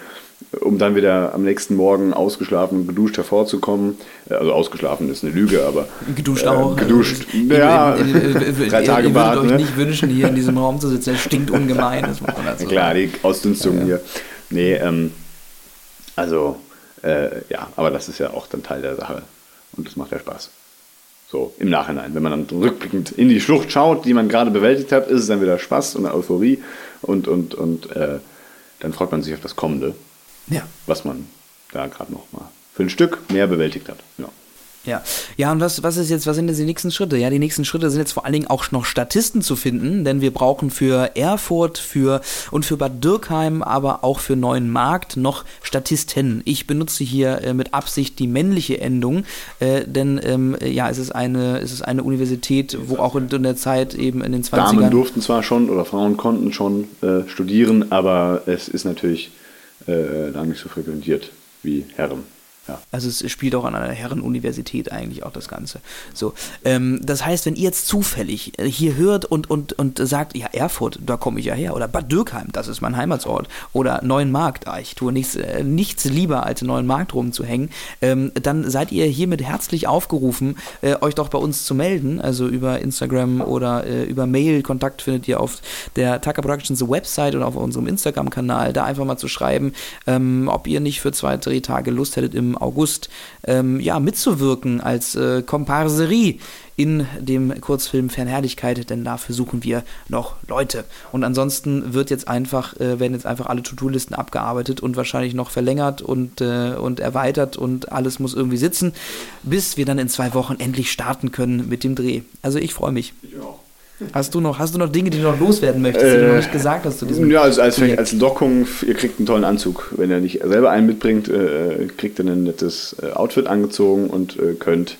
um dann wieder am nächsten Morgen ausgeschlafen und geduscht hervorzukommen. Äh, Also ausgeschlafen ist eine Lüge, aber Geduscht äh, auch. Geduscht, Also, ja, ihr, ihr, ihr, [LAUGHS] drei Tage ihr würdet Bad, euch ne? nicht wünschen, hier in diesem Raum zu sitzen. Er stinkt ungemein. Das muss man dazu [LAUGHS] Klar, die Ausdünstung hier. Nee, ähm, also, äh, ja, aber das ist ja auch dann Teil der Sache. Und das macht ja Spaß. So, im Nachhinein. Wenn man dann rückblickend in die Schlucht schaut, die man gerade bewältigt hat, ist es dann wieder Spaß und Euphorie. Und, und, und äh, dann freut man sich auf das Kommende, Ja. was man da gerade noch mal für ein Stück mehr bewältigt hat. Ja. Ja, ja und was, was ist jetzt, was sind jetzt die nächsten Schritte? Ja, die nächsten Schritte sind jetzt vor allen Dingen auch noch Statisten zu finden, denn wir brauchen für Erfurt für, und für Bad Dürkheim, aber auch für Neuen Markt noch Statisten. Ich benutze hier äh, mit Absicht die männliche Endung, äh, denn ähm, ja, es ist, eine, es ist eine Universität, wo auch in, in der Zeit eben in den 20ern... Damen durften zwar schon oder Frauen konnten schon äh, studieren, aber es ist natürlich äh, da nicht so frequentiert wie Herren. Also es spielt auch an einer Herrenuniversität eigentlich auch das Ganze. So, ähm, das heißt, wenn ihr jetzt zufällig äh, hier hört und, und, und sagt, ja, Erfurt, da komme ich ja her, oder Bad Dürkheim, das ist mein Heimatsort, oder Neuenmarkt, ah, ich tue nichts, äh, nichts lieber, als in Neuenmarkt rumzuhängen, ähm, dann seid ihr hiermit herzlich aufgerufen, äh, euch doch bei uns zu melden, also über Instagram oder äh, über Mail. Kontakt findet ihr auf der Tucker Productions Website oder auf unserem Instagram-Kanal, da einfach mal zu schreiben, ähm, ob ihr nicht für zwei, drei Tage Lust hättet, im August ähm, ja, mitzuwirken als äh, Komparserie in dem Kurzfilm Fernherrlichkeit, denn dafür suchen wir noch Leute. Und ansonsten wird jetzt einfach, äh, werden jetzt einfach alle To-Do-Listen abgearbeitet und wahrscheinlich noch verlängert und, äh, und erweitert und alles muss irgendwie sitzen, bis wir dann in zwei Wochen endlich starten können mit dem Dreh. Also ich freue mich. Ich auch. Hast du noch, hast du noch Dinge, die du noch loswerden möchtest, die du noch nicht gesagt hast zu diesem Ja, also als, als Lockung, ihr kriegt einen tollen Anzug. Wenn ihr nicht selber einen mitbringt, äh, kriegt ihr ein nettes äh, Outfit angezogen und äh, könnt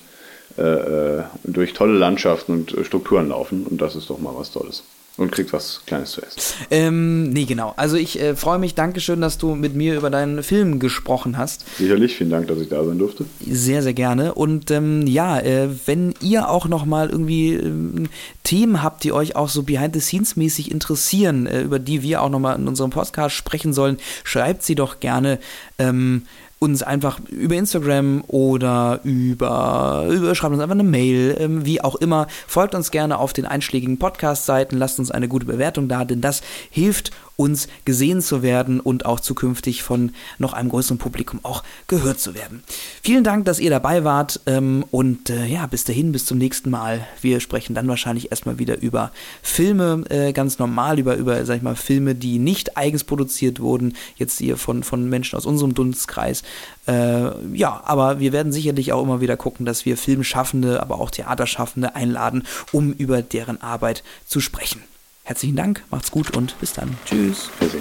äh, äh, durch tolle Landschaften und äh, Strukturen laufen. Und das ist doch mal was Tolles und kriegt was Kleines zu essen. Ähm, nee, genau. Also ich äh, freue mich. Dankeschön, dass du mit mir über deinen Film gesprochen hast. Sicherlich. Vielen Dank, dass ich da sein durfte. Sehr, sehr gerne. Und ähm, ja, äh, wenn ihr auch noch mal irgendwie ähm, Themen habt, die euch auch so behind-the-scenes-mäßig interessieren, äh, über die wir auch noch mal in unserem Podcast sprechen sollen, schreibt sie doch gerne. Ähm, uns einfach über Instagram oder über, über schreibt uns einfach eine Mail, ähm, wie auch immer. Folgt uns gerne auf den einschlägigen Podcast-Seiten, lasst uns eine gute Bewertung da, denn das hilft uns gesehen zu werden und auch zukünftig von noch einem größeren Publikum auch gehört zu werden. Vielen Dank, dass ihr dabei wart ähm, und äh, ja, bis dahin, bis zum nächsten Mal. Wir sprechen dann wahrscheinlich erstmal wieder über Filme, äh, ganz normal, über, über, sag ich mal, Filme, die nicht eigens produziert wurden, jetzt hier von, von Menschen aus unserem Dunstkreis. Äh, ja, aber wir werden sicherlich auch immer wieder gucken, dass wir Filmschaffende, aber auch Theaterschaffende einladen, um über deren Arbeit zu sprechen. Herzlichen Dank, macht's gut und bis dann. Tschüss. Tschüssi.